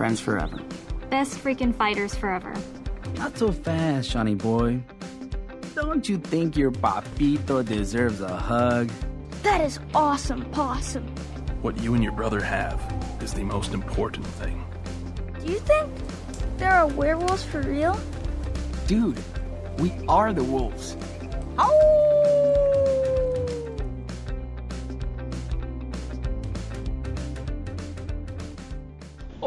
Friends forever. Best freaking fighters forever. Not so fast, Shawnee boy. Don't you think your papito deserves a hug? That is awesome, Possum. What you and your brother have is the most important thing. Do you think there are werewolves for real? Dude, we are the wolves. Oh,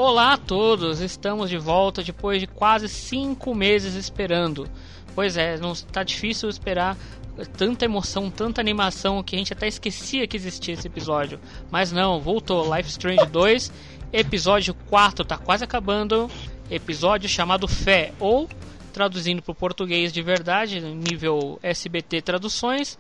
Olá a todos, estamos de volta depois de quase cinco meses esperando. Pois é, não está difícil esperar tanta emoção, tanta animação que a gente até esquecia que existia esse episódio. Mas não, voltou Life Strange 2, episódio 4 tá quase acabando, episódio chamado Fé ou traduzindo para o português de verdade, nível SBT Traduções,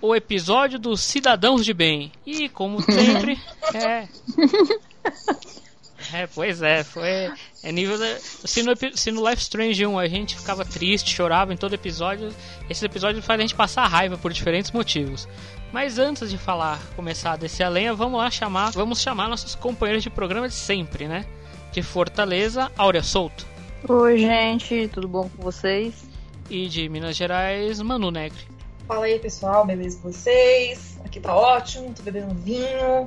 o episódio dos Cidadãos de Bem. E como sempre, é é, pois é, foi. É nível. Da, se, no, se no Life Strange 1 a gente ficava triste, chorava em todo episódio, esse episódio faz a gente passar raiva por diferentes motivos. Mas antes de falar, começar a descer a lenha, vamos lá chamar. Vamos chamar nossos companheiros de programa de sempre, né? De Fortaleza, Áurea Souto. Oi, gente, tudo bom com vocês? E de Minas Gerais, Manu Negri. Fala aí, pessoal, beleza com vocês? Aqui tá ótimo, tô bebendo vinho.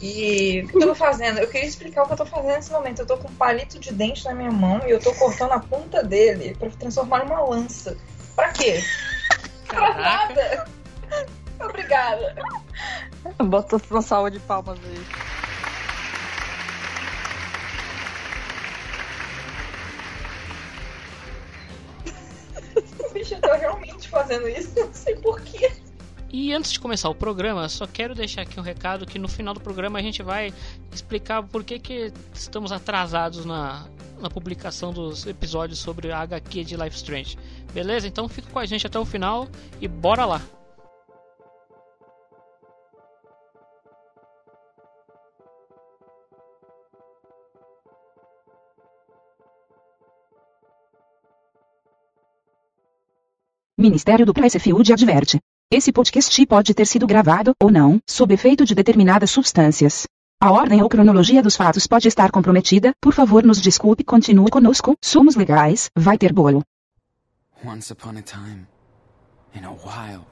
E o que eu tô fazendo? Eu queria explicar o que eu tô fazendo nesse momento. Eu tô com um palito de dente na minha mão e eu tô cortando a ponta dele pra transformar numa lança. Pra quê? Pra nada! Obrigada. Bota uma salva de palmas aí. Bicho, eu tô realmente fazendo isso, não sei porquê. E antes de começar o programa, só quero deixar aqui um recado que no final do programa a gente vai explicar por que, que estamos atrasados na, na publicação dos episódios sobre a HQ de Life Strange. Beleza? Então fica com a gente até o final e bora lá! Ministério do Pricefield adverte. Esse podcast pode ter sido gravado, ou não, sob efeito de determinadas substâncias. A ordem ou cronologia dos fatos pode estar comprometida, por favor nos desculpe continue conosco, somos legais, vai ter bolo. Once upon a time, in a wild,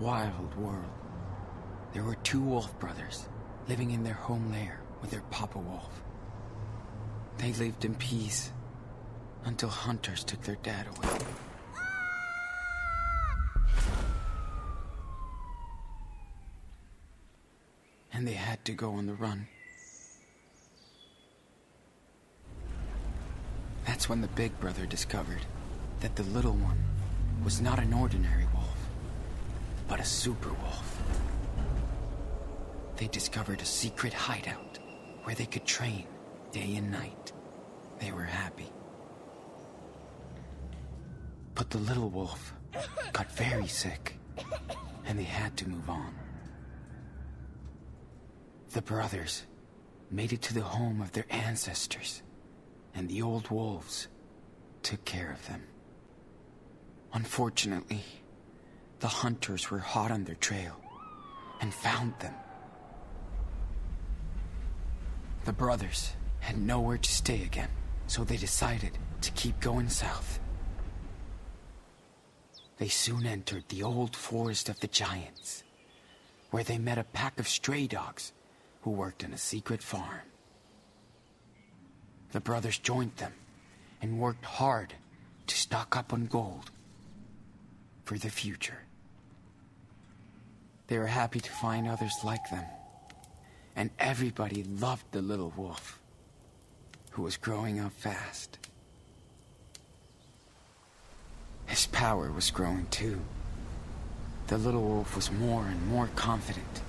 wild world, there were two wolf brothers living in their home lair with their papa wolf. They lived in peace until hunters took their dad away. And they had to go on the run. That's when the big brother discovered that the little one was not an ordinary wolf, but a super wolf. They discovered a secret hideout where they could train day and night. They were happy. But the little wolf got very sick, and they had to move on. The brothers made it to the home of their ancestors, and the old wolves took care of them. Unfortunately, the hunters were hot on their trail and found them. The brothers had nowhere to stay again, so they decided to keep going south. They soon entered the old forest of the giants, where they met a pack of stray dogs who worked in a secret farm. The brothers joined them and worked hard to stock up on gold for the future. They were happy to find others like them, and everybody loved the little wolf, who was growing up fast. His power was growing too. The little wolf was more and more confident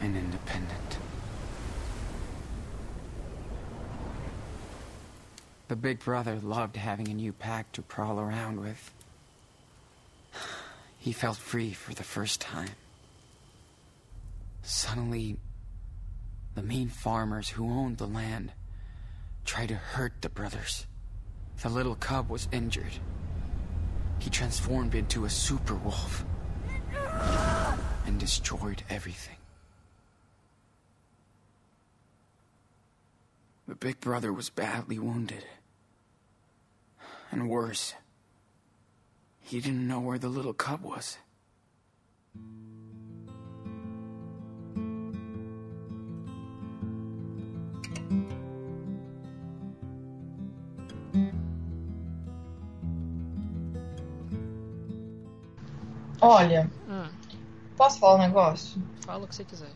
and independent. The big brother loved having a new pack to prowl around with. He felt free for the first time. Suddenly, the mean farmers who owned the land tried to hurt the brothers. The little cub was injured. He transformed into a super wolf and destroyed everything. The big brother was badly wounded. And worse, he didn't know where the little cub was. Olha, Hum, posso falar um negócio? fala o que você quiser.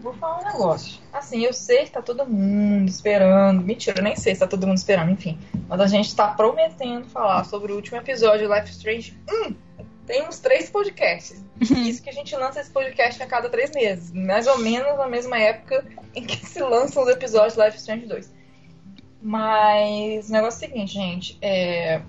Vou falar um negócio. Assim, eu sei que tá todo mundo esperando. Mentira, eu nem sei se tá todo mundo esperando, enfim. Mas a gente tá prometendo falar sobre o último episódio de Life Strange. Hum, tem uns três podcasts. Isso que a gente lança esse podcast a cada três meses. Mais ou menos na mesma época em que se lançam os episódios de Life Strange 2. Mas o negócio é o seguinte, gente. É,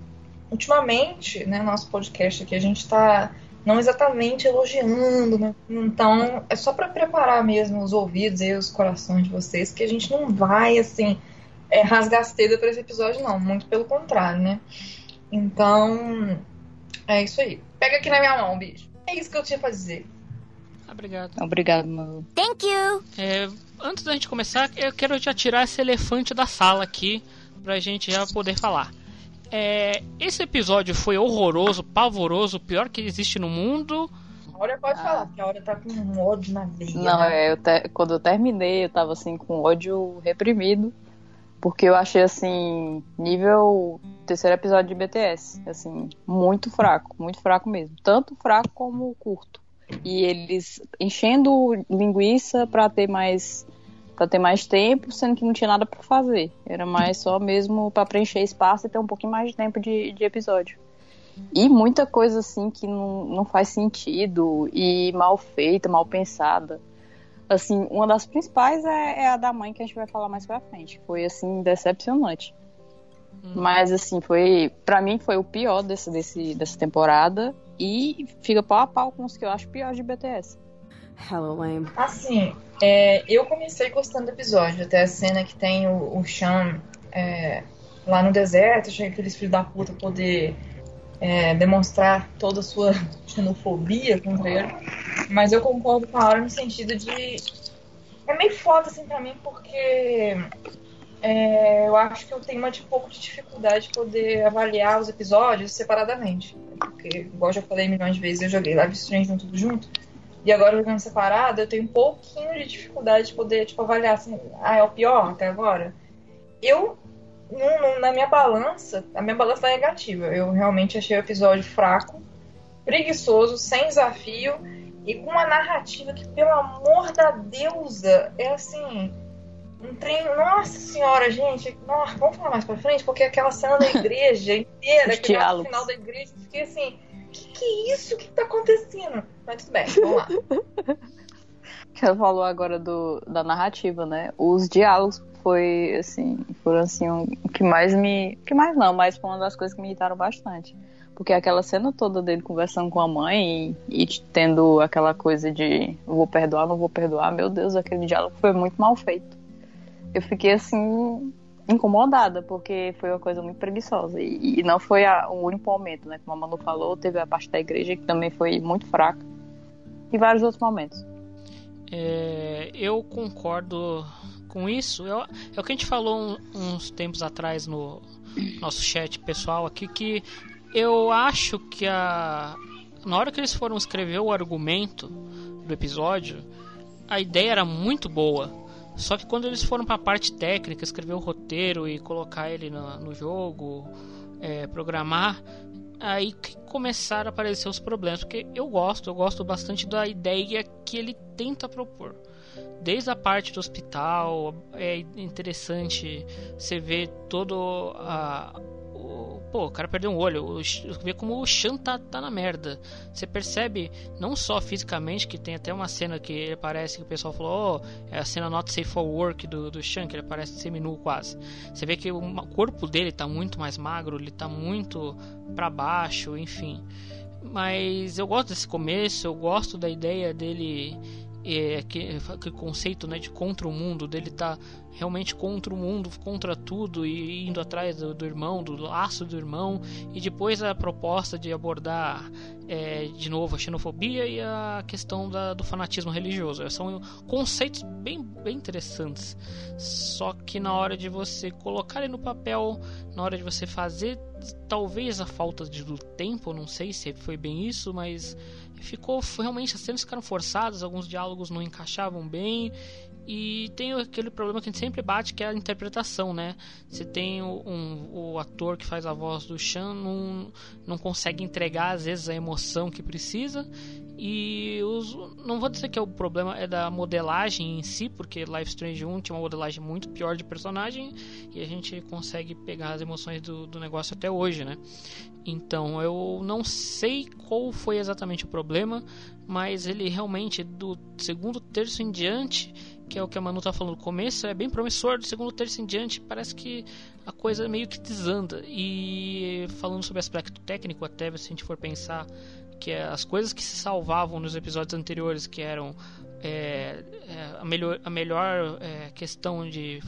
ultimamente, né, nosso podcast aqui, a gente tá não exatamente elogiando, né? Então, é só para preparar mesmo os ouvidos e os corações de vocês, que a gente não vai, assim, é, rasgar seda para esse episódio, não. Muito pelo contrário, né? Então, é isso aí. Pega aqui na minha mão, bicho. É isso que eu tinha pra dizer. Obrigado. Obrigado, meu. Thank you. É, antes da gente começar, eu quero já tirar esse elefante da sala aqui pra gente já poder falar. É, esse episódio foi horroroso, pavoroso, o pior que existe no mundo. A hora pode falar, porque a hora tá com um ódio na veia. Não, né? é, eu te- quando eu terminei, eu tava assim com ódio reprimido. Porque eu achei assim, nível terceiro episódio de BTS. Assim, muito fraco, muito fraco mesmo. Tanto fraco como curto. E eles enchendo linguiça pra ter mais para ter mais tempo, sendo que não tinha nada pra fazer. Era mais só mesmo pra preencher espaço e ter um pouquinho mais de tempo de, de episódio. E muita coisa assim que não, não faz sentido e mal feita, mal pensada. Assim, uma das principais é, é a da mãe que a gente vai falar mais pra frente. Foi assim decepcionante. Mas assim, foi para mim foi o pior desse, desse, dessa temporada e fica pau a pau com os que eu acho piores de BTS. Hello, lame. Assim, é, eu comecei gostando do episódio, até a cena que tem o, o Sean é, lá no deserto, achei aqueles filhos da puta poder é, demonstrar toda a sua xenofobia contra ele. Mas eu concordo com a Aura no sentido de. É meio foda assim pra mim, porque é, eu acho que eu tenho uma de pouco de dificuldade de poder avaliar os episódios separadamente. Porque, igual eu já falei milhões de vezes, eu joguei Live Strange tudo junto. E agora jogando separado, eu tenho um pouquinho de dificuldade de poder tipo, avaliar assim, ah, é o pior até agora. Eu, num- num- na minha balança, a minha balança tá negativa. Eu realmente achei o episódio fraco, preguiçoso, sem desafio e com uma narrativa que, pelo amor da deusa, é assim. Um trem. Nossa senhora, gente. Nossa, vamos falar mais pra frente, porque aquela cena da igreja inteira, diálogos. final da igreja, eu fiquei assim. Que que é isso? O que tá acontecendo? Mas tudo bem, vamos lá. Que ela falou agora do, da narrativa, né? Os diálogos foi assim, foram assim um- o que mais me, que mais não, mas foi uma das coisas que me irritaram bastante. Porque aquela cena toda dele conversando com a mãe e, e tendo aquela coisa de vou perdoar, não vou perdoar, meu Deus, aquele diálogo foi muito mal feito. Eu fiquei assim incomodada, porque foi uma coisa muito preguiçosa. E, e não foi a- o único momento, né? Como a Manu falou, teve a parte da igreja que também foi muito fraca. E vários outros momentos. É, eu concordo com isso. Eu- é o que a gente falou um- uns tempos atrás no nosso chat pessoal aqui, que eu acho que a na hora que eles foram escrever o argumento do episódio, a ideia era muito boa. Só que quando eles foram para a parte técnica, escrever o roteiro e colocar ele no, no jogo, é, programar, aí que começaram a aparecer os problemas. Porque eu gosto, eu gosto bastante da ideia que ele tenta propor. Desde a parte do hospital, é interessante você ver todo a. Pô, o cara perdeu um olho, o, ver como o Shan tá, tá na merda. Você percebe, não só fisicamente, que tem até uma cena que ele parece que o pessoal falou, oh, é a cena Not Safe for Work do, do Shan, que ele parece seminu quase. Você vê que o corpo dele tá muito mais magro, ele tá muito para baixo, enfim. Mas eu gosto desse começo, eu gosto da ideia dele é, que, que conceito né, de contra o mundo, dele tá realmente contra o mundo, contra tudo e indo atrás do, do irmão, do laço do irmão, e depois a proposta de abordar é, de novo a xenofobia e a questão da, do fanatismo religioso. São conceitos bem, bem interessantes, só que na hora de você colocar ele no papel, na hora de você fazer, talvez a falta de, do tempo, não sei se foi bem isso, mas ficou realmente as cenas ficaram forçadas, alguns diálogos não encaixavam bem e tem aquele problema que a gente sempre bate que é a interpretação, né? Você tem um, o ator que faz a voz do Chan não, não consegue entregar às vezes a emoção que precisa e os, não vou dizer que é o problema é da modelagem em si, porque Life Strange 1 tinha uma modelagem muito pior de personagem e a gente consegue pegar as emoções do, do negócio até hoje, né? Então eu não sei qual foi exatamente o problema, mas ele realmente do segundo terço em diante, que é o que a Manu tá falando no começo, é bem promissor. Do segundo terço em diante parece que a coisa meio que desanda. E falando sobre aspecto técnico, até se a gente for pensar que é as coisas que se salvavam nos episódios anteriores, que eram é, é, a melhor, a melhor é, questão de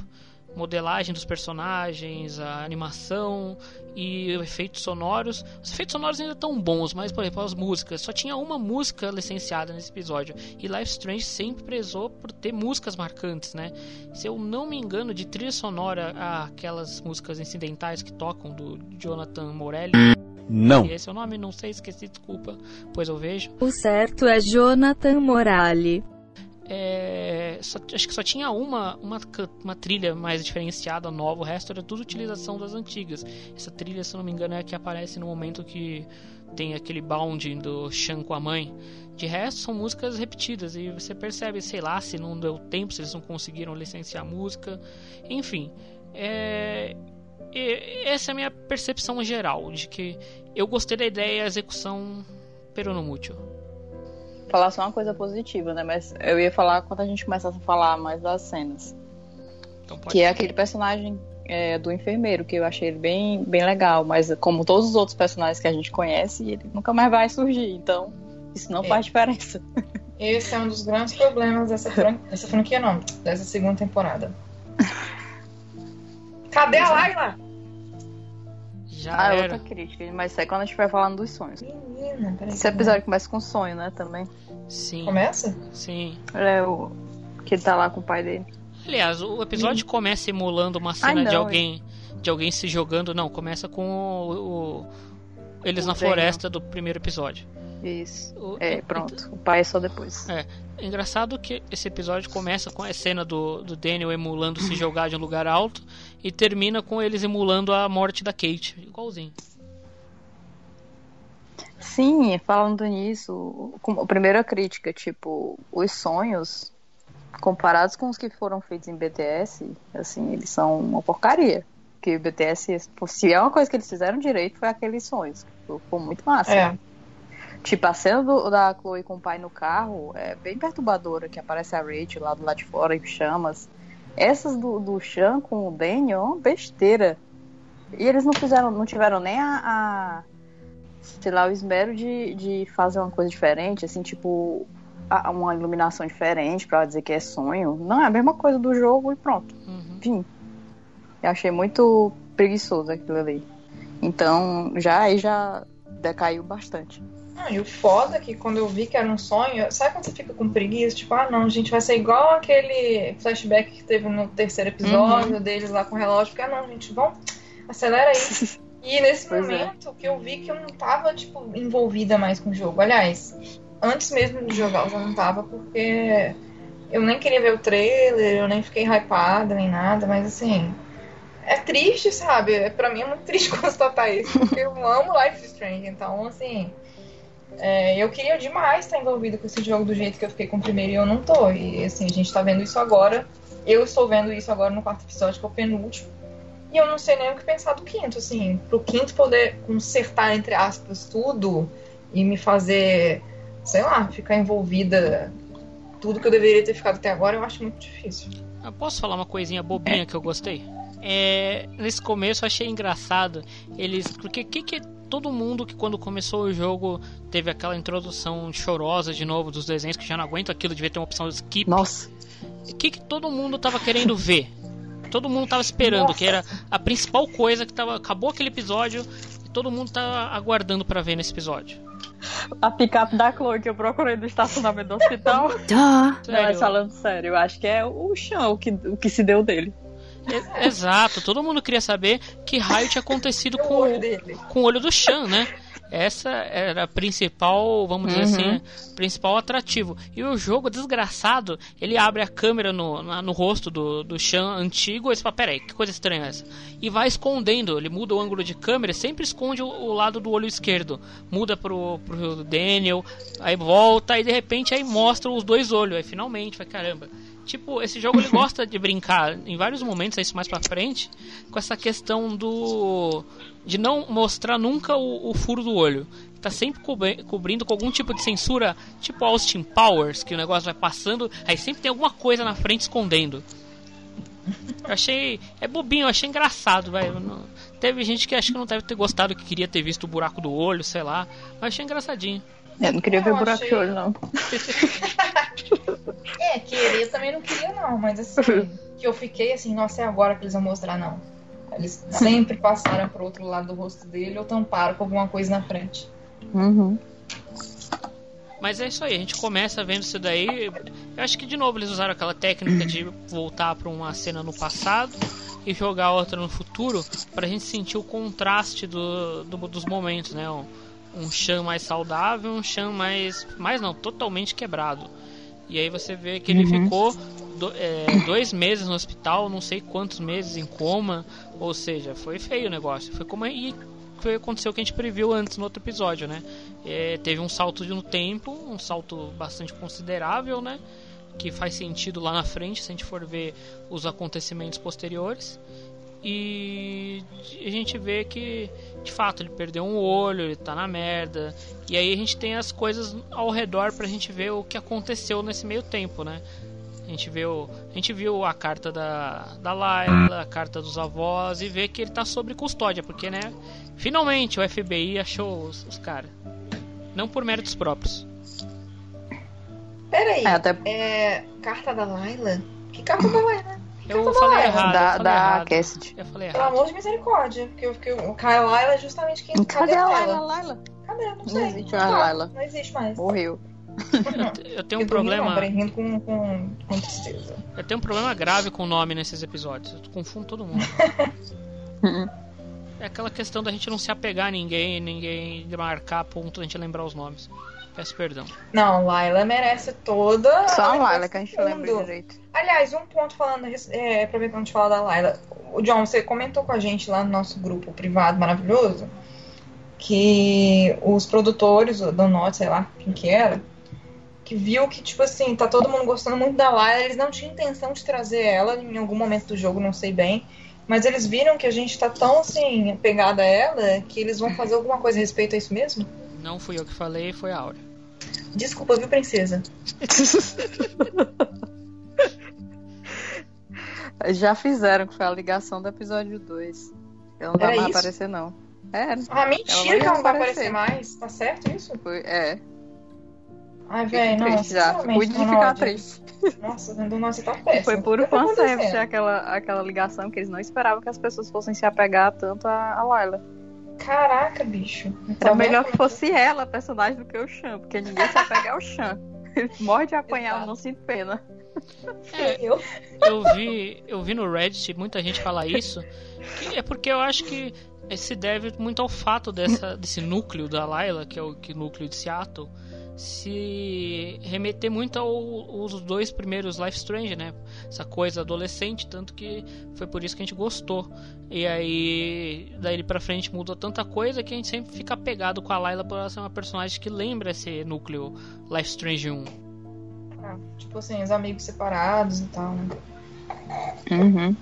modelagem dos personagens, a animação e efeitos sonoros. Os efeitos sonoros ainda estão bons, mas por exemplo, as músicas, só tinha uma música licenciada nesse episódio. E Life Strange sempre prezou por ter músicas marcantes, né? Se eu não me engano, de trilha sonora, aquelas músicas incidentais que tocam do Jonathan Morelli. Não. Esse é o nome, não sei, esqueci, desculpa, pois eu vejo. O certo é Jonathan Morale. É, só, acho que só tinha uma, uma, uma trilha mais diferenciada, nova, o resto era tudo utilização das antigas. Essa trilha, se não me engano, é a que aparece no momento que tem aquele bound do Shan com a mãe. De resto, são músicas repetidas e você percebe, sei lá, se não deu tempo, se eles não conseguiram licenciar a música. Enfim, é, essa é a minha percepção geral, de que eu gostei da ideia e a execução peronomútil falar só uma coisa positiva, né? Mas eu ia falar quando a gente começasse a falar mais das cenas. Então que é aquele personagem é, do enfermeiro, que eu achei ele bem, bem legal, mas como todos os outros personagens que a gente conhece, ele nunca mais vai surgir, então isso não é. faz diferença. Esse é um dos grandes problemas dessa, fran... dessa franquia, não, dessa segunda temporada. Cadê a Laila? Já ah, era. outra crítica, mas isso é quando a gente vai falando dos sonhos. Menina, peraí. Esse episódio começa com sonho, né, também. Sim. Começa? Sim. É o que ele tá lá com o pai dele. Aliás, o episódio hum. começa emulando uma cena Ai, não, de alguém de alguém se jogando. Não, começa com o, o eles o na floresta do primeiro episódio. Isso. O, é, pronto. Então, o pai é só depois. É. é. Engraçado que esse episódio começa com a cena do, do Daniel emulando se jogar de um lugar alto e termina com eles emulando a morte da Kate. Igualzinho. Sim, falando nisso, a primeira crítica, tipo, os sonhos, comparados com os que foram feitos em BTS, assim, eles são uma porcaria. Que o BTS, se é uma coisa que eles fizeram direito, foi aqueles sonhos. Ficou muito massa. É. Tipo, a cena do, da Chloe com o pai no carro é bem perturbadora, que aparece a Rachel lá do lado de fora em chamas. Essas do, do Sean com o Daniel, é uma besteira. E eles não fizeram, não tiveram nem a, a sei lá, o esmero de, de fazer uma coisa diferente, assim, tipo, a, uma iluminação diferente para dizer que é sonho. Não, é a mesma coisa do jogo e pronto. Uhum. Enfim. Eu achei muito preguiçoso aquilo ali. Então, já aí já decaiu bastante. Ah, e o foda é que quando eu vi que era um sonho, sabe quando você fica com preguiça? Tipo, ah não, gente, vai ser igual aquele flashback que teve no terceiro episódio uhum. deles lá com o relógio, porque ah não, gente, vamos, acelera aí. E nesse pois é. momento é. que eu vi que eu não tava, tipo, envolvida mais com o jogo. Aliás, antes mesmo de jogar eu já não tava, porque eu nem queria ver o trailer, eu nem fiquei hypada nem nada, mas assim. É triste, sabe? Pra mim é muito triste constatar isso, porque eu amo Life is Strange, então assim. É, eu queria demais estar envolvido com esse jogo do jeito que eu fiquei com o primeiro e eu não tô. E assim, a gente tá vendo isso agora. Eu estou vendo isso agora no quarto episódio, que é o penúltimo. E eu não sei nem o que pensar do quinto, assim. Pro quinto poder consertar, entre aspas, tudo e me fazer, sei lá, ficar envolvida tudo que eu deveria ter ficado até agora, eu acho muito difícil. Eu posso falar uma coisinha bobinha é. que eu gostei? É, nesse começo eu achei engraçado eles. Porque que, que todo mundo que quando começou o jogo teve aquela introdução chorosa de novo dos desenhos que já não aguento aquilo, devia ter uma opção de skip. Nossa. O que, que todo mundo tava querendo ver? Todo mundo tava esperando, Nossa. que era a principal coisa que tava. Acabou aquele episódio e todo mundo tava aguardando pra ver nesse episódio. A picape da Chloe que eu procurei no estacionamento do hospital. Duh. Não, mas falando sério, eu acho que é o chão o que, o que se deu dele. Exato, todo mundo queria saber que raio tinha acontecido O com, olho dele. com o olho do Chan, né? Essa era a principal, vamos dizer Uhum. assim, principal atrativo. E o jogo, desgraçado, ele abre a câmera no, na- no rosto do, do Chan antigo e você fala, peraí, que coisa estranha é essa? E vai escondendo, ele muda o ângulo de câmera, sempre esconde o, o lado do olho esquerdo. Muda pro, pro Daniel, aí volta, e de repente aí mostra os dois olhos. Aí finalmente, vai caramba. Tipo, esse jogo ele gosta de brincar em vários momentos, é isso mais pra frente, com essa questão do. de não mostrar nunca o, o furo do olho. Tá sempre cobri- cobrindo com algum tipo de censura, tipo Austin Powers, que o negócio vai passando, aí sempre tem alguma coisa na frente escondendo. Eu achei. É bobinho, eu achei engraçado, velho. Teve gente que acho que não deve ter gostado, que queria ter visto o buraco do olho, sei lá. Mas achei engraçadinho. Eu não queria ver o buraco achei- de olho, não. É, querer também não queria, não, mas assim, que eu fiquei assim, nossa, é agora que eles vão mostrar, não. Eles sempre passaram pro outro lado do rosto dele ou tamparam com alguma coisa na frente. Uhum. Mas é isso aí, a gente começa vendo isso daí. Eu acho que de novo eles usaram aquela técnica de voltar para uma cena no passado e jogar outra no futuro pra gente sentir o contraste do, do- dos momentos, né? Um, Shan mais saudável, um Shan mais. mais não, totalmente quebrado. E aí você vê que ele ficou do- é, dois meses no hospital, não sei quantos meses em coma. Ou seja, foi feio o negócio. Foi como e foi aconteceu o que a gente previu antes no outro episódio, né? É, teve um salto no tempo, um salto bastante considerável, né? Que faz sentido lá na frente, se a gente for ver os acontecimentos posteriores. E a gente vê que, de fato, ele perdeu um olho, ele tá na merda. E aí a gente tem as coisas ao redor pra gente ver o que aconteceu nesse meio tempo, né? A gente viu, a gente viu a carta da, da Layla, a carta dos avós e vê que ele tá sob custódia, porque, né? Finalmente o FBI achou os, os caras. Não por méritos próprios. Peraí, É, até é. Carta da Layla? Que carta da Layla? Eu falei errado. da, eu falei da errado. Cassidy. Eu falei Pelo errado. amor de misericórdia. Porque, eu- porque o Kyle Layla é justamente quem. Cadê a Laila? Laila? Cadê? Não Não sei. existe Não mais tá. Layla. Não existe mais. Morreu. Eu tenho um problema. Rindo com, com, com tristeza. Eu tenho um problema grave com o nome nesses episódios. Eu confundo todo mundo. É aquela questão da gente não se apegar a ninguém, ninguém marcar a ponto da gente lembrar os nomes. Peço perdão. Não, Layla merece toda. Só a Laila que a gente lembra direito. Aliás, um ponto falando, é, aproveitando de falar da Laila. O John, você comentou com a gente lá no nosso grupo privado maravilhoso que os produtores do Note, sei lá quem que era, que viu que, tipo assim, tá todo mundo gostando muito da Laila, eles não tinham intenção de trazer ela em algum momento do jogo, não sei bem. Mas eles viram que a gente tá tão assim, apegado a ela, que eles vão fazer alguma coisa a respeito a isso mesmo? Não fui eu que falei, foi a Áurea. Desculpa, viu, princesa? Já fizeram, que foi a ligação do episódio 2. Ela não vai mais aparecer, não. É, Ah, mentira que ela não vai aparecer. aparecer mais. Tá certo isso? foi, é. Ai, velho, não. já. Cuide de ficar triste. Nossa, do nossa tá péssimo. Foi puro tá fanservice acontecendo? aquela, aquela ligação que eles não esperavam que as pessoas fossem se apegar tanto a, a Layla. Caraca, bicho. Tá Era vendo melhor que fosse ela a personagem do que o Chan, porque ninguém se apega ao Chan. Ele morre de apanhar, Exato. não sinto pena. É, Eu? eu vi, eu vi no Reddit muita gente falar isso. que é porque eu acho que se deve muito ao fato dessa, desse núcleo da Layla, que é o que núcleo de Seattle, se remeter muito aos dois primeiros Life Strange, né? Essa coisa adolescente, tanto que foi por isso que a gente gostou. E aí, daí pra frente mudou tanta coisa que a gente sempre fica apegado com a Layla por ela ser uma personagem que lembra esse núcleo Life Strange 1. Ah, tipo assim, os amigos separados e tal, né? Uhum.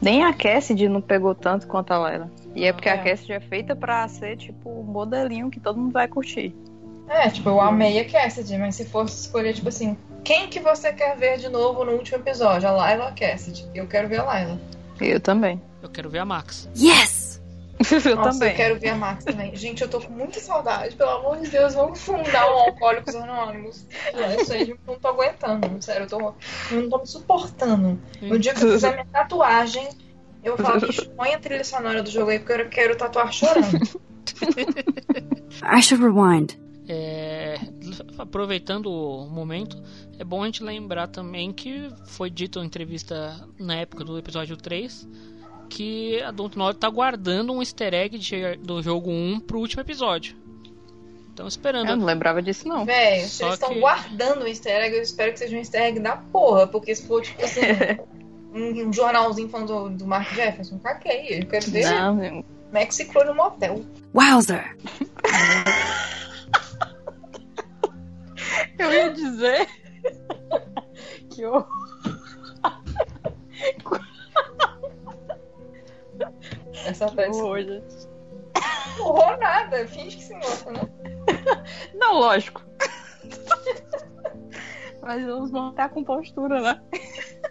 Nem a Cassidy não pegou tanto quanto a Layla. E é porque É. a Cassidy é feita pra ser, tipo, o modelinho que todo mundo vai curtir. É, tipo, eu amei a Cassidy, mas se fosse escolher, tipo assim, quem que você quer ver de novo no último episódio? A Layla ou a Cassidy? Eu quero ver a Layla. Eu também. Eu quero ver a Max. Yes! eu Nossa, também. eu quero ver a Max também. Gente, eu tô com muita saudade. Pelo amor de Deus, vamos fundar um Alcoólicos Anônimos. É, isso aí, não tô aguentando. Sério, eu tô, eu não tô me suportando. No dia que eu fizer minha tatuagem, eu vou falar, bicho, põe a trilha sonora do jogo aí, porque eu quero tatuar chorando. I should rewind. É, aproveitando o momento, é bom a gente lembrar também que foi dito em entrevista na época do episódio 3 que a Dontnod tá guardando um easter egg de- do jogo 1 pro último episódio. Estão esperando. Eu não lembrava disso, não. Véi, se eles estão que- guardando o easter egg, eu espero que seja um easter egg da porra, porque se for, tipo assim, um, um jornalzinho falando do, do Mark Jefferson, caguei. Eu quero ver Não, eu- Max e no motel. Wowzer! eu ia dizer que eu... Essa peça. hoje. Não horror nada, finge que se gosta, né? Não, lógico. Mas vão estar com postura, né?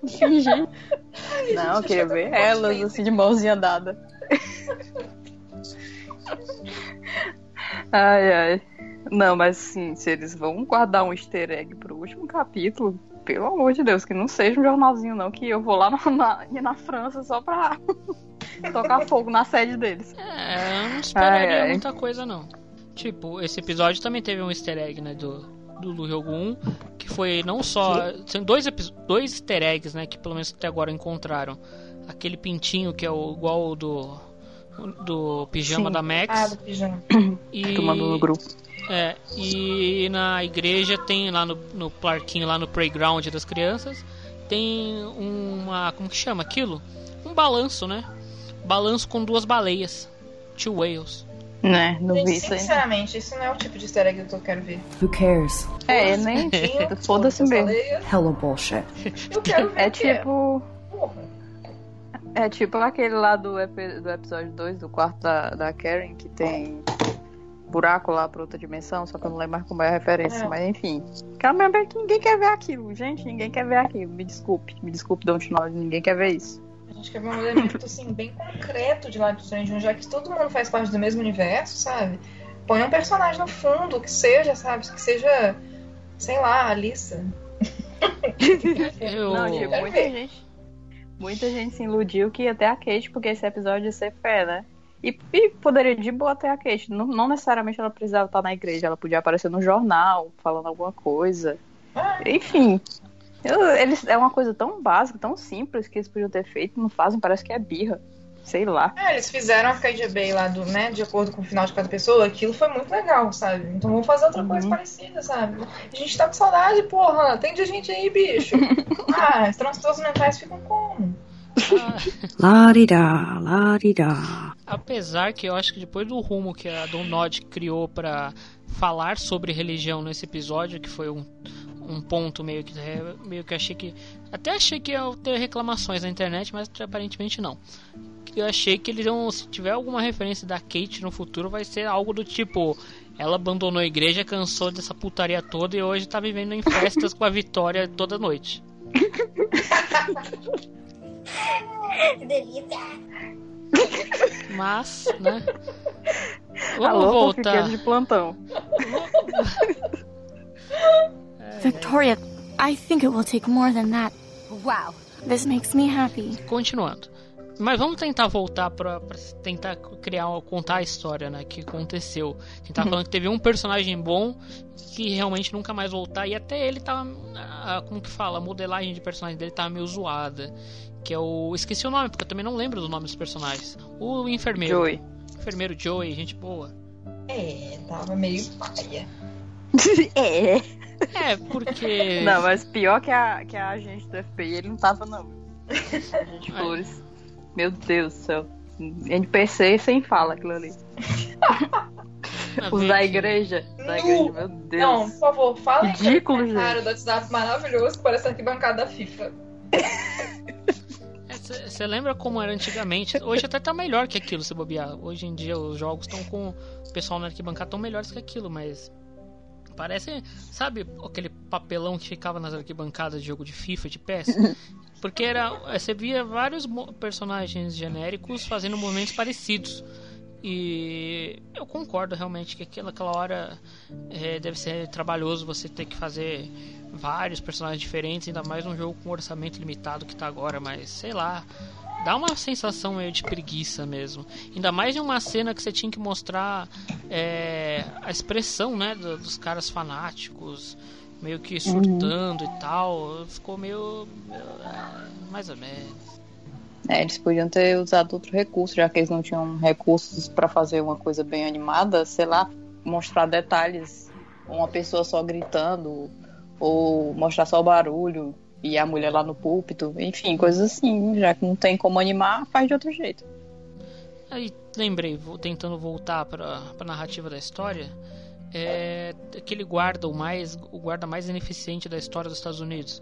Fingir. Não, eu queria ver elas assim de mãozinha dada. Ai, ai. Não, mas assim, se eles vão guardar um easter egg pro último capítulo, pelo amor de Deus, que não seja um jornalzinho, não, que eu vou lá na, na, ir na França só pra tocar fogo na sede deles. É, eu não esperaria Ai, ai. muita coisa não. Tipo, esse episódio também teve um easter egg, né, do, do, do 1, que foi não só... São dois, dois easter eggs, né, que pelo menos até agora encontraram. Aquele pintinho que é o, igual o do, do pijama Sim. da Max. Ah, do pijama. E, Tomando no grupo. É, e na igreja tem lá no, no parquinho, lá no playground das crianças, tem uma. Como que chama aquilo? Um balanço, né? Balanço com duas baleias. Two whales. Né, não vi isso sinceramente, isso não é o tipo de easter egg que eu quero ver. Who cares? É, nem. Foda-se mesmo. Hella bullshit. Eu quero ver É é. tipo. Porra. É tipo aquele lá do, epi- do episódio 2, do quarto da, da Karen, que tem buraco lá pra outra dimensão, só que eu não lembro mais como é a referência, É. mas enfim. Quero mesmo ver que ninguém quer ver aquilo, gente, ninguém quer ver aquilo. Me desculpe, me desculpe, Don't Know, ninguém quer ver isso. A gente quer ver um elemento assim, bem concreto de Life Strange, já que todo mundo faz parte do mesmo universo, sabe? Põe um personagem no fundo, que seja, sabe? Que seja, sei lá, a Alissa. Eu, Não, tipo, muita ver. gente. Muita gente se iludiu que ia até a Kate, porque esse episódio ia ser fé, né? E, e poderia de boa até a Kate. Não, não necessariamente ela precisava estar na igreja, ela podia aparecer no jornal, falando alguma coisa. Ah, Enfim. eu- eles, é uma coisa tão básica, tão simples que eles podiam ter feito, não fazem, parece que é birra. Sei lá. É, eles fizeram a KGB lá do, né, de acordo com o final de cada pessoa, aquilo foi muito legal, sabe? Então vamos fazer outra coisa parecida, sabe? A gente tá com saudade, porra. Atende a gente aí, bicho. ah, os transtornos mentais ficam como? La-di-da, la-di-da. Apesar que eu acho que depois do rumo que a Don Nod criou pra falar sobre religião nesse episódio, que foi um, um ponto meio que é, meio que achei que até achei que ia ter reclamações na internet, mas aparentemente não. Eu achei que eles iam, se tiver alguma referência da Kate no futuro, vai ser algo do tipo ela abandonou a igreja, cansou dessa putaria toda e hoje tá vivendo em festas com a Vitória toda noite. Mas, né? Vamos Alô, voltar. de plantão. Victoria, I think it will take more than that. Wow. This makes me happy. Continuando. Mas vamos tentar voltar pra, pra tentar criar, contar a história, né? Que aconteceu. A gente tá falando que teve um personagem bom que realmente nunca mais voltar. E até ele tava. ah, Como que fala? A modelagem de personagem dele tava meio zoada. Que é o. Esqueci o nome, porque eu também não lembro do nome dos personagens. O enfermeiro. Joey. Enfermeiro Joey, gente boa. É, tava meio paia. é. É, porque. Não, mas pior que a, que a agente do FBI, ele não tava, não. Agente Flores. Meu Deus do céu. NPC sem fala aquilo ali. Ah, Os da igreja. Da igreja, meu Deus. Não, por favor, fala Ridículo, aí cara gente. do WhatsApp maravilhoso que parece arquibancada da FIFA. Você lembra como era antigamente? Hoje até tá melhor que aquilo, se bobear. Hoje em dia os jogos estão com. O pessoal na arquibancada tão melhores que aquilo, mas. Parece. Sabe aquele papelão que ficava nas arquibancadas de jogo de FIFA, de PES? Porque era. Você via vários personagens genéricos fazendo movimentos parecidos. E eu concordo realmente que aquela, aquela hora é, deve ser trabalhoso você ter que fazer vários personagens diferentes, ainda mais num jogo com orçamento limitado que tá agora, mas sei lá. Dá uma sensação meio de preguiça mesmo. Ainda mais em uma cena que você tinha que mostrar é, a expressão né, dos caras fanáticos, meio que surtando uhum. e tal. Ficou meio. É, mais ou menos. É, eles podiam ter usado outro recurso, já que eles não tinham recursos para fazer uma coisa bem animada, sei lá, mostrar detalhes, uma pessoa só gritando, ou mostrar só o barulho e a mulher lá no púlpito, enfim, coisas assim, já que não tem como animar, faz de outro jeito. Aí lembrei, vou tentando voltar para a narrativa da história, é aquele guarda o mais o guarda mais ineficiente da história dos Estados Unidos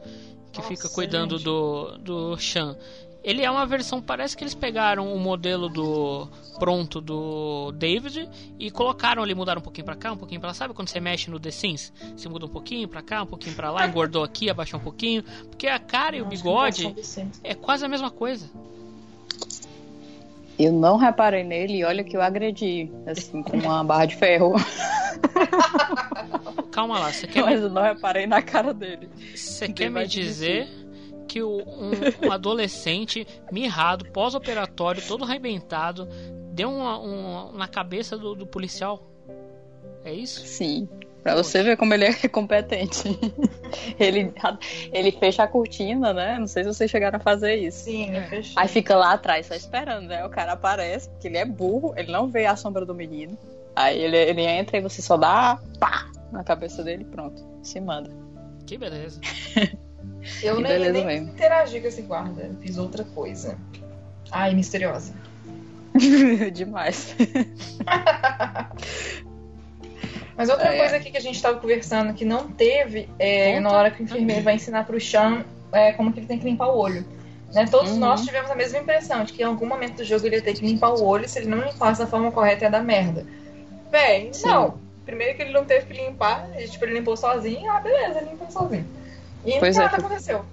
que Nossa, fica cuidando gente. do do Chan ele é uma versão, parece que eles pegaram o modelo do pronto do David e colocaram ali, mudaram um pouquinho para cá, um pouquinho para lá. Sabe quando você mexe no The Sims? Você muda um pouquinho para cá, um pouquinho para lá, engordou aqui, abaixou um pouquinho, porque a cara e o bigode é quase a mesma coisa. Eu não reparei nele e olha que eu agredi, assim, com uma barra de ferro. Calma lá, você quer. Mas eu não reparei na cara dele. Você quer me dizer que o, um, um adolescente mirrado, pós-operatório, todo arrebentado, deu uma, uma, na cabeça do, do policial. É isso? Sim. Pra você ver como ele é competente. ele, ele fecha a cortina, né? Não sei se vocês chegaram a fazer isso. Sim, é. Aí fica lá atrás só esperando, né? O cara aparece, porque ele é burro, ele não vê a sombra do menino. Aí ele, ele entra e você só dá pá na cabeça dele e pronto. Se manda. Que beleza. Eu nem, nem mesmo. interagi com esse guarda, fiz outra coisa. Ai, misteriosa. Demais. Mas outra é. coisa aqui que a gente estava conversando que não teve é na hora que o enfermeiro vai ensinar pro Chan é, como que ele tem que limpar o olho. Né? Todos uhum. nós tivemos a mesma impressão de que em algum momento do jogo ele ia ter que limpar o olho, se ele não limpasse da forma correta ia dar merda. Véi, não. Primeiro que ele não teve que limpar, tipo, ele limpou sozinho, ah, beleza, ele limpou sozinho. E pois nada é, aconteceu.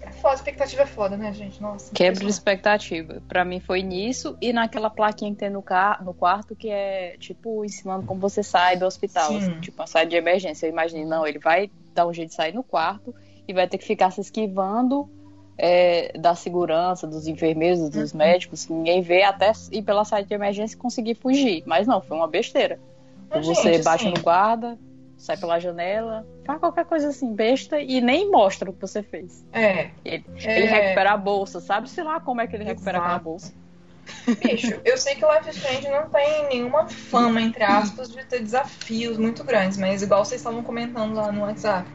É foda, a expectativa é foda, né, gente? Nossa. Quebra de expectativa. Pra mim foi nisso e naquela plaquinha que tem no, car no quarto que é, tipo, ensinando como você sai do hospital. Assim, tipo, uma saída de emergência. Eu imaginei, não, ele vai dar um jeito de sair no quarto e vai ter que ficar se esquivando é, da segurança, dos enfermeiros, dos uhum. médicos, ninguém vê até ir pela saída de emergência e conseguir fugir. Mas não, foi uma besteira. Mas, você gente, bate assim... no guarda, sai pela janela, faz qualquer coisa assim, besta, e nem mostra o que você fez. É. Ele, é... ele recupera a bolsa, sabe? Sei lá como é que ele Exato. recupera aquela bolsa. Bicho, eu sei que o Life Strange não tem nenhuma fama, entre aspas, de ter desafios muito grandes, mas igual vocês estavam comentando lá no WhatsApp,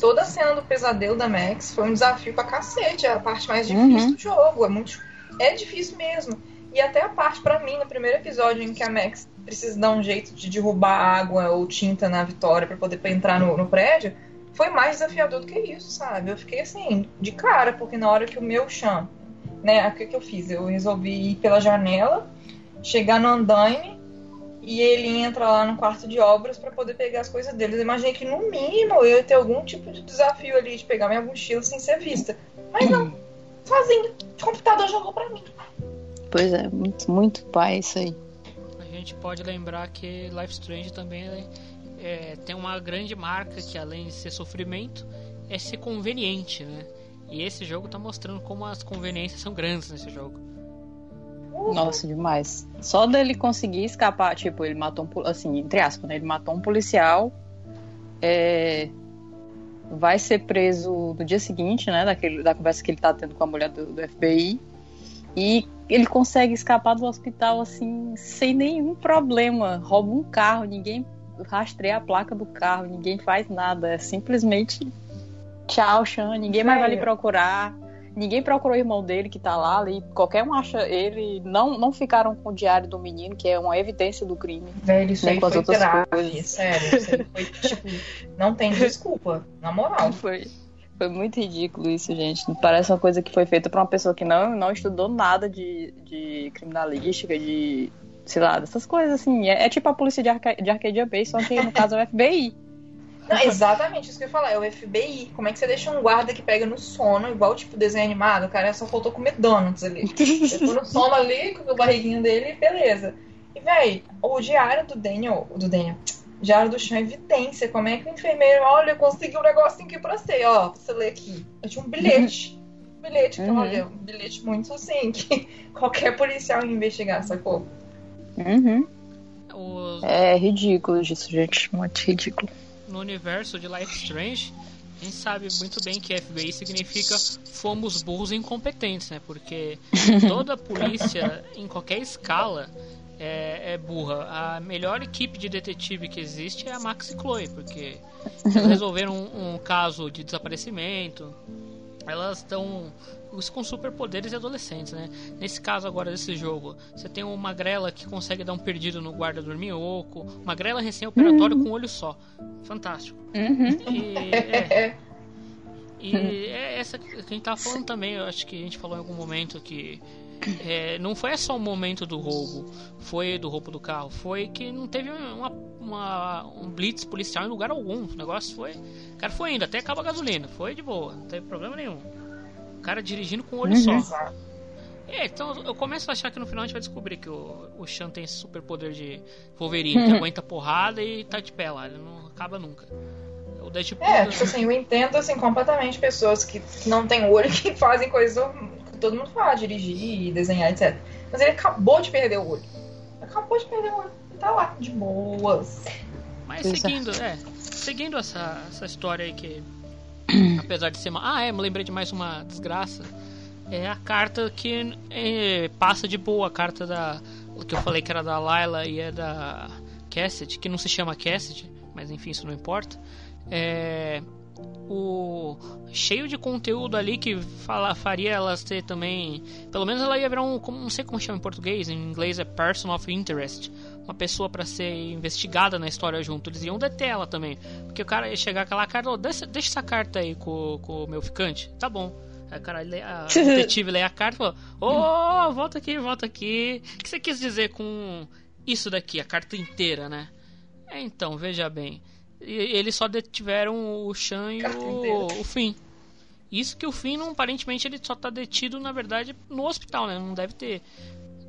toda a cena do pesadelo da Max foi um desafio pra cacete, é a parte mais difícil uhum. do jogo, é muito é difícil mesmo. E até a parte para mim no primeiro episódio em que a Max precisa dar um jeito de derrubar água ou tinta na Vitória para poder entrar no, no prédio, foi mais desafiador do que isso, sabe? Eu fiquei assim, de cara, porque na hora que o meu chão, né, o que, que eu fiz? Eu resolvi ir pela janela, chegar no andaime e ele entra lá no quarto de obras para poder pegar as coisas dele. Eu imaginei que no mínimo eu ia ter algum tipo de desafio ali de pegar minha mochila sem ser vista. Mas não, sozinho, o computador jogou para mim. Pois é, muito, muito pai isso aí gente pode lembrar que Life Strange também é, é, tem uma grande marca que além de ser sofrimento, é ser conveniente, né? E esse jogo tá mostrando como as conveniências são grandes nesse jogo. Nossa, demais. Só dele conseguir escapar, tipo, ele matou um, assim, entre aspas, né? Ele matou um policial, é, vai ser preso no dia seguinte, né? Daquele, da conversa que ele tá tendo com a mulher do, do FBI. E ele consegue escapar do hospital assim, sem nenhum problema. Rouba um carro, ninguém rastreia a placa do carro, ninguém faz nada. É simplesmente tchau, Sean, ninguém mais vai lhe procurar. Ninguém procurou o irmão dele que tá lá ali. Qualquer um acha ele. Não, não ficaram com o diário do menino, que é uma evidência do crime. Velho, isso aí foi grave. Coisas. Sério, isso aí foi tipo. Não tem desculpa, na moral. Foi. Foi muito ridículo isso, gente. Parece uma coisa que foi feita pra uma pessoa que não, não estudou nada de, de criminalística, de. sei lá, dessas coisas assim. É, é tipo a polícia de, Arca de Arcadia Bay, só que no caso é o FBI. Não, exatamente isso que eu ia falar, é o FBI. Como é que você deixa um guarda que pega no sono, igual tipo desenho animado? O cara só faltou comer donuts ali. Ficou no sono ali, com o barriguinho dele, beleza. E, véi, o diário do Daniel, do Daniel, diário do chão é evidência. Como é que o enfermeiro, olha, eu consegui um negocinho aqui pra você, ó, pra você ler aqui. Eu tinha um bilhete. Um bilhete, que, Uhum. olha, um bilhete muito assim, que qualquer policial ia investigar, sacou? Uhum. Os- É ridículo isso, gente. Muito ridículo. no universo de Life Strange, a gente sabe muito bem que FBI significa fomos burros e incompetentes, né? Porque toda polícia, em qualquer escala, é, é burra. A melhor equipe de detetive que existe é a Max e Chloe, porque elas resolveram um, um caso de desaparecimento. Elas estão com superpoderes e adolescentes, né? Nesse caso agora desse jogo, você tem uma magrela que consegue dar um perdido no guarda dorminhoco, magrela recém-operatório com um olho só. Fantástico. E, é, e é essa que a gente tava falando também, eu acho que a gente falou em algum momento que é, não foi só o momento do roubo, foi do roubo do carro, foi que não teve uma, uma- um blitz policial em lugar algum. O negócio foi. O cara foi indo, até acaba a gasolina, foi de boa, não teve problema nenhum. O cara dirigindo com o olho Uhum. só. É, então eu começo a achar que no final a gente vai descobrir que o, o Sean tem esse superpoder de Wolverine, que aguenta porrada e tá de pé lá, ele não acaba nunca. O Deadpool. É, tipo assim, eu entendo assim, completamente pessoas que, não têm olho que fazem coisas todo mundo faz, dirigir, desenhar, etc. Mas ele acabou de perder o olho. Acabou de perder o olho. Ele tá lá, de boas. Mas é. seguindo, é, seguindo essa, essa história aí que, apesar de ser uma... Ah, é, me lembrei de mais uma desgraça. É a carta que é, passa de boa, a carta da... O que eu falei que era da Layla e é da Cassidy, que não se chama Cassidy, mas enfim, isso não importa. É... O cheio de conteúdo ali que fala, faria elas ter também. Pelo menos ela ia virar um. Como, não sei como chama em português, em inglês é Person of Interest uma pessoa pra ser investigada na história junto. Eles iam deter ela também. Porque o cara ia chegar com aquela carta, "Ô, deixa, deixa essa carta aí com, com o meu ficante. Tá bom. Aí o cara lê, a detetive lê a carta e falou: Ô, volta aqui, volta aqui. O que você quis dizer com isso daqui, a carta inteira, né? É, então, veja bem. E- Eles só detiveram o Chan e o, o Finn. Isso que o Finn, não, aparentemente, ele só tá detido, na verdade, no hospital, né? Não deve ter.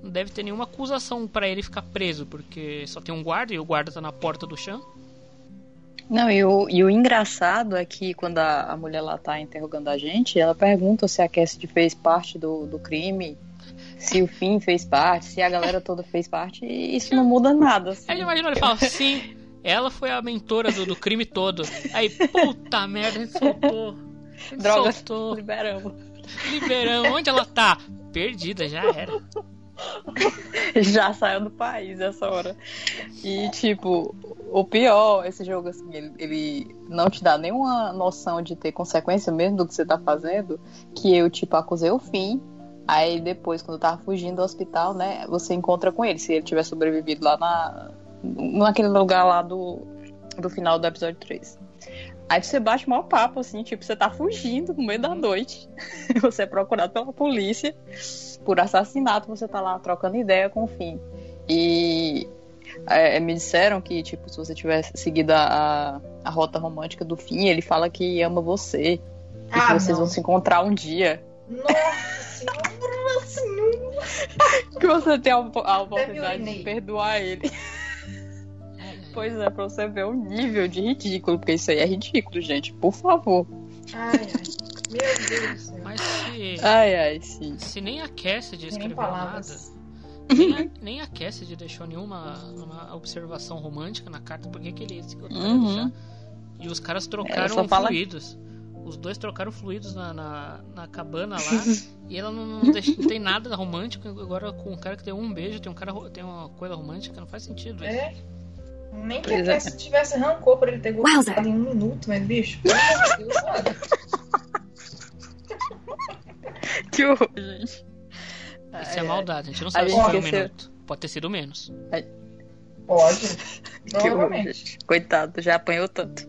Não deve ter nenhuma acusação pra ele ficar preso, porque só tem um guarda e o guarda tá na porta do Chan. Não, e o, e o engraçado é que quando a, a mulher lá tá interrogando a gente, ela pergunta se a Cassidy fez parte do, do crime, se o Finn fez parte, se a galera toda fez parte, e isso não muda nada. assim. Aí imagina ele fala, sim, ela foi a mentora do, do crime todo. Aí, puta merda, a gente soltou. A gente Droga, soltou. liberamos. Liberamos. Onde ela tá? Perdida, já era. Já saiu do país essa hora. E, tipo, o pior, esse jogo, assim, ele, ele não te dá nenhuma noção de ter consequência mesmo do que você tá fazendo. Que eu, tipo, acusei o fim. Aí depois, quando eu tava fugindo do hospital, né, você encontra com ele, se ele tiver sobrevivido lá na, naquele lugar lá do, do final do episódio 3. Aí você bate o maior papo, assim, tipo, você tá fugindo no meio da noite. Você é procurado pela polícia por assassinato, você tá lá trocando ideia com o fim. E é, me disseram que, tipo, se você tivesse seguido a, a, rota romântica do fim, ele fala que ama você. E Ah, que vocês não. vão se encontrar um dia. Nossa senhora, senhora. Que você tem a, a oportunidade de perdoar ele. Pois é, pra você ver o nível de ridículo, porque isso aí é ridículo, gente. Por favor. Ai, ai. Meu Deus do céu. Mas se, Ai, ai, sim. se nem a Cassidy Sem nem escreveu palavras. nada, nem a, nem a Cassidy deixou nenhuma uma observação romântica na carta, por que que ele Uhum. E os caras trocaram só fala- fluidos. Os dois trocaram fluidos na, na, na cabana lá. e ela não, não, deixa- não tem nada romântico. Agora com um cara que deu um beijo, tem um cara tem uma coisa romântica, não faz sentido isso. É. Nem que Pois a é. Cassie tivesse rancor por ele ter gostado em um minuto, mas bicho, pelo amor de Deus. Que horror, gente. Isso é maldade, a gente não sabe se foi um minuto. Pode ter sido menos. Pode. Que horror, Provavelmente. gente. Coitado, já apanhou tanto.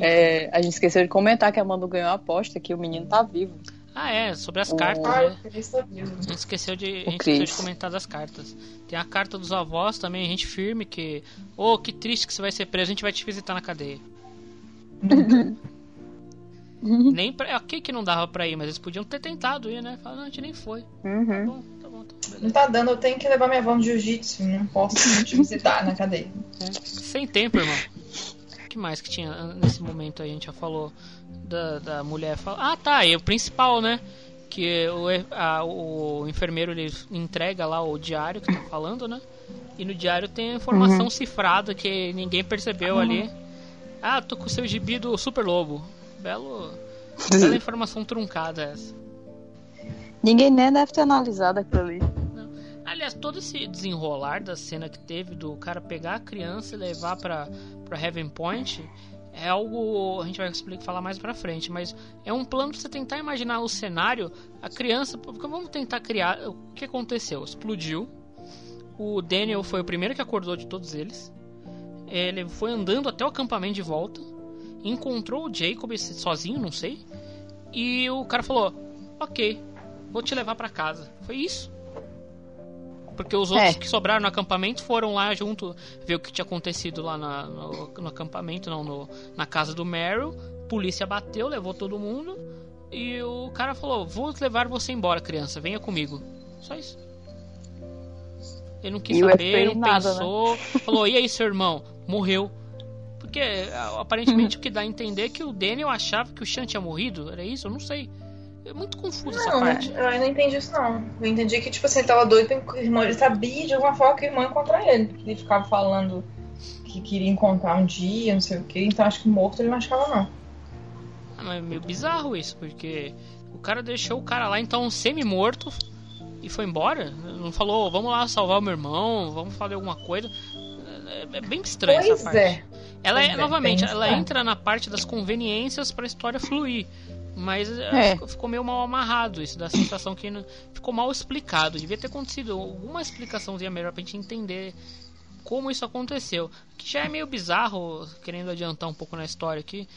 É, a gente esqueceu de comentar que a Manu ganhou a aposta que o menino tá vivo. Ah, é, sobre as O- cartas, Ai, né? o tá gente esqueceu de, a O gente esqueceu de comentar das cartas. Tem a carta dos avós também, a gente firme que. Ô, que triste que você vai ser preso, a gente vai te visitar na cadeia. Nem pra. Ok que não dava pra ir, mas eles podiam ter tentado ir, né? Falar, não, a gente nem foi. Tá Uhum. bom, tá bom, tá bom. Não tá dando, eu tenho que levar minha avó no jiu-jitsu, não posso te visitar na cadeia. É. Sem tempo, irmão. O que mais que tinha nesse momento aí? A gente já falou da, da mulher. Fala... Ah, tá, e o principal, né? Que o, a, o enfermeiro ele entrega lá o diário que tá falando, né? E no diário tem a informação uhum. cifrada que ninguém percebeu uhum. ali. Ah, tô com o seu gibi do Super Lobo. Belo. Bela informação truncada essa. Ninguém nem deve ter analisado aquilo ali. Não. Aliás, todo esse desenrolar da cena que teve do cara pegar a criança e levar pra, pra Heaven Point é algo. A gente vai explicar, falar mais pra frente, mas é um plano pra você tentar imaginar o cenário. A criança. Vamos tentar criar. O que aconteceu? Explodiu. O Daniel foi o primeiro que acordou de todos eles. Ele foi andando até o acampamento de volta. Encontrou o Jacob sozinho, não sei. E o cara falou: Ok, vou te levar para casa. Foi isso. Porque os outros é. que sobraram no acampamento foram lá junto ver o que tinha acontecido lá na, no, no, acampamento, não, no, na casa do Meryl. Polícia bateu, levou todo mundo. E o cara falou: Vou levar você embora, criança, venha comigo. Só isso. Ele não quis e saber, não nada, pensou. Né? Falou: E aí, seu irmão? Morreu. Porque aparentemente o que dá a entender é que o Daniel achava que o Sean tinha morrido. Era isso? Eu não sei. É muito confuso não, essa parte. Eu não entendi isso, não. Eu entendi que, tipo assim, ele tava doido com o irmão. Ele sabia de alguma forma que o irmão ia encontrar ele. Ele ficava falando que queria encontrar um dia, não sei o que. Então acho que morto ele não achava, não. Ah, mas é meio bizarro isso, porque o cara deixou o cara lá, então, semi-morto e foi embora. Não falou, vamos lá salvar o meu irmão, vamos fazer alguma coisa. É, é bem estranho pois essa parte. É. Ela é, novamente, ela entra na parte das conveniências para a história fluir. Mas é. ficou meio mal amarrado isso, da sensação que ficou mal explicado. Devia ter acontecido alguma explicaçãozinha melhor pra gente entender como isso aconteceu. Que já é meio bizarro, querendo adiantar um pouco na história aqui,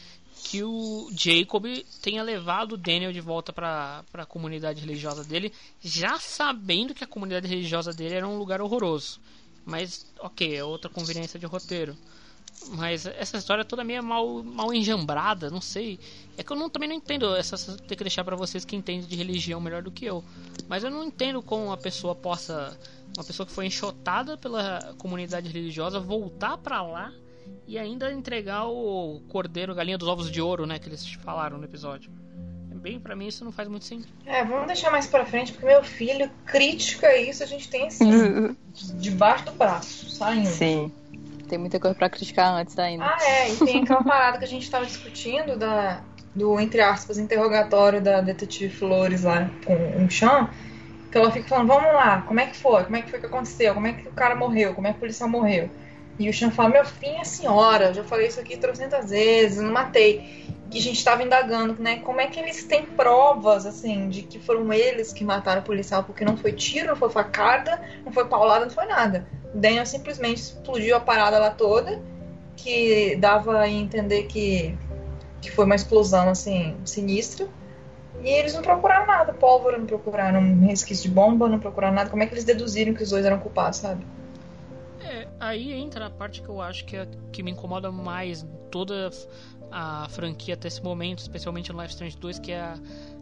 que o Jacob tenha levado o Daniel de volta para a comunidade religiosa dele, já sabendo que a comunidade religiosa dele era um lugar horroroso. Mas, ok, é outra conveniência de roteiro. Mas essa história toda meio mal, mal enjambrada, não sei. É que eu não, também não entendo. Essa ter que deixar para vocês que entendem de religião melhor do que eu. Mas eu não entendo como uma pessoa possa. Uma pessoa que foi enxotada pela comunidade religiosa voltar para lá e ainda entregar o cordeiro, galinha dos ovos de ouro, né? Que eles falaram no episódio. É bem, para mim isso não faz muito sentido. É, vamos deixar mais pra frente, porque meu filho, crítica isso, a gente tem assim, debaixo do braço, saindo. Sim tem muita coisa para criticar antes ainda. Ah, é, e tem aquela parada que a gente estava discutindo da, do, entre aspas, interrogatório da detetive Flores lá com o Chan, que ela fica falando, vamos lá, como é que foi? Como é que foi que aconteceu? Como é que o cara morreu? Como é que o policial morreu? E o Chan fala, meu filho é senhora, já falei isso aqui trocentas vezes, não matei. E a gente estava indagando, né, como é que eles têm provas, assim, de que foram eles que mataram o policial, porque não foi tiro, não foi facada, não foi paulada, não foi nada. Daniel simplesmente explodiu a parada lá toda, que dava a entender que, que foi uma explosão assim sinistra. E eles não procuraram nada, pólvora, não procuraram resquício de bomba, não procuraram nada. Como é que eles deduziram que os dois eram culpados, sabe? É, aí entra a parte que eu acho que, é, que me incomoda mais toda a franquia até esse momento, especialmente no Life Strange 2, que é a,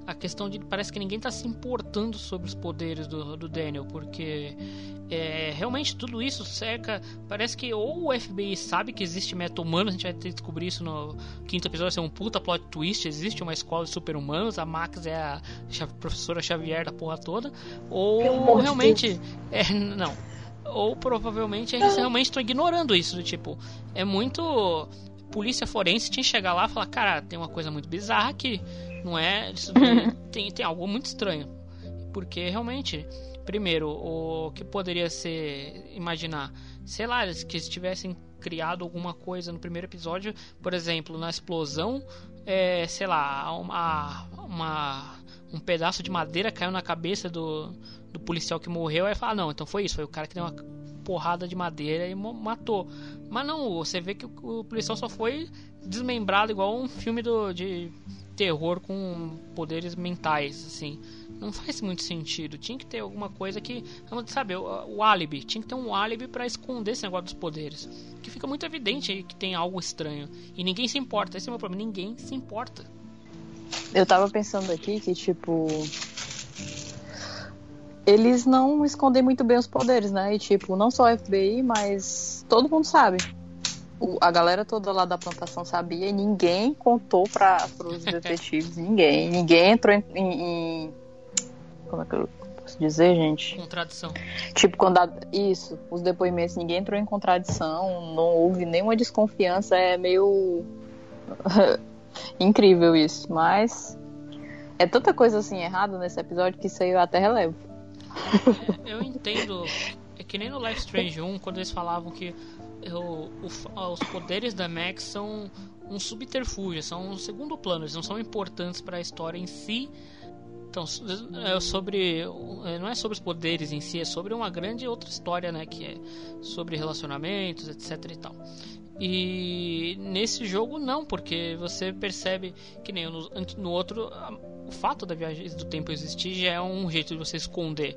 a questão de parece que ninguém está se importando sobre os poderes do, do Daniel, porque é, realmente tudo isso cerca. Parece que ou o FBI sabe que existe meta-humano, a gente vai ter que descobrir isso no quinto episódio, vai ser um puta plot twist. Existe uma escola de super-humanos, a Max é a professora Xavier da porra toda, ou realmente. É, não. Ou provavelmente eles realmente estão ignorando isso, do tipo, é muito polícia forense tinha que chegar lá e falar, cara, tem uma coisa muito bizarra aqui, não é? Isso, tem, tem algo muito estranho. Porque realmente, primeiro, o que poderia ser imaginar, sei lá, que eles tivessem criado alguma coisa no primeiro episódio, por exemplo, na explosão, é, sei lá, uma, uma, um pedaço de madeira caiu na cabeça do, do policial que morreu, aí fala, não, então foi isso, foi o cara que deu uma porrada de madeira e matou. Mas não, você vê que o policial só foi desmembrado igual um filme do, de terror com poderes mentais, assim. Não faz muito sentido. Tinha que ter alguma coisa que, sabe, o, o álibi. Tinha que ter um álibi para esconder esse negócio dos poderes. Que fica muito evidente que tem algo estranho. E ninguém se importa. Esse é o meu problema. Ninguém se importa. Eu tava pensando aqui que, tipo, eles não escondem muito bem os poderes, né? E tipo, não só o FBI, mas todo mundo sabe. O, a galera toda lá da plantação sabia e ninguém contou para os detetives, ninguém. Ninguém entrou em, em, Como é que eu posso dizer, gente? Contradição. Tipo, quando a, isso, os depoimentos, ninguém entrou em contradição, não houve nenhuma desconfiança, é meio incrível isso, mas é tanta coisa assim errada nesse episódio que isso aí eu até relevo. Eu entendo. É que nem no Life Strange 1, quando eles falavam que o, os poderes da Max são um subterfúgio, são um segundo plano, eles não são importantes para a história em si. Então, é sobre é, não é sobre os poderes em si, é sobre uma grande outra história, né, que é sobre relacionamentos, etc e tal. E nesse jogo não, porque você percebe que nem no, no outro o fato da viagem do tempo existir já é um jeito de você esconder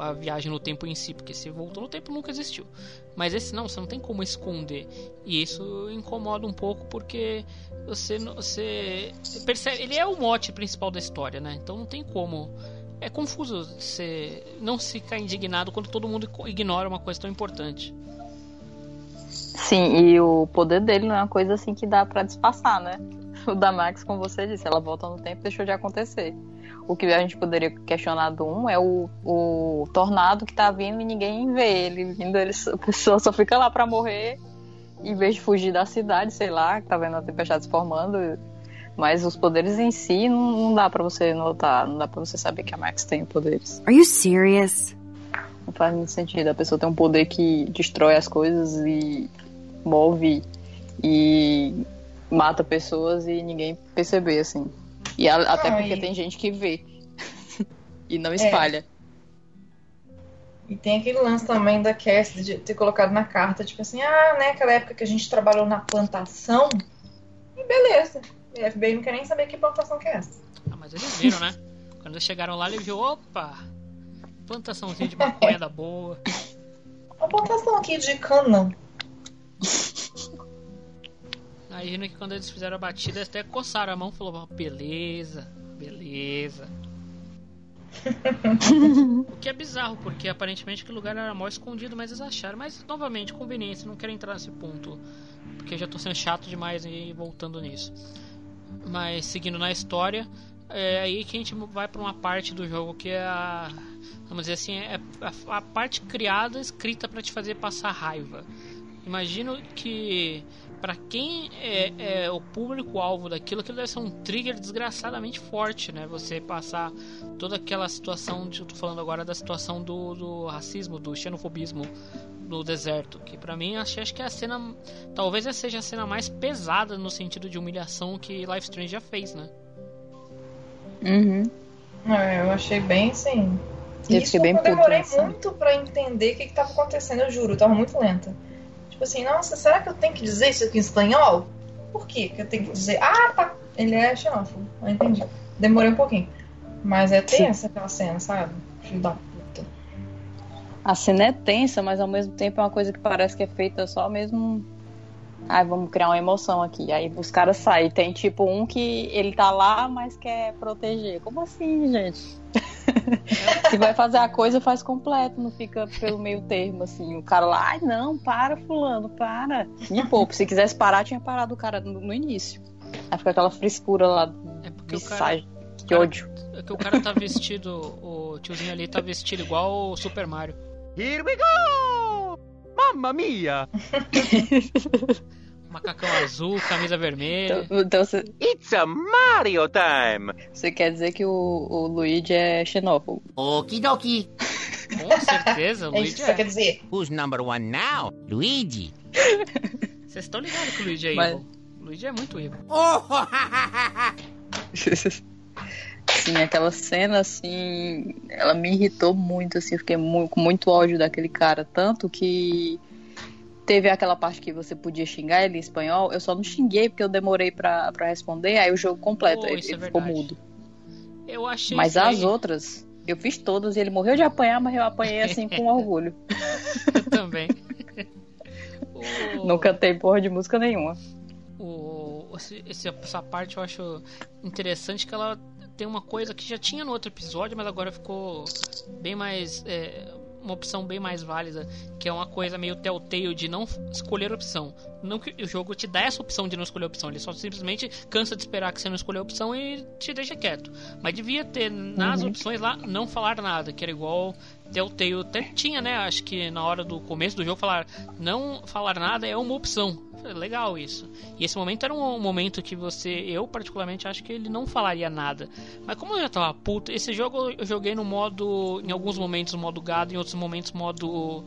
a viagem no tempo em si, porque se voltou no tempo nunca existiu. Mas esse não, você não tem como esconder. E isso incomoda um pouco porque você, você percebe. Ele é o mote principal da história, né? Então não tem como. É confuso você não ficar indignado quando todo mundo ignora uma coisa tão importante. Sim, e o poder dele não é uma coisa assim que dá para disfarçar, né? o da Max, como você disse, ela volta no tempo e deixou de acontecer. O que a gente poderia questionar do um é o, o tornado que tá vindo e ninguém vê ele vindo, ele, a pessoa só fica lá para morrer em vez de fugir da cidade, sei lá, que tá vendo a tempestade se formando. Mas os poderes em si não, não dá para você notar, não dá para você saber que a Max tem poderes. Are you serious? Não faz muito sentido. A pessoa tem um poder que destrói as coisas e move e mata pessoas e ninguém perceber, assim. E a, até porque e... tem gente que vê e não é. espalha. É. E tem aquele lance também da Cass de ter colocado na carta, tipo assim, ah, né, aquela época que a gente trabalhou na plantação. E beleza. E a FBI não quer nem saber que plantação que é essa. Ah, mas eles viram, né? Quando eles chegaram lá, ele viu, opa, plantaçãozinha de maconha da boa. Uma plantação aqui de cana. Imagina que quando eles fizeram a batida, eles até coçaram a mão e falaram: beleza, beleza. o que é bizarro, porque aparentemente aquele lugar era mal escondido, mas eles acharam. Mas novamente, conveniência, não quero entrar nesse ponto, porque já tô sendo chato demais e voltando nisso. Mas seguindo na história, é aí que a gente vai para uma parte do jogo que é a. Vamos dizer assim, é a, a parte criada, escrita para te fazer passar raiva. Imagino que para quem é, é o público-alvo daquilo, aquilo deve ser um trigger desgraçadamente forte, né? Você passar toda aquela situação, de, eu tô falando agora da situação do, do racismo, do xenofobismo no deserto, que para mim acho, acho que é a cena, talvez essa seja a cena mais pesada no sentido de humilhação que Life Strange já fez, né? Uhum. É, eu achei bem assim. Eu Isso bem eu demorei muito para entender o que, que tava acontecendo, eu juro, eu tava muito lenta. Tipo assim, nossa, será que eu tenho que dizer isso aqui em espanhol? Por que que eu tenho que dizer? Ah, tá. Ele é xenófobo. Eu entendi. Demorei um pouquinho. Mas é tensa aquela cena, sabe? Filho da puta. A cena é tensa, mas ao mesmo tempo é uma coisa que parece que é feita só mesmo. Ai, vamos criar uma emoção aqui. Aí os caras saem. Tem tipo um que ele tá lá, mas quer proteger. Como assim, gente? Se vai fazer a coisa, faz completo, não fica pelo meio termo, assim. O cara lá, ai não, para, fulano, para. Me pouco. Se quisesse parar, tinha parado o cara no, no início. Aí fica aquela frescura lá. É porque o cara, que cara, ódio. É que o cara tá vestido, o tiozinho ali tá vestido igual o Super Mario. Here we go! Mamma mia! Macacão azul, camisa vermelha. Então, então você... It's a Mario time! Você quer dizer que o, o Luigi é xenófobo? Okidoki! Com certeza, o é Luigi isso que você é. quer dizer? Who's number one now? Luigi! Vocês estão ligados que o Luigi é Mas- evil. O Luigi é muito evil. Oh, Sim, aquela cena, assim, ela me irritou muito, assim, eu fiquei mu com muito ódio daquele cara, tanto que teve aquela parte que você podia xingar ele em espanhol, eu só não xinguei porque eu demorei pra, pra responder, aí o jogo completo, Oh, ele, é ele ficou verdade. mudo. Eu achei Mas as outras, eu fiz todas e ele morreu de apanhar, mas eu apanhei assim com orgulho. Eu também. Não cantei porra de música nenhuma. o, essa parte eu acho interessante que ela tem uma coisa que já tinha no outro episódio, mas agora ficou bem mais. É, uma opção bem mais válida, que é uma coisa meio telltale de não escolher opção. Não que o jogo te dá essa opção de não escolher opção, ele só simplesmente cansa de esperar que você não escolha a opção e te deixa quieto. Mas devia ter nas Uhum. opções lá não falar nada, que era igual Telltale até tinha, né? Acho que na hora do começo do jogo falar não falar nada é uma opção. Legal isso. E esse momento era um momento que você, eu particularmente acho que ele não falaria nada. Mas como eu já tava puto, esse jogo eu joguei no modo, em alguns momentos modo gado, em outros momentos modo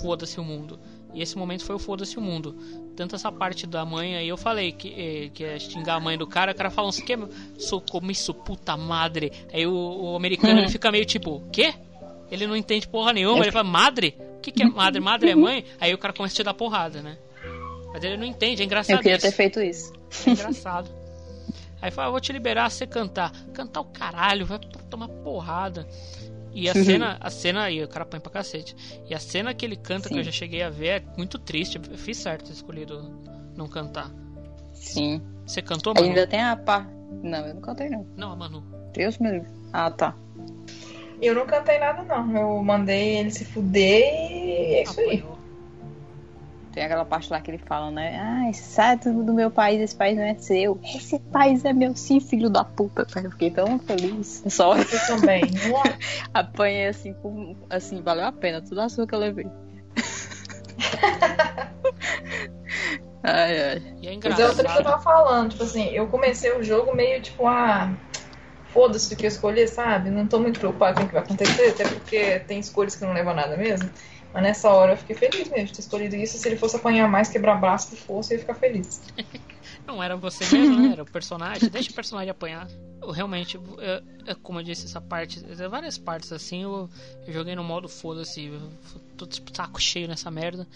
foda-se o mundo. E esse momento foi o foda-se o mundo. Tanto essa parte da mãe aí eu falei que, eh, que é xingar a mãe do cara, o cara fala uns que sou como isso puta madre. Aí o, o americano ele fica meio tipo, quê? Ele não entende porra nenhuma, ele fala, madre? O que, que é madre? Madre é mãe? Aí o cara começa a te dar porrada, né? Mas ele não entende, é engraçado. Eu queria isso. ter feito isso. É engraçado. Aí fala, eu vou te liberar você cantar. Cantar o caralho, vai tomar porrada. E a cena, a cena aí, o cara põe pra cacete. E a cena que ele canta, que eu já cheguei a ver, é muito triste. Eu fiz certo ter escolhido não cantar. Sim. Você cantou, Manu? Ainda tem a parte. Não, eu não cantei não. Não, a Manu. Deus me livre. Ah, tá. Eu não cantei nada, não. Eu mandei ele se fuder e é isso aí. Tem aquela parte lá que ele fala, né? Ah, sai tudo do meu país, esse país não é seu. Esse país é meu sim, filho da puta. Eu fiquei tão feliz. Só Eu também. apanhei assim, com... assim, valeu a pena. Tudo a sua que eu levei. ai, ai. E é Mas é outra que eu tava falando, tipo assim, eu comecei o jogo meio tipo, ah, foda-se o que eu escolher, sabe? Não tô muito preocupado com o que vai acontecer, até porque tem escolhas que não levam a nada mesmo. Mas nessa hora eu fiquei feliz mesmo de ter escolhido isso. Se ele fosse apanhar mais, quebrar braço que fosse, eu ia ficar feliz. Não era você mesmo, né? Era o personagem. Deixa o personagem apanhar. Eu realmente, é como eu disse, essa parte, várias partes assim, eu, eu joguei no modo foda-se. eu Tô tipo, saco cheio nessa merda.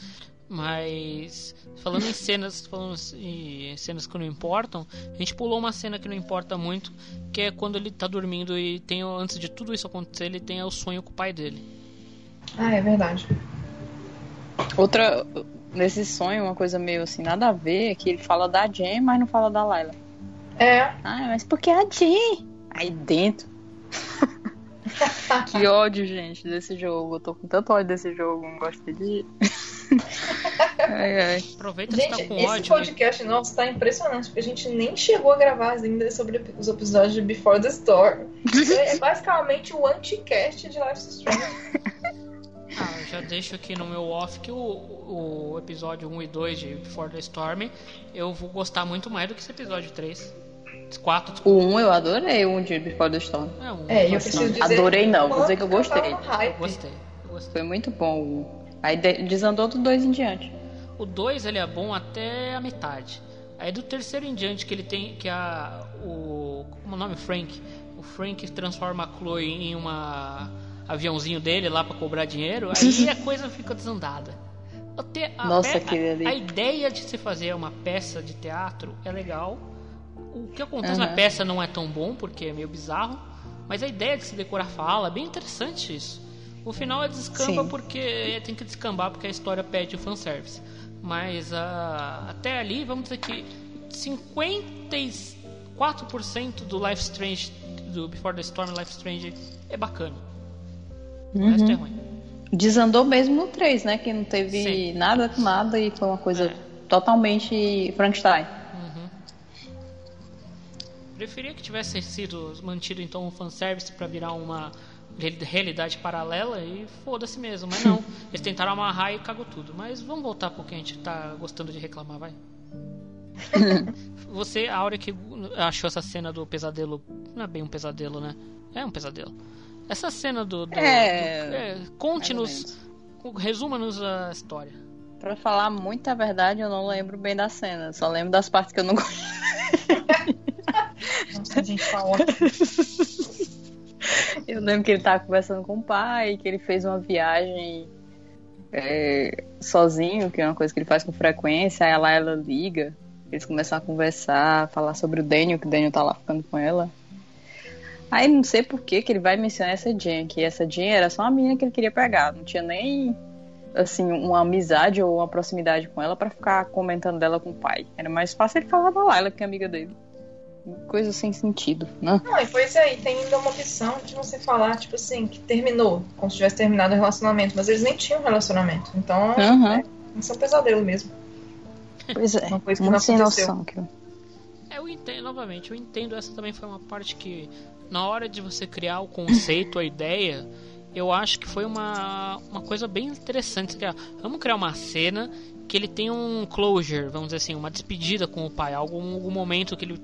Mas falando em cenas, falando em cenas que não importam, a gente pulou uma cena que não importa muito, que é quando ele tá dormindo e tem antes de tudo isso acontecer, ele tem o sonho com o pai dele. Ah, é verdade. Outra, nesse sonho, uma coisa meio assim, nada a ver, é que ele fala da Jen, mas não fala da Layla. É. Ah, mas por que a Jen? Aí dentro. que ódio, gente, desse jogo. Eu tô com tanto ódio desse jogo, não gostei de. ai, ai. Aproveita Gente, que tá com esse ódio. podcast nosso tá impressionante, porque a gente nem chegou a gravar ainda sobre os episódios de Before the Storm. é basicamente o anticast de Life is Strange. Ah, eu já deixo aqui no meu off que o, o episódio 1 e 2 de Before the Storm eu vou gostar muito mais do que esse episódio 3. 4, O 1 eu adorei, o 1 de Before the Storm. É, um, É, eu preciso dizer Adorei não, vou dizer que eu eu gostei. hype. Gostei, gostei. Foi muito bom o 1. Aí de- desandou do 2 em diante. O 2 ele é bom até a metade. Aí do terceiro em diante que ele tem que a o como é o nome Frank, o Frank transforma a Chloe em uma aviãozinho dele lá pra cobrar dinheiro, aí a coisa fica desandada. Te- a Nossa, pe- a, a ideia de se fazer uma peça de teatro é legal. O que acontece na Aham. peça não é tão bom porque é meio bizarro, mas a ideia de se decorar fala é bem interessante isso. O final é descamba Sim. porque tem que descambar porque a história pede o fanservice. Mas ah, até ali, vamos dizer que 54% do Life Strange, do Before the Storm Life Strange é bacana. O resto é ruim. Desandou mesmo no 3, né? Que não teve Sim. nada com nada e foi uma coisa É. totalmente Frankenstein. Preferia que tivesse sido mantido então um fanservice pra virar uma realidade paralela e foda-se mesmo. Mas não, eles tentaram amarrar e cagou tudo. Mas vamos voltar pro que a gente tá gostando de reclamar, vai. Você, a hora que achou essa cena do pesadelo. Não é bem um pesadelo, né? É um pesadelo. Essa cena do. do- É, do- é, Conte-nos. Resuma-nos a história. Pra falar muita verdade, eu não lembro bem da cena. Só lembro das partes que eu não gosto. Nossa, gente, tá ótimo. Eu lembro que ele tava conversando com o pai, que ele fez uma viagem é, sozinho, que é uma coisa que ele faz com frequência. Aí lá ela liga, eles começam a conversar, falar sobre o Daniel, que o Daniel tá lá ficando com ela. Aí não sei por que que ele vai mencionar essa Jen, que essa Jen era só uma menina que ele queria pegar, não tinha nem assim uma amizade ou uma proximidade com ela pra ficar comentando dela com o pai. Era mais fácil ele falar da Layla, que é amiga dele. Coisa sem sentido, né? Não, e pois é, e tem ainda uma opção de você falar, tipo assim, que terminou, como se tivesse terminado o relacionamento, mas eles nem tinham relacionamento. Então, Uhum. é, isso é um pesadelo mesmo. Pois é, Uma coisa que não sem aconteceu. noção. Que... É, eu entendo, novamente, eu entendo, essa também foi uma parte que, na hora de você criar o conceito, a ideia, eu acho que foi uma, uma coisa bem interessante. Criar. Vamos criar uma cena que ele tem um closure, vamos dizer assim, uma despedida com o pai, algum, algum momento que ele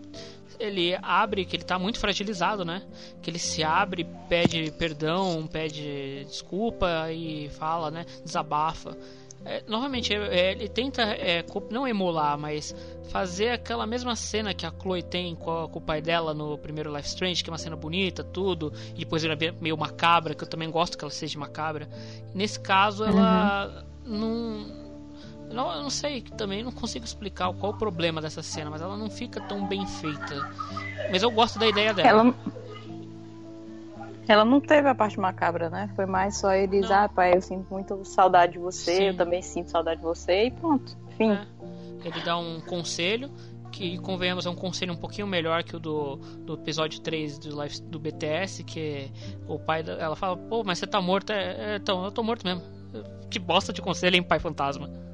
ele abre, que ele tá muito fragilizado, né? Que ele se abre, pede perdão, pede desculpa e fala, né? Desabafa. É, novamente, é, é, ele tenta é, não emular, mas fazer aquela mesma cena que a Chloe tem com, a- com o pai dela no primeiro Life Strange, que é uma cena bonita, tudo, e depois ela é meio macabra, que eu também gosto que ela seja macabra. Nesse caso, ela não. Não, eu não sei, também não consigo explicar qual o problema dessa cena, mas ela não fica tão bem feita. Mas eu gosto da ideia dela. Ela, ela não teve a parte macabra, né? Foi mais só eles, ah, pai, eu sinto muito saudade de você, Sim. eu também sinto saudade de você, e pronto. Fim. É. Ele dá um conselho, que convenhamos é um conselho um pouquinho melhor que o do, do episódio 3 do, Life, do BTS, que o pai ela fala, pô, mas você tá morto, é, é, então, eu tô morto mesmo. Que bosta de conselho, hein, pai fantasma.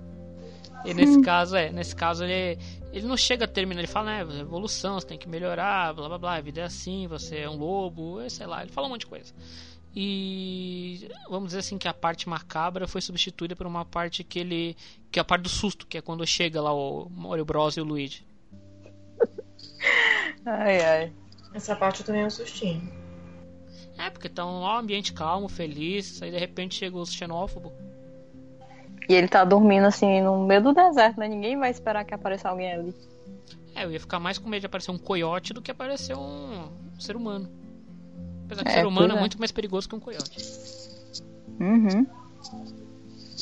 E nesse caso, é, nesse caso ele, ele não chega a terminar, ele fala, né, evolução, você tem que melhorar, blá blá blá, a vida é assim, você é um lobo, é, sei lá, ele fala um monte de coisa. E vamos dizer assim que a parte macabra foi substituída por uma parte que ele. que é a parte do susto, que é quando chega lá o Mario Bros e o Luigi. Ai, ai. Essa parte eu também um sustinho. É, porque tá um ambiente calmo, feliz, aí de repente chega os xenófobos. E ele tá dormindo assim no meio do deserto, né? Ninguém vai esperar que apareça alguém ali. É, eu ia ficar mais com medo de aparecer um coiote do que aparecer um, ser humano. Apesar que É, ser humano é é. muito mais perigoso que um coiote. Uhum.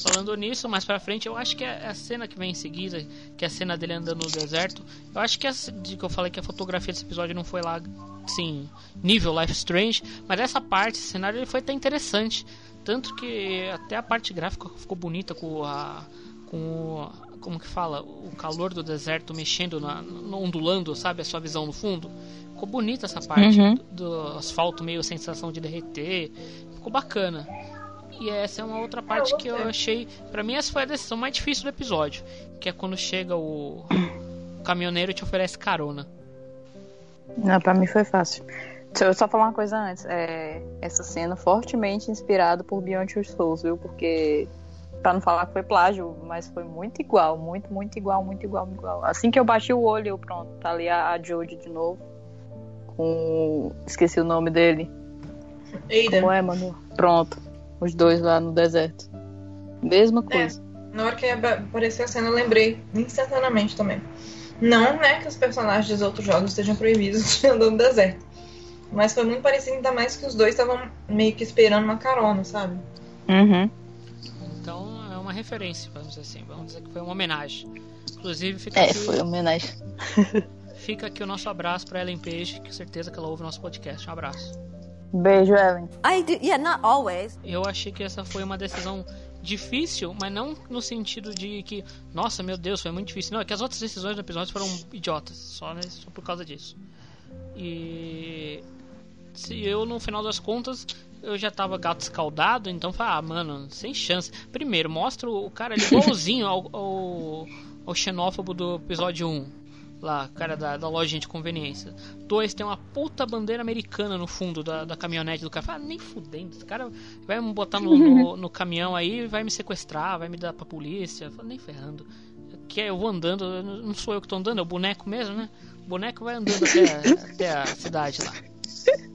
Falando nisso, mais pra frente, eu acho que a, a cena que vem em seguida, que é a cena dele andando no deserto, eu acho que essa de que eu falei que a fotografia desse episódio não foi lá, assim, nível Life Strange, mas essa parte, esse cenário, ele foi até interessante. Tanto que até a parte gráfica ficou bonita com a. com o. como que fala? O calor do deserto mexendo, na, no, ondulando, sabe? A sua visão no fundo. Ficou bonita essa parte Uhum. do, do asfalto meio sensação de derreter. Ficou bacana. E essa é uma outra parte que eu achei. Pra mim, essa foi a decisão mais difícil do episódio. Que é quando chega o, o caminhoneiro e te oferece carona. Não, pra mim foi fácil. Deixa eu só falar uma coisa antes. É, essa cena fortemente inspirada por Beyond Your Souls, viu? Porque, pra não falar que foi plágio, mas foi muito igual, muito, muito igual, muito igual, muito igual. Assim que eu bati o olho, eu pronto, tá ali a, a Jodie de novo. Com. Esqueci o nome dele. Eida. Como é, mano? Pronto. Os dois lá no deserto. Mesma coisa. Na hora que apareceu a cena, eu lembrei instantaneamente também. Não, né, que os personagens dos outros jogos estejam proibidos de andar no deserto. Mas foi muito parecido, ainda mais que os dois estavam meio que esperando uma carona, sabe? Uhum. Então é uma referência, vamos dizer assim. Vamos dizer que foi uma homenagem. Inclusive, fica, É, aqui, foi homenagem. fica aqui o nosso abraço pra Ellen Page, que certeza que ela ouve o nosso podcast. Um abraço. Beijo, Ellen. I do, yeah, not always. Eu achei que essa foi uma decisão difícil, mas não no sentido de que, nossa, meu Deus, foi muito difícil. Não, é que as outras decisões do episódio foram idiotas, só, né, só por causa disso. E se eu no final das contas eu já tava gato escaldado, então falei, ah, mano, sem chance. Primeiro, mostra o cara ali igualzinho ao, ao, ao xenófobo do episódio 1. Lá, cara da, da lojinha de conveniência. Dois, tem uma puta bandeira americana no fundo da, da caminhonete do cara. Fala, ah, nem fudendo, esse cara vai me botar no, no, no caminhão aí e vai me sequestrar, vai me dar pra polícia. Fala, nem ferrando. Que eu vou andando, não sou eu que tô andando, é o boneco mesmo, né? O boneco vai andando até, até a cidade lá.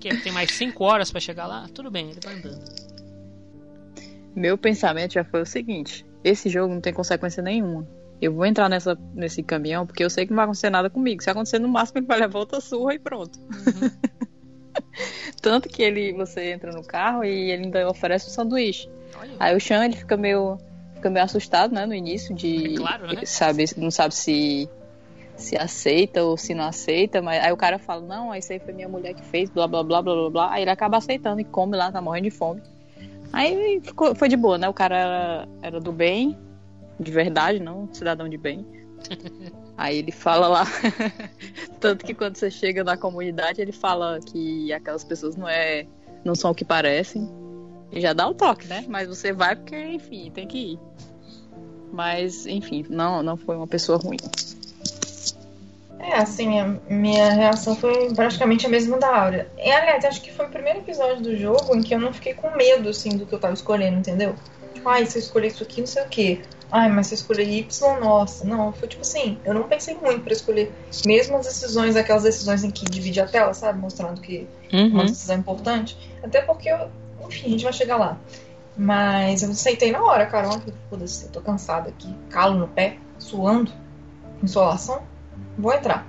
Que ele tem mais 5 horas pra chegar lá, tudo bem, ele vai andando. Meu pensamento já foi o seguinte: esse jogo não tem consequência nenhuma. Eu vou entrar nessa, nesse caminhão porque eu sei que não vai acontecer nada comigo. Se acontecer no máximo, ele vai levar outra surra e pronto. Tanto que ele, você entra no carro e ele ainda oferece um sanduíche. Aí o Sean ele fica meio, fica meio assustado, né, no início de, É claro, né? sabe, não sabe se se aceita ou se não aceita, mas aí o cara fala não, isso aí foi minha mulher que fez, blá blá blá blá blá blá. Aí ele acaba aceitando e come lá, tá morrendo de fome. Aí ficou, foi de boa, né? O cara era, era do bem, de verdade, não um cidadão de bem. Aí ele fala lá. Tanto que quando você chega na comunidade, ele fala que aquelas pessoas não é. não são o que parecem. E já dá o toque, né? Mas você vai porque, enfim, tem que ir. Mas, enfim, não, não foi uma pessoa ruim. É, assim, minha, minha reação foi praticamente a mesma da Áurea. E, aliás, acho que foi o primeiro episódio do jogo em que eu não fiquei com medo, assim, do que eu tava escolhendo, entendeu? Tipo, ai, se eu escolher isso aqui, não sei o quê. Ai, mas se eu escolher Y, nossa. Não, foi tipo assim, eu não pensei muito para escolher. Mesmo as decisões, aquelas decisões em que divide a tela, sabe? Mostrando que uhum. uma decisão importante. Até porque, eu, enfim, a gente vai chegar lá. Mas eu aceitei na hora, cara. Olha, foda-se, eu tô cansada aqui, calo no pé, suando, insolação vou entrar.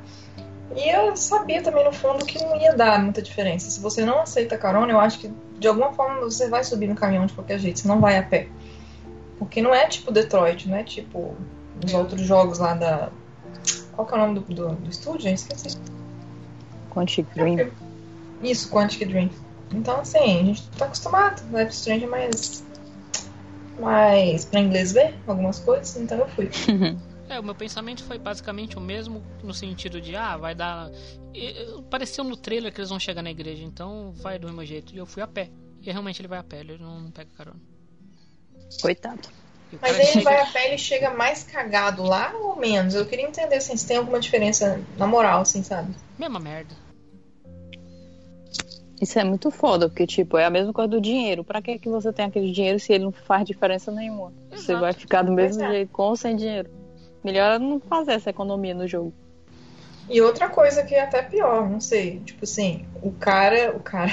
E eu sabia também no fundo que não ia dar muita diferença. Se você não aceita carona, eu acho que de alguma forma você vai subir no caminhão de qualquer jeito, você não vai a pé. Porque não é tipo Detroit, não é tipo os outros jogos lá da. Qual que é o nome do, do, do estúdio? Eu esqueci. Quantic Dream. Isso, Quantic Dream. Então, assim, a gente tá acostumado. Life Strange é mais. mais pra inglês ver algumas coisas, então eu fui. É, o meu pensamento foi basicamente o mesmo no sentido de, ah, vai dar. Pareceu no trailer que eles vão chegar na igreja, então vai do mesmo jeito. E eu fui a pé. E realmente ele vai a pé, ele não, não pega carona. Coitado. Mas aí ele chega... vai a pé ele chega mais cagado lá ou menos? Eu queria entender assim, se tem alguma diferença na moral, assim, sabe? Mesma merda. Isso é muito foda, porque, tipo, é a mesma coisa do dinheiro. Pra que, que você tem aquele dinheiro se ele não faz diferença nenhuma? Exato. Você vai ficar do mesmo é. jeito, com ou sem dinheiro. Melhor não fazer essa economia no jogo. E outra coisa que é até pior, não sei, tipo assim, o cara, o cara,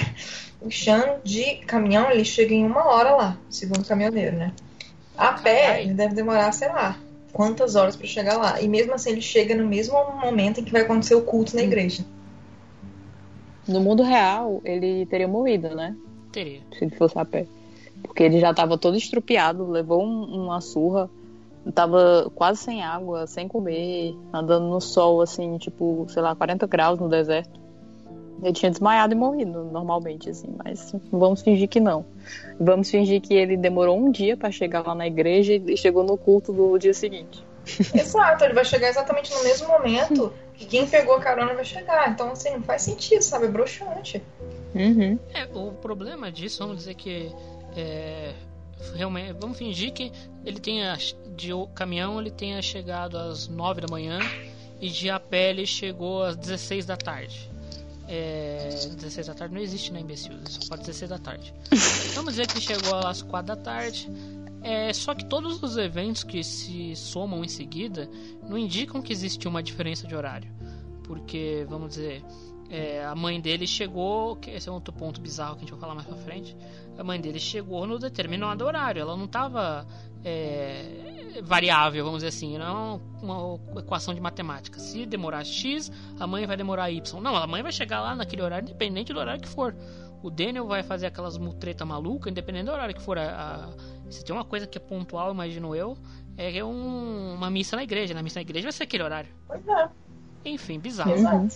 o Chan de caminhão, ele chega em uma hora lá, segundo o caminhoneiro, né? A pé, ele deve demorar, sei lá, quantas horas para chegar lá. E mesmo assim, ele chega no mesmo momento em que vai acontecer o culto na igreja. No mundo real, ele teria morrido, né? Teria. Se ele fosse a pé. Porque ele já tava todo estrupiado, levou um, uma surra tava quase sem água, sem comer, andando no sol, assim, tipo, sei lá, 40 graus no deserto. Ele tinha desmaiado e morrido, normalmente, assim, mas vamos fingir que não. Vamos fingir que ele demorou um dia para chegar lá na igreja e chegou no culto do dia seguinte. Exato, ele vai chegar exatamente no mesmo momento que quem pegou a carona vai chegar. Então, assim, não faz sentido, sabe? É broxante. Uhum. É, o problema disso, vamos dizer que é, realmente, vamos fingir que ele tenha de caminhão ele tenha chegado às 9 da manhã e de a pé ele chegou às 16 da tarde. É, 16 da tarde não existe na imbecil, só pode 16 da tarde. Vamos dizer que chegou às 4 da tarde. É, só que todos os eventos que se somam em seguida não indicam que existe uma diferença de horário. Porque, vamos dizer, é, a mãe dele chegou, que esse é outro ponto bizarro que a gente vai falar mais pra frente. A mãe dele chegou no determinado horário, ela não estava é, variável, vamos dizer assim, não é uma equação de matemática. Se demorar X, a mãe vai demorar Y. Não, a mãe vai chegar lá naquele horário, independente do horário que for. O Daniel vai fazer aquelas mutreta maluca, independente do horário que for. A, a, se tem uma coisa que é pontual, imagino eu, é um, uma missa na igreja. Na missa na igreja vai ser aquele horário. Pois é. Enfim, bizarro. Uhum.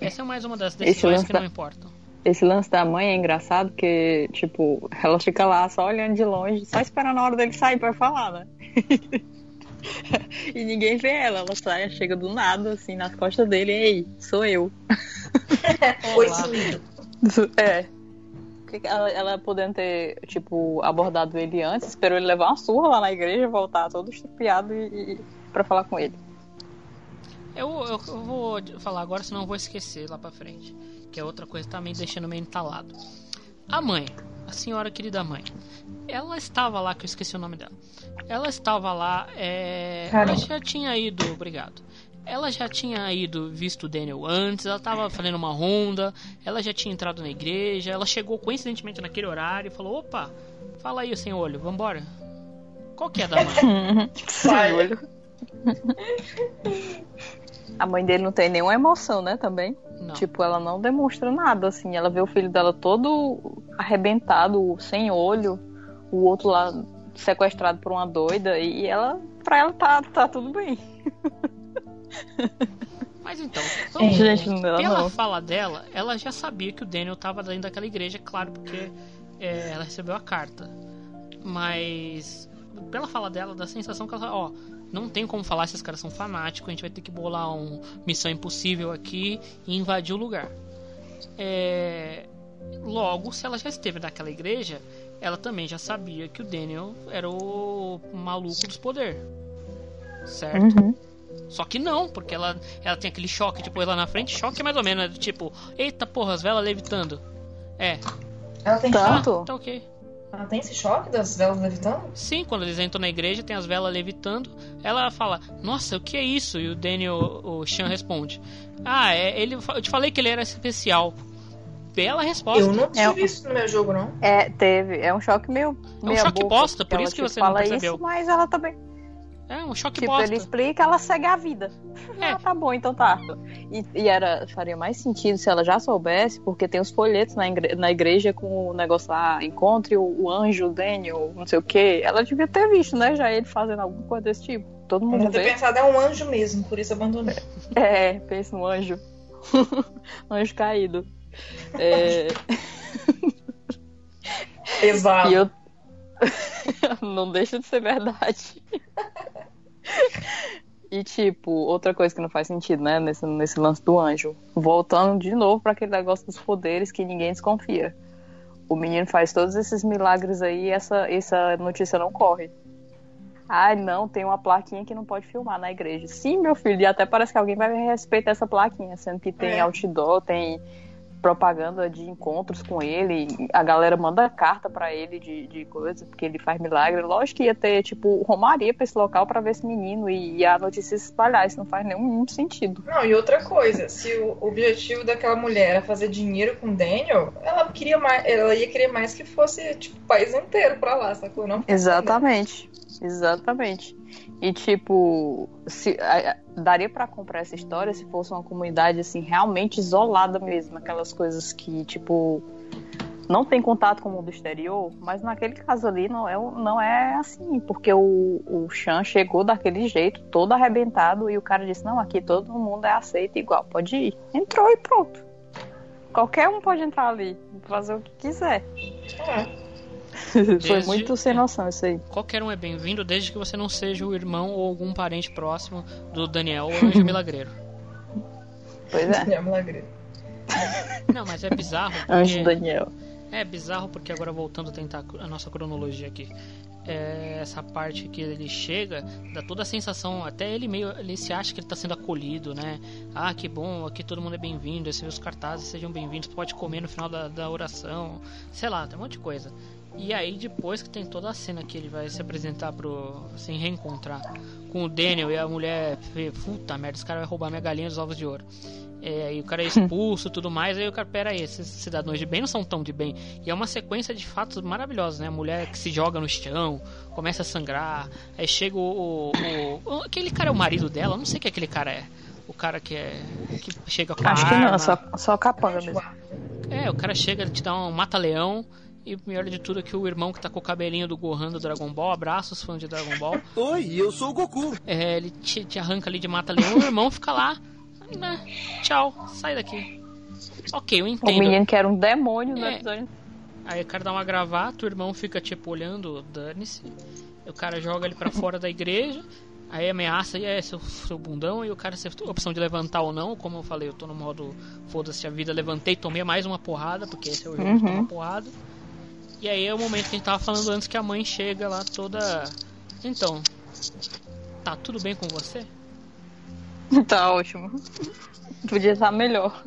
Essa é mais uma das decisões que não importam. Esse lance da mãe é engraçado porque, tipo, ela fica lá só olhando de longe, só esperando a hora dele sair pra falar, né? e ninguém vê ela, ela sai, chega do nada, assim, nas costas dele, ei, sou eu. Oi, sumido. É. Ela, ela podendo ter, tipo, abordado ele antes, esperou ele levar uma surra lá na igreja, voltar todo estupiado e, e pra falar com ele. Eu, eu, eu, vou falar agora, senão eu vou esquecer lá pra frente. Que é outra coisa que tá me deixando meio entalado. A mãe, a senhora querida mãe, ela estava lá, que eu esqueci o nome dela. Ela estava lá, é, ela já tinha ido, obrigado. Ela já tinha ido visto o Daniel antes, ela estava fazendo uma ronda, ela já tinha entrado na igreja, ela chegou coincidentemente naquele horário e falou: opa, fala aí, sem olho, vambora. Qual que é da mãe? sem olho. A mãe dele não tem nenhuma emoção, né, também. Não. Tipo, ela não demonstra nada, assim. Ela vê o filho dela todo arrebentado, sem olho, o outro lá sequestrado por uma doida, e ela, pra ela, tá, tá tudo bem. Mas então, então Gente, não, pela não. fala dela, ela já sabia que o Daniel tava dentro daquela igreja, claro, porque é, ela recebeu a carta. Mas pela fala dela, dá a sensação que ela, ó, não tem como falar se esses caras são fanáticos, a gente vai ter que bolar uma missão impossível aqui e invadir o lugar. É... Logo, se ela já esteve naquela igreja, ela também já sabia que o Daniel era o maluco dos poderes. Certo? Uhum. Só que não, porque ela, ela tem aquele choque depois lá na frente. Choque é mais ou menos, né? Tipo, eita porra, as velas levitando. É. Ela tem Tanto? choque? Tá ok. Ela tem esse choque das velas levitando? Sim, quando eles entram na igreja, tem as velas levitando. Ela fala, nossa, o que é isso? E o Daniel, o Sean responde, ah, é, ele, eu te falei que ele era especial. Bela resposta. Eu não É tive isso no meu jogo, não. É, teve. É um choque meio. É um choque boca, bosta, por isso que você não fala percebeu. isso, mas ela também. É um choque Tipo, bosta. ele explica, ela segue a vida. É. Ah, tá bom, então tá. E, e era, faria mais sentido se ela já soubesse, porque tem os folhetos na, igre- na igreja com o negócio lá, encontre o, o anjo, o Daniel, não sei o que. Ela devia ter visto, né? Já ele fazendo alguma coisa desse tipo. Todo mundo não ter vê. pensado, é um anjo mesmo, por isso abandonei. É, pensa no anjo. anjo caído. É, Exato. e eu. não deixa de ser verdade. E, tipo, outra coisa que não faz sentido, né? Nesse, nesse lance do anjo. Voltando de novo para aquele negócio dos poderes que ninguém desconfia. O menino faz todos esses milagres aí e essa, essa notícia não corre. Ai, não, tem uma plaquinha que não pode filmar na igreja. Sim, meu filho, e até parece que alguém vai respeitar essa plaquinha, sendo que tem É. outdoor, tem propaganda de encontros com ele, a galera manda carta pra ele de, de coisa, porque ele faz milagre. Lógico que ia ter, tipo, romaria pra esse local pra ver esse menino e, e a notícia se espalhar. Isso não faz nenhum sentido. Não, e outra coisa, se o objetivo daquela mulher era fazer dinheiro com o Daniel, ela queria mais, ela ia querer mais que fosse, tipo, o país inteiro pra lá, sacou? Não? Exatamente. Exatamente. E tipo, se, a- daria pra comprar essa história se fosse uma comunidade assim realmente isolada mesmo, aquelas coisas que tipo não tem contato com o mundo exterior, mas naquele caso ali não é, não é assim, porque o, o Chan chegou daquele jeito, todo arrebentado, e o cara disse, não, aqui todo mundo é aceito igual, pode ir. Entrou e pronto. Qualquer um pode entrar ali, fazer o que quiser. É. Foi Desde- muito sem noção isso aí. Qualquer um é bem-vindo, desde que você não seja o irmão ou algum parente próximo do Daniel, o anjo milagreiro. Pois é. Daniel Milagreiro. Não, mas é bizarro. Anjo Porque... Daniel. É bizarro porque agora voltando a tentar a nossa cronologia aqui. É, essa parte que ele chega, dá toda a sensação, até ele meio. Ele se acha que ele tá sendo acolhido, né? Ah, que bom, aqui todo mundo é bem-vindo, esses os cartazes sejam bem-vindos, pode comer no final da, da oração, sei lá, tem um monte de coisa. E aí depois que tem toda a cena que ele vai se apresentar pro. se reencontrar com o Daniel e a mulher. vê, Puta merda, esse cara vai roubar minha galinha dos ovos de ouro. É, e o cara é expulso e tudo mais, aí o cara, pera aí, esses cidadãos de bem não são tão de bem. E é uma sequência de fatos maravilhosos, né? A mulher que se joga no chão, começa a sangrar, aí chega o. o- o- aquele cara é o marido dela, eu não sei que aquele cara é. O cara que é. que chega com Acho a que arma. não, só, só capanga mesmo. É, o cara chega, te dá um mata-leão. E o melhor de tudo é que o irmão que tá com o cabelinho do Gohan do Dragon Ball, abraça os fãs de Dragon Ball. Oi, eu sou o Goku. É, ele te, te arranca ali de mata-leão, o irmão fica lá. né, tchau, sai daqui. Ok, eu O entendo. menino que era um demônio no É. episódio. Aí o cara dá uma gravata, o irmão fica tipo olhando, dane-se. O cara joga ele pra fora da igreja. Aí ameaça, e é seu, seu bundão, e o cara tem a opção de levantar ou não. Como eu falei, eu tô no modo foda-se a vida, levantei, tomei mais uma porrada, porque esse é o jogo de Uhum. tomar porrada. E aí é o momento que a gente tava falando antes que a mãe chega lá toda. Então, tá tudo bem com você? Tá ótimo. Podia estar melhor.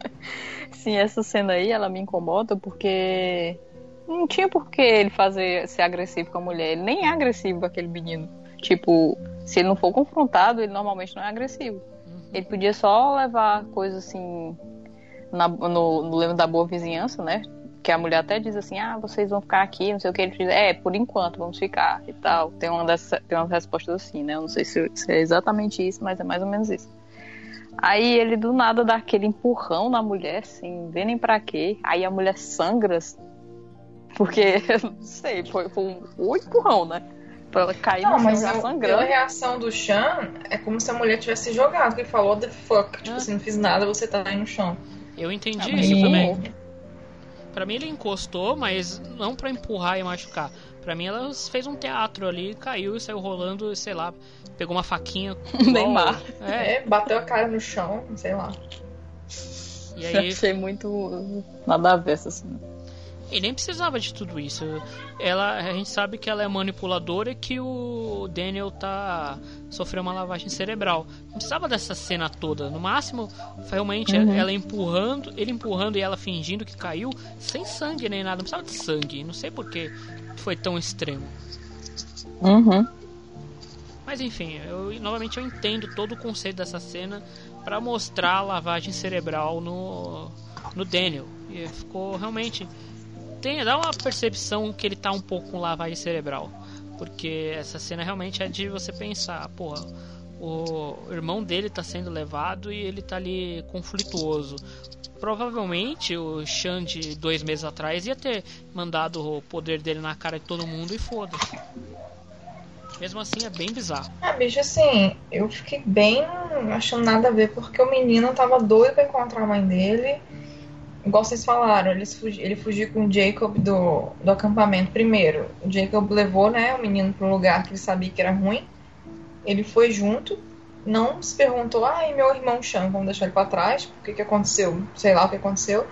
Sim, essa cena aí, ela me incomoda porque não tinha por que ele fazer ser agressivo com a mulher. Ele nem é agressivo com aquele menino. Tipo, se ele não for confrontado, ele normalmente não é agressivo. Ele podia só levar coisa assim na- no, no lema da boa vizinhança, né? Que a mulher até diz assim, ah, vocês vão ficar aqui, não sei o que. Ele diz, é, por enquanto, vamos ficar e tal. Tem uma dessas, tem umas respostas assim, né? Eu não sei se, se é exatamente isso, mas é mais ou menos isso. Aí ele do nada dá aquele empurrão na mulher, assim, vê nem pra quê. Aí a mulher sangra. Porque, não sei, foi, foi um, um empurrão, né? Pra ela cair Não, no mas chão já a, pela sangrando. reação do Chan, é como se a mulher tivesse jogado. Que ele falou, the fuck, tipo assim, não fiz nada, você tá aí no chão. Eu entendi Ah, isso também. Para mim ele encostou, mas não para empurrar e machucar. Para mim ela fez um teatro ali, caiu e saiu rolando, sei lá, pegou uma faquinha. Neymar. É. é, bateu a cara no chão, sei lá. E aí... Eu achei muito nada a ver essa cena. E nem precisava de tudo isso. Ela, a gente sabe que ela é manipuladora e que o Daniel tá sofreu uma lavagem cerebral. Não precisava dessa cena toda. No máximo, realmente uhum. ela empurrando, ele empurrando e ela fingindo que caiu, sem sangue nem nada. Não precisava de sangue. Não sei por que foi tão extremo. Uhum. Mas enfim, eu novamente eu entendo todo o conceito dessa cena para mostrar a lavagem cerebral no no Daniel. E ficou realmente tem, dá uma percepção que ele tá um pouco com lavagem cerebral. Porque essa cena realmente é de você pensar, porra, o irmão dele tá sendo levado e ele tá ali conflituoso. Provavelmente o Xande, dois meses atrás, ia ter mandado o poder dele na cara de todo mundo e foda-se. Mesmo assim, é bem bizarro. Ah, bicho, assim, eu fiquei bem achando nada a ver, porque o menino tava doido pra encontrar a mãe dele igual vocês falaram, ele, fugi, ele fugiu com o Jacob do, do acampamento primeiro. O Jacob levou né, o menino para um lugar que ele sabia que era ruim. Ele foi junto, não se perguntou, ai, meu irmão Chan, vamos deixar ele para trás, o que, que aconteceu? Sei lá o que aconteceu.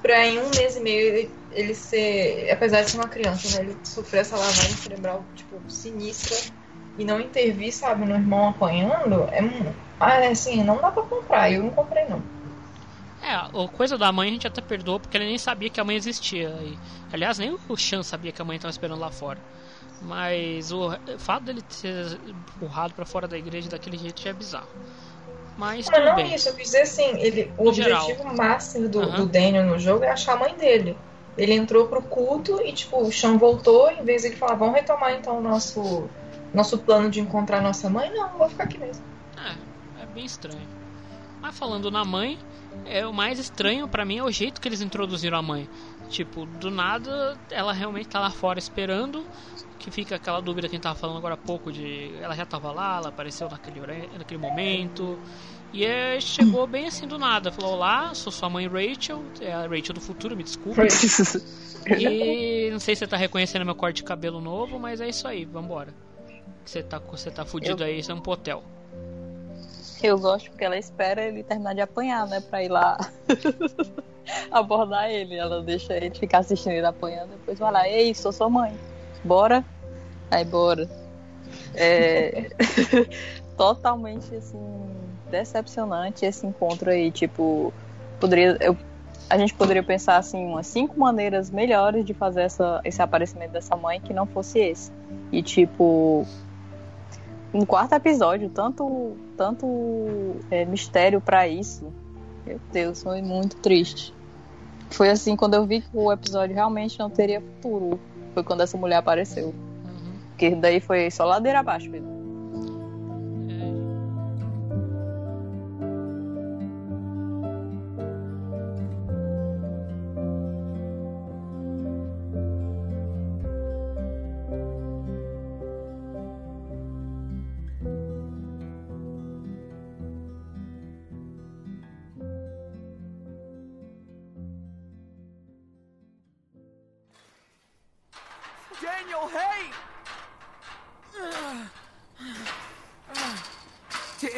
Pra em um mês e meio ele, ele ser, apesar de ser uma criança, né, ele sofrer essa lavagem cerebral, tipo, sinistra e não intervir, sabe, no irmão apanhando, é, é assim, não dá pra comprar. Eu não comprei, não. É, a coisa da mãe a gente até perdoou porque ele nem sabia que a mãe existia. E, aliás, nem o Chan sabia que a mãe estava esperando lá fora. Mas o, o fato dele ser empurrado para fora da igreja daquele jeito já é bizarro. Mas não, não bem. isso, eu quis dizer assim, ele, o no objetivo geral. máximo do, uhum. do Daniel no jogo é achar a mãe dele. Ele entrou pro culto e, tipo, o Chan voltou, em vez de ele falar, vamos retomar então o nosso, nosso plano de encontrar nossa mãe, não, vou ficar aqui mesmo. É, é bem estranho. Mas falando na mãe, é o mais estranho para mim é o jeito que eles introduziram a mãe. Tipo, do nada ela realmente tá lá fora esperando, que fica aquela dúvida que a gente tava falando agora há pouco de ela já tava lá, ela apareceu naquele, naquele momento. E é, chegou bem assim do nada. Falou: Olá, sou sua mãe Rachel. É a Rachel do futuro, me desculpe. e não sei se você tá reconhecendo meu corte de cabelo novo, mas é isso aí, vambora. Você tá, você tá fudido Eu... aí, você é um potel. Eu gosto porque ela espera ele terminar de apanhar, né? Pra ir lá abordar ele. Ela deixa ele ficar assistindo ele apanhando. Depois vai lá, ei, sou sua mãe. Bora? Aí, bora. É... Totalmente, assim, decepcionante esse encontro aí. Tipo, poderia... Eu... A gente poderia pensar, assim, umas cinco maneiras melhores de fazer essa, esse aparecimento dessa mãe que não fosse esse. E, tipo, no quarto episódio, tanto, tanto é, mistério para isso. Meu Deus, foi muito triste. Foi assim quando eu vi que o episódio realmente não teria futuro. Foi quando essa mulher apareceu. Uhum. Porque daí foi só ladeira abaixo mesmo.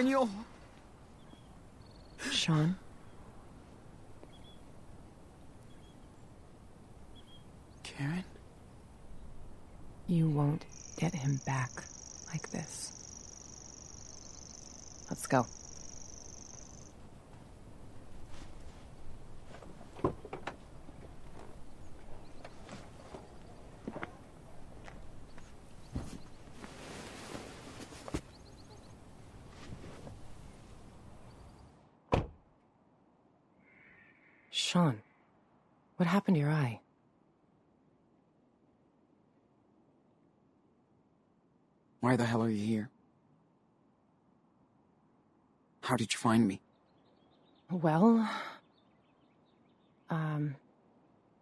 Daniel. Sean. Karen? You won't get him back like this. Let's go. Happened to your eye? Why the hell are you here? How did you find me? Well, um,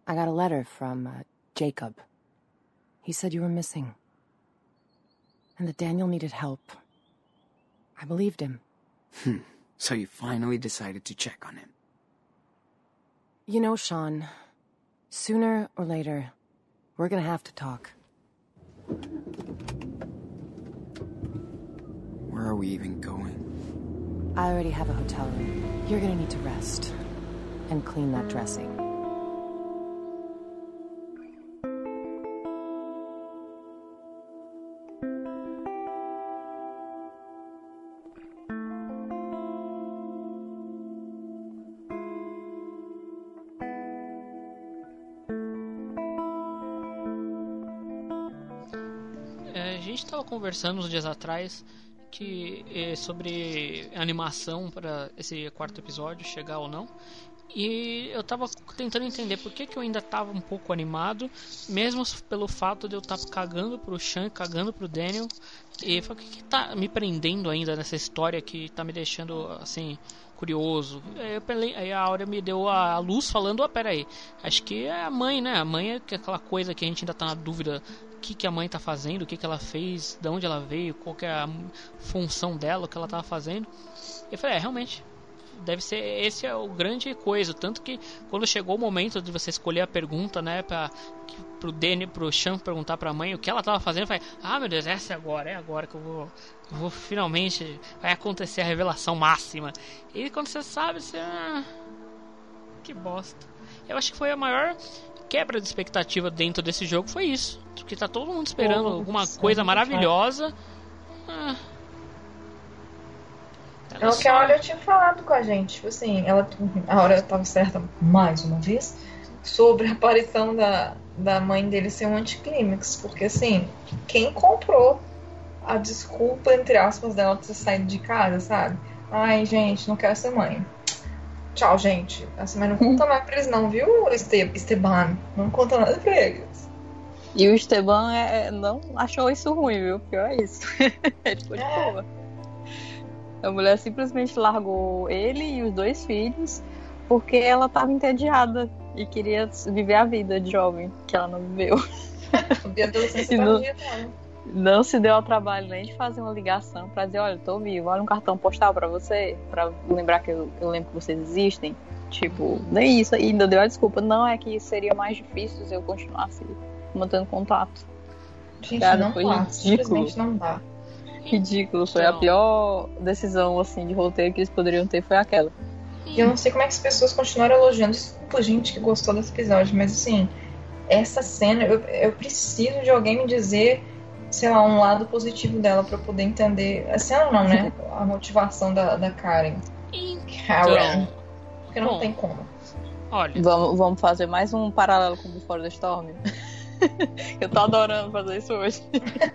I got a letter from uh, Jacob. He said you were missing. And that Daniel needed help. I believed him. Hmm. So you finally decided to check on him. You know, Sean, Sooner or later, we're gonna have to talk. Where are we even going? I already have a hotel room. You're gonna need to rest and clean that dressing. Conversando uns dias atrás que é, sobre animação para esse quarto episódio chegar ou não. E eu tava tentando entender por que, que eu ainda tava um pouco animado, mesmo pelo fato de eu estar tá cagando pro Sean, cagando pro Daniel. E o que, que tá me prendendo ainda nessa história que tá me deixando assim curioso. Aí, aí a Áurea me deu a luz falando, ó, oh, pera aí, acho que é a mãe, né? A mãe é aquela coisa que a gente ainda tá na dúvida o que, que a mãe tá fazendo, o que, que ela fez, de onde ela veio, qual que é a função dela, o que ela tava fazendo. Eu falei, é, realmente, deve ser esse é o grande coisa. Tanto que quando chegou o momento de você escolher a pergunta né para pro Danny pro Chan perguntar para a mãe o que ela estava fazendo falei ah meu Deus essa é agora é agora que eu vou eu vou finalmente vai acontecer a revelação máxima. E quando você sabe você ah, que bosta. Eu acho que foi a maior quebra de expectativa dentro desse jogo foi isso. Porque tá todo mundo esperando oh, alguma coisa maravilhosa. Ah, é o que a Olha tinha falado com a gente. Tipo assim, ela, a hora estava certa mais uma vez sobre a aparição da, da mãe dele ser um anticlímax. Porque assim, quem comprou a desculpa, entre aspas, dela ter saído de casa, sabe? Ai, gente, não quero ser mãe. Tchau, gente. Assim, mas não conta mais pra eles, não, viu, Este Esteban? Não conta nada pra eles. E o Esteban é, não achou isso ruim, viu? Pior é isso. Ele ficou de é. boa. A mulher simplesmente largou ele e os dois filhos porque ela estava entediada e queria viver a vida de jovem que ela não viveu. não, não se deu ao trabalho nem de fazer uma ligação para dizer, olha, estou vivo, olha um cartão postal para você, para lembrar que eu, eu, lembro que vocês existem. Tipo, nem isso. E ainda deu a desculpa, não é que seria mais difícil se eu continuasse mantendo contato. Gente, Cara, não dá, simplesmente não dá ridículo. Foi então... a pior decisão assim de roteiro que eles poderiam ter foi aquela. E eu não sei como é que as pessoas continuaram elogiando. Desculpa, gente, que gostou desse episódio, mas assim, essa cena, eu, eu preciso de alguém me dizer, sei lá, um lado positivo dela para poder entender. A cena não, né? A motivação da, da Karen. Então... Karen. Porque não Bom, tem como. Olha. Vamos, vamos fazer mais um paralelo com o Before the Storm. Eu tô adorando fazer isso hoje.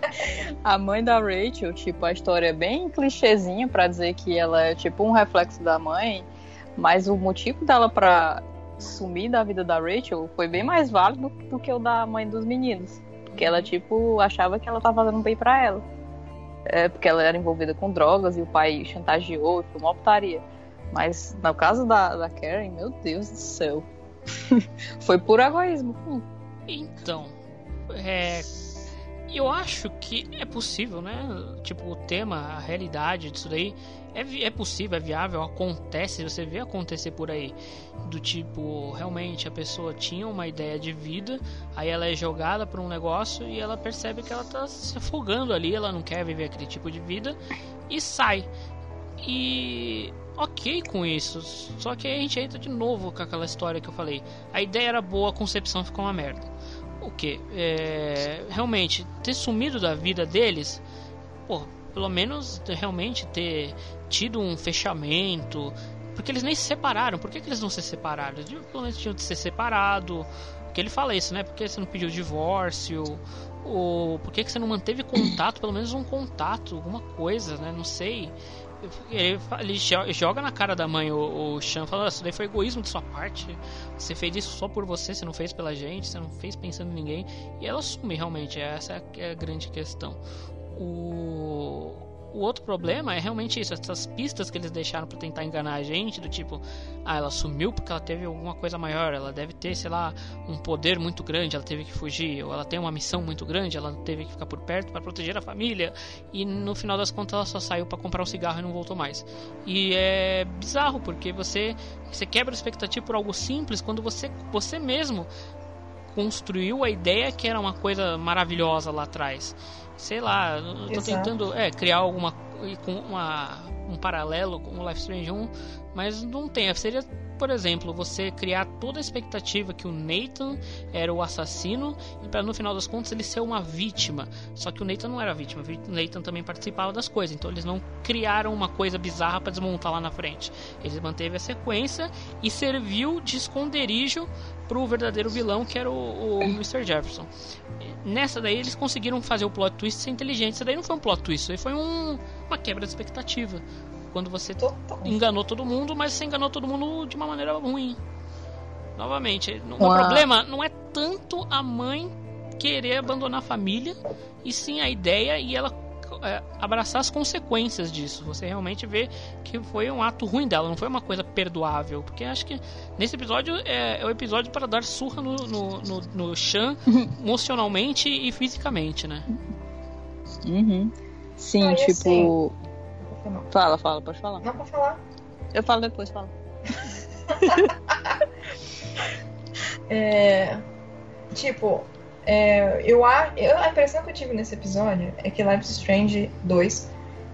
a mãe da Rachel, tipo, a história é bem clichêzinha para dizer que ela é tipo um reflexo da mãe, mas o motivo dela para sumir da vida da Rachel foi bem mais válido do que o da mãe dos meninos. Porque ela, tipo, achava que ela tava fazendo bem para ela. É, porque ela era envolvida com drogas e o pai chantageou, foi uma putaria. Mas no caso da, da Karen, meu Deus do céu. foi por egoísmo. Hum. Então, é, eu acho que é possível, né? Tipo, o tema, a realidade disso daí é, é possível, é viável, acontece, você vê acontecer por aí. Do tipo, realmente a pessoa tinha uma ideia de vida, aí ela é jogada para um negócio e ela percebe que ela tá se afogando ali, ela não quer viver aquele tipo de vida e sai. E ok com isso. Só que aí a gente entra de novo com aquela história que eu falei. A ideia era boa, a concepção ficou uma merda. O que? É, realmente, ter sumido da vida deles, pô, pelo menos realmente ter tido um fechamento. Porque eles nem se separaram. Por que, que eles não se separaram? Eles pelo menos tinham de ser separado. Porque ele fala isso, né? Porque você não pediu divórcio? Ou por que, que você não manteve contato? Pelo menos um contato, alguma coisa, né? Não sei. Ele, ele, joga na cara da mãe o, o Chan, fala: Isso daí foi egoísmo de sua parte. Você fez isso só por você, você não fez pela gente, você não fez pensando em ninguém. E ela assume realmente, essa é a grande questão. O o outro problema é realmente isso, essas pistas que eles deixaram para tentar enganar a gente, do tipo, ah, ela sumiu porque ela teve alguma coisa maior, ela deve ter, sei lá, um poder muito grande, ela teve que fugir, ou ela tem uma missão muito grande, ela teve que ficar por perto para proteger a família, e no final das contas ela só saiu para comprar um cigarro e não voltou mais. E é bizarro porque você você quebra a expectativa por algo simples quando você você mesmo construiu a ideia que era uma coisa maravilhosa lá atrás. Sei lá, Exato. tentando é, criar alguma uma, um paralelo com o Life Strange 1, mas não tem. Seria, por exemplo, você criar toda a expectativa que o Nathan era o assassino e para no final das contas ele ser uma vítima. Só que o Nathan não era vítima, o Nathan também participava das coisas, então eles não criaram uma coisa bizarra para desmontar lá na frente. Eles manteve a sequência e serviu de esconderijo pro verdadeiro vilão que era o, o Mr. Jefferson. Nessa daí eles conseguiram fazer o plot twist ser inteligente. Isso daí não foi um plot twist, isso aí foi um, uma quebra de expectativa. Quando você enganou todo mundo, mas você enganou todo mundo de uma maneira ruim. Novamente, o Uma- problema não é tanto a mãe querer abandonar a família, e sim a ideia e ela abraçar as consequências disso. Você realmente vê que foi um ato ruim dela, não foi uma coisa perdoável. Porque acho que nesse episódio é, é o episódio para dar surra no, no, no, no Chan emocionalmente e fisicamente, né? Uhum. Sim, Ah, tipo. assim- Fala, fala, pode falar. Não pode falar. Eu falo depois, fala. É, tipo, é, eu, a, eu- a impressão que eu tive nesse episódio é que Life is Strange 2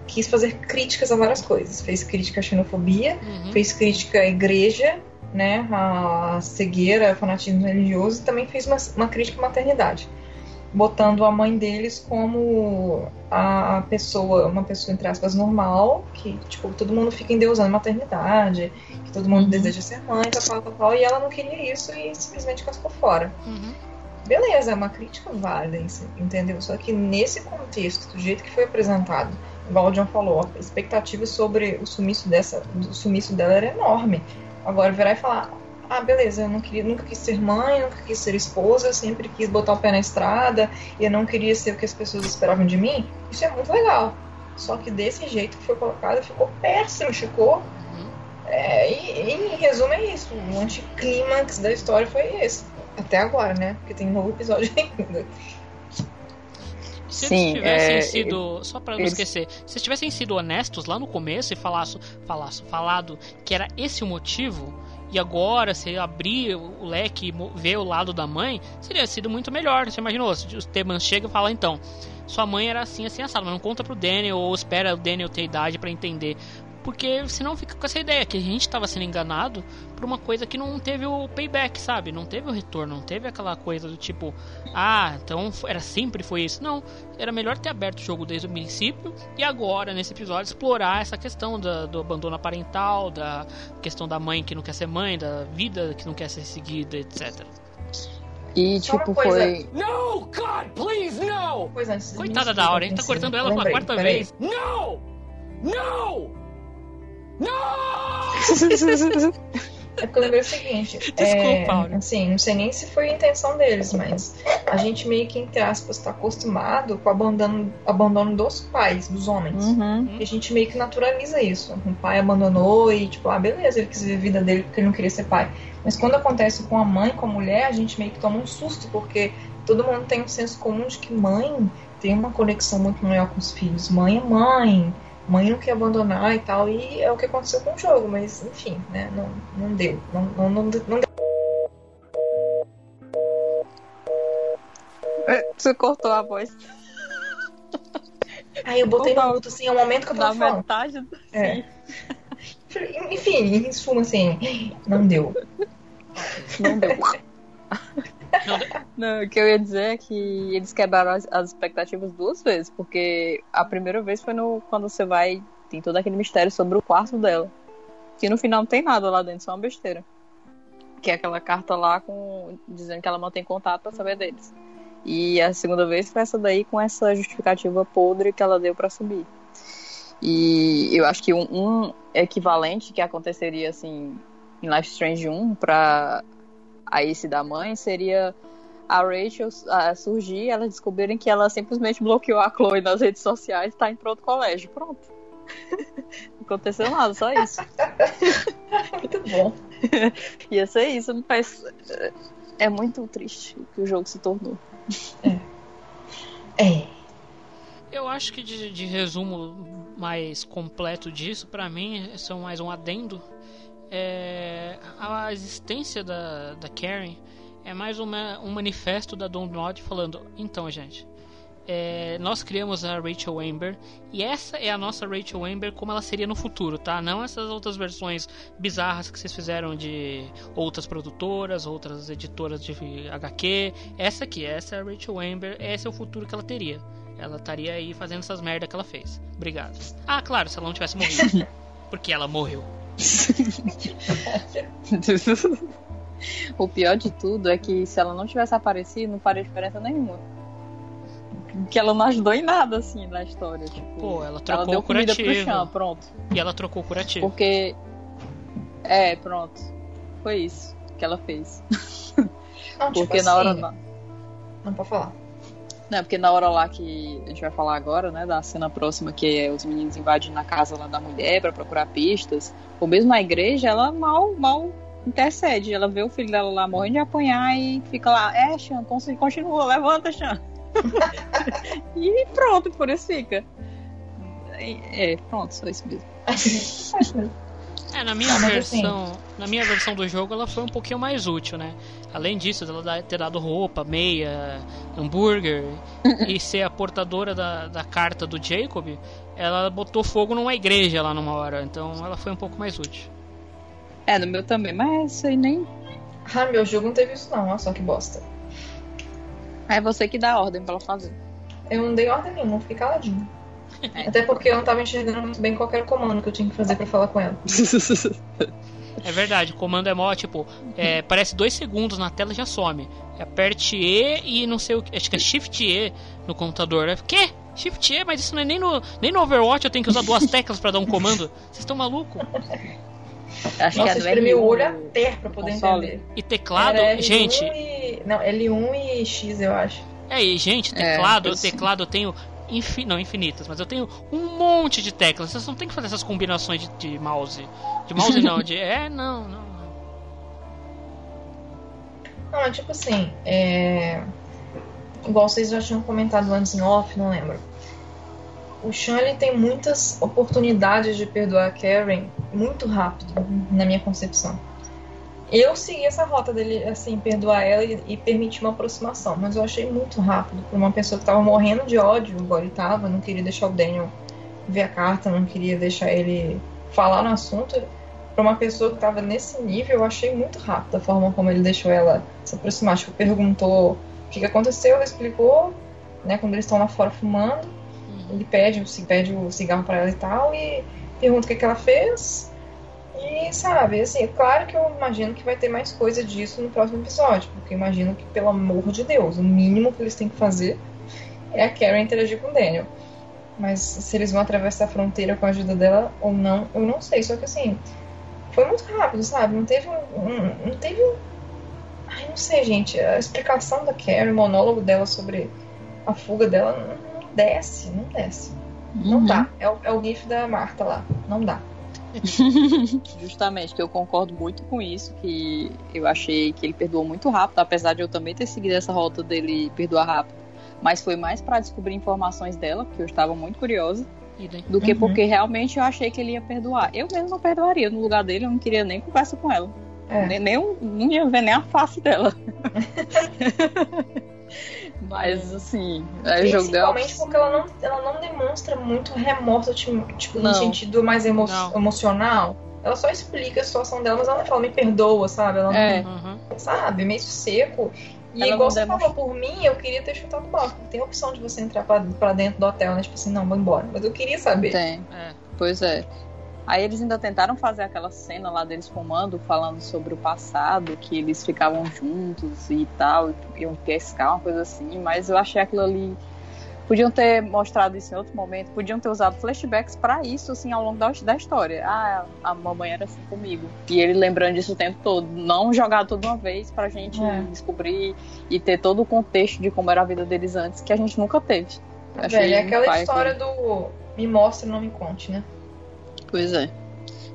quis fazer críticas a várias coisas. Fez crítica à xenofobia, Uhum. fez crítica à igreja, né, à cegueira, ao fanatismo religioso, e também fez uma, uma crítica à maternidade. Botando a mãe deles como a pessoa, uma pessoa, entre aspas, normal, que, tipo, todo mundo fica endeusando a maternidade, que todo mundo deseja ser mãe, tal, tal, tal, e ela não queria isso e simplesmente cascou fora. Uhum. Beleza, é uma crítica válida, entendeu? Só que nesse contexto, do jeito que foi apresentado, igual o John falou, a expectativa sobre o sumiço, dessa, o sumiço dela era enorme. Agora virar e falar, ah, beleza, eu não queria, nunca quis ser mãe, nunca quis ser esposa, eu sempre quis botar o pé na estrada, e eu não queria ser o que as pessoas esperavam de mim, isso é muito legal. Só que desse jeito que foi colocado, ficou péssimo, ficou. É, e, e, em resumo é isso, o anticlímax da história foi esse. Até agora, né? Porque tem um novo episódio ainda. Se Sim, eles tivessem é, sido. Só pra não eles- esquecer, se eles tivessem sido honestos lá no começo e falasse, falasse, falado que era esse o motivo, e agora se abrir o leque e ver o lado da mãe, seria sido muito melhor. Você imaginou? Se o Teban chega e fala, então, sua mãe era assim, assim, assado, mas não conta pro Daniel ou espera o Daniel ter idade pra entender. Porque senão fica com essa ideia que a gente tava sendo enganado por uma coisa que não teve o payback, sabe? Não teve o retorno, não teve aquela coisa do tipo, ah, então era sempre foi isso. Não, era melhor ter aberto o jogo desde o princípio e agora, nesse episódio, explorar essa questão da- do abandono parental, da questão da mãe que não quer ser mãe, da vida que não quer ser seguida, etc. E, Só tipo, coisa. foi. No, God, please, no! Coitada da Aura, a gente tá cortando ela pela quarta vez. No! No! É porque eu lembrei o seguinte. Desculpa, é, Aura. assim, não sei nem se foi a intenção deles, mas a gente meio que, entre aspas, tá acostumado com o abandono, abandono dos pais, dos homens. Uhum. E a gente meio que naturaliza isso. Um pai abandonou e, tipo, ah, beleza, ele quis viver a vida dele porque ele não queria ser pai. Mas quando acontece com a mãe, com a mulher, a gente meio que toma um susto, porque todo mundo tem um senso comum de que mãe tem uma conexão muito maior com os filhos. Mãe é mãe, mãe não quer abandonar e tal, e é o que aconteceu com o jogo, mas enfim, né, não, não deu. Não, não, não, não deu. Você cortou a voz. Aí eu botei no mudo, assim, é o momento que eu Na tava falando. metade. É. Enfim, em suma, assim, não deu. Não deu. Não, o que eu ia dizer é que eles quebraram as, as expectativas duas vezes, porque a primeira vez foi no, quando você vai. Tem todo aquele mistério sobre o quarto dela. Que no final não tem nada lá dentro, só uma besteira. Que é aquela carta lá com dizendo que ela mantém contato pra saber deles. E a segunda vez foi essa daí com essa justificativa podre que ela deu pra subir. E eu acho que um, um equivalente que aconteceria assim em Life Strange 1 pra a esse da mãe seria a Rachel ah, surgir e elas descobrirem que ela simplesmente bloqueou a Chloe nas redes sociais e tá em pronto colégio. Pronto. Não aconteceu nada, só isso. Muito bom. Ia ser isso, faz. É muito triste o que o jogo se tornou. É. Eu acho que de, de resumo mais completo disso, pra mim, é são mais um adendo. É, a existência da, da Karen é mais uma, um manifesto da Don Nod falando: então, gente, é, nós criamos a Rachel Amber e essa é a nossa Rachel Amber como ela seria no futuro, tá? Não essas outras versões bizarras que vocês fizeram de outras produtoras, outras editoras de HQ. Essa aqui, essa é a Rachel Amber, esse é o futuro que ela teria. Ela estaria aí fazendo essas merda que ela fez. Obrigado. Ah, claro, se ela não tivesse morrido. Porque ela morreu. o pior de tudo é que se ela não tivesse aparecido, não faria diferença nenhuma que ela não ajudou em nada, assim, na história. Tipo, Pô, ela trocou ela deu o curativo. Pro chão, pronto. E ela trocou o curativo. Porque. É, pronto. Foi isso que ela fez. Não, tipo porque assim, na hora. Não, não pode falar. Não, porque na hora lá que a gente vai falar agora, né, da cena próxima que é os meninos invadindo a casa lá da mulher para procurar pistas, ou mesmo na igreja, ela mal, mal intercede. Ela vê o filho dela lá morrendo de apanhar e fica lá, é, Chan, continua, levanta, Chan. e pronto, por isso fica. É, pronto, só isso mesmo. É, na minha ah, versão, assim... na minha versão do jogo ela foi um pouquinho mais útil, né? Além disso, ela ter dado roupa, meia, hambúrguer e ser a portadora da, da carta do Jacob, ela botou fogo numa igreja lá numa hora, então ela foi um pouco mais útil. É, no meu também, mas isso aí nem. Ah, meu jogo não teve isso não, olha só que bosta. É você que dá ordem pra ela fazer. Eu não dei ordem nenhuma, fiquei caladinho. É. Até porque eu não tava enxergando muito bem qualquer comando que eu tinha que fazer para falar com ela. É verdade, o comando é mó, tipo, é, parece dois segundos na tela e já some. Aperte E e não sei o que. Acho que é Shift E no computador. Né? Que? Shift E? Mas isso não é nem no, nem no Overwatch eu tenho que usar duas teclas para dar um comando. Vocês estão malucos? Acho Nossa, que é espremi o olho até pra poder console. entender. E teclado, Era gente. E... Não, L1 e X, eu acho. É, e gente, teclado, é, teclado eu tenho. Infin... Não, infinitas, mas eu tenho um monte de teclas. Vocês não tem que fazer essas combinações de, de mouse. De mouse não, de. É, não, não, não. Não, é tipo assim, é. Igual vocês já tinham comentado antes em off, não lembro o Sean ele tem muitas oportunidades de perdoar a Karen muito rápido, na minha concepção. Eu segui essa rota dele, assim, perdoar ela e, e permitir uma aproximação, mas eu achei muito rápido para uma pessoa que estava morrendo de ódio, igual ele estava, não queria deixar o Daniel ver a carta, não queria deixar ele falar no assunto. Para uma pessoa que estava nesse nível, eu achei muito rápido a forma como ele deixou ela se aproximar. Tipo, perguntou o que, que aconteceu, ela explicou, né, quando eles estão lá fora fumando ele pede, pede o cigarro para ela e tal, e pergunta o que, que ela fez. E sabe, assim, é claro que eu imagino que vai ter mais coisa disso no próximo episódio, porque eu imagino que, pelo amor de Deus, o mínimo que eles têm que fazer é a Karen interagir com o Daniel. Mas se eles vão atravessar a fronteira com a ajuda dela ou não, eu não sei. Só que assim, foi muito rápido, sabe? Não teve um. não teve um. Ai, não sei, gente. A explicação da Karen, o monólogo dela sobre a fuga dela, não, desce, não desce. Uhum. Não dá. É o, é o GIF da Marta lá. Não dá. Justamente, que eu concordo muito com isso, que eu achei que ele perdoou muito rápido, apesar de eu também ter seguido essa rota dele perdoar rápido. Mas foi mais para descobrir informações dela, porque eu estava muito curiosa, do que uhum. porque realmente eu achei que ele ia perdoar. Eu mesmo não perdoaria no lugar dele, eu não queria nem conversa com ela. É. Nem, nem, não ia ver nem a face dela. Mas assim, é Principalmente porque ela não, ela não demonstra muito remorso, tipo, tipo no sentido mais emo não. emocional. Ela só explica a situação dela, mas ela não fala, me perdoa, sabe? Ela é. não, sabe, meio seco. E ela igual você demonstra... falou, por mim, eu queria ter chutado o balde. Tem a opção de você entrar pra, pra dentro do hotel, né? Tipo assim, não, vou embora. Mas eu queria saber. Tem. É. Pois é. Aí eles ainda tentaram fazer aquela cena lá deles fumando, falando sobre o passado, que eles ficavam juntos e tal, iam pescar, uma coisa assim, mas eu achei aquilo ali. Podiam ter mostrado isso em outro momento, podiam ter usado flashbacks para isso, assim, ao longo da, da história. Ah, a mamãe era assim comigo. E ele lembrando disso o tempo todo. Não jogar tudo uma vez pra gente é. descobrir e ter todo o contexto de como era a vida deles antes, que a gente nunca teve. Achei é aquela história do me mostre, não me conte, né? Pois é.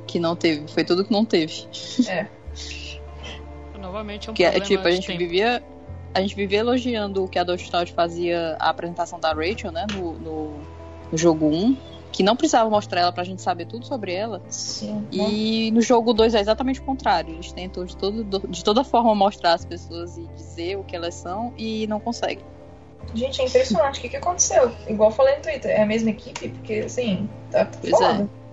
Que não teve. Foi tudo que não teve. É. Novamente é um que é, tipo, a gente tempo. vivia. A gente vivia elogiando o que a Dostalt fazia a apresentação da Rachel, né? No, no, no jogo 1, que não precisava mostrar ela pra gente saber tudo sobre ela. Sim. E no jogo 2 é exatamente o contrário. Eles tentam de, todo, de toda forma mostrar as pessoas e dizer o que elas são e não conseguem. Gente, é impressionante. o que, que aconteceu? Igual eu falei no Twitter, é a mesma equipe? Porque, assim, tá Pois foda. é.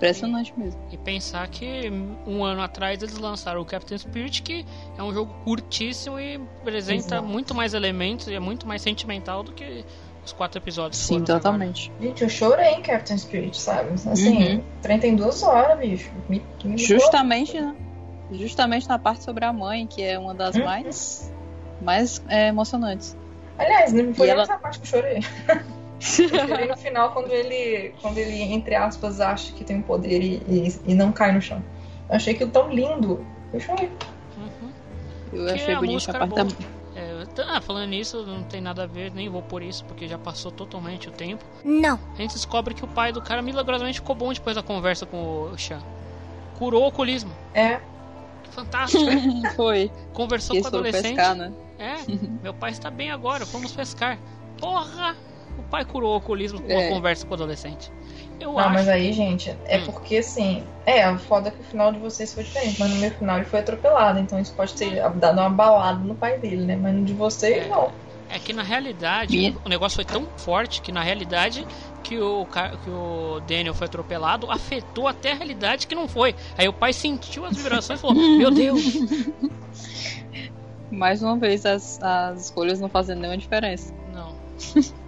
Impressionante mesmo. E pensar que um ano atrás eles lançaram o Captain Spirit, que é um jogo curtíssimo e apresenta Exato. muito mais elementos e é muito mais sentimental do que os quatro episódios. que Sim, até agora. totalmente. Gente, eu chorei em Captain Spirit, sabe? Assim, Uhum. 32 horas, bicho. Me, me Justamente, né? Justamente na parte sobre a mãe, que é uma das Uhum. mais, mais é, emocionantes. Aliás, não foi E ela- essa parte que eu chorei. Eu chorei no final quando ele, quando ele, entre aspas, acha que tem um poder e, e, e não cai no chão. Eu achei aquilo tão lindo. Eu chorei. Eu Que achei música a parte da. É, ah, falando nisso, não tem nada a ver, nem vou por isso, porque já passou totalmente o tempo. Não. A gente descobre que o pai do cara milagrosamente ficou bom depois da conversa com o Chan. Curou o alcoolismo. É. Fantástico. né? Foi. Conversou com o adolescente. pescar, né? É, meu pai está bem agora, vamos pescar. Porra! O pai curou o alcoolismo com É. uma conversa com o adolescente. Eu Não, acho. mas aí, gente, é Hum. porque assim. É, a foda que o final de vocês foi diferente, mas no meu final ele foi atropelado, então isso pode ter dado uma balada no pai dele, né? Mas no de vocês, não. É que na realidade o negócio foi tão forte que na realidade que o, que o Daniel foi atropelado afetou até a realidade que não foi. Aí o pai sentiu as vibrações e falou: Meu Deus! Mais uma vez, as, as escolhas não fazendo nenhuma diferença. Não.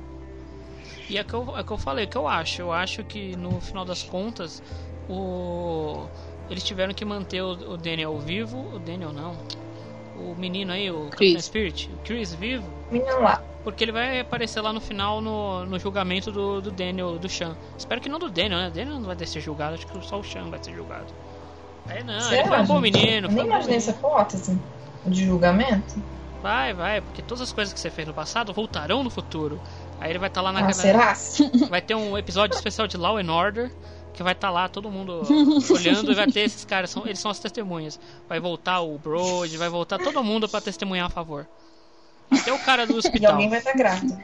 E é que, eu, é que eu falei, que eu acho. Eu acho que no final das contas, o... eles tiveram que manter o, o Daniel vivo. O Daniel não. O menino aí, o Captain Chris. Spirit, o Chris vivo. Menino lá. Porque ele vai aparecer lá no final no, no julgamento do, do Daniel, do Chan. Espero que não do Daniel, né? Daniel não vai ser julgado, acho que só o Chan vai ser julgado. Aí não, ele Será, foi um bom menino. Eu nem imaginei essa hipótese de julgamento. Vai, vai, porque todas as coisas que você fez no passado voltarão no futuro. Aí ele vai estar lá na Ah, na- será? Vai ter um episódio especial de Law and Order que vai estar lá todo mundo olhando e vai ter esses caras, são, eles são as testemunhas. Vai voltar o Brody, vai voltar todo mundo pra testemunhar a favor. Até o cara do E hospital. alguém vai estar grávida.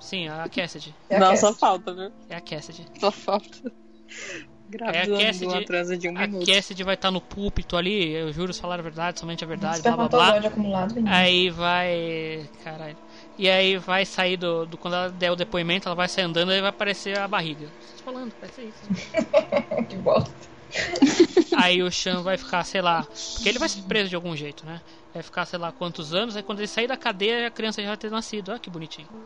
Sim, a Cassidy. É a não, Cassidy. só falta, viu? É a Cassidy. Só falta. É Grávida a de uma Cassidy, transa de um a minuto. Cassidy vai estar no púlpito ali, eu juro falar a verdade, somente a verdade, blá blá blá. Acumulado. Aí vai. Caralho. E aí vai sair do, do- Quando ela der o depoimento, ela vai sair andando e vai aparecer a barriga. Tô falando, vai ser isso. que bosta. Aí o Chan vai ficar, sei lá. Porque ele vai ser preso de algum jeito, né? Vai ficar, sei lá, quantos anos. Aí quando ele sair da cadeia, a criança já vai ter nascido. Olha que bonitinho.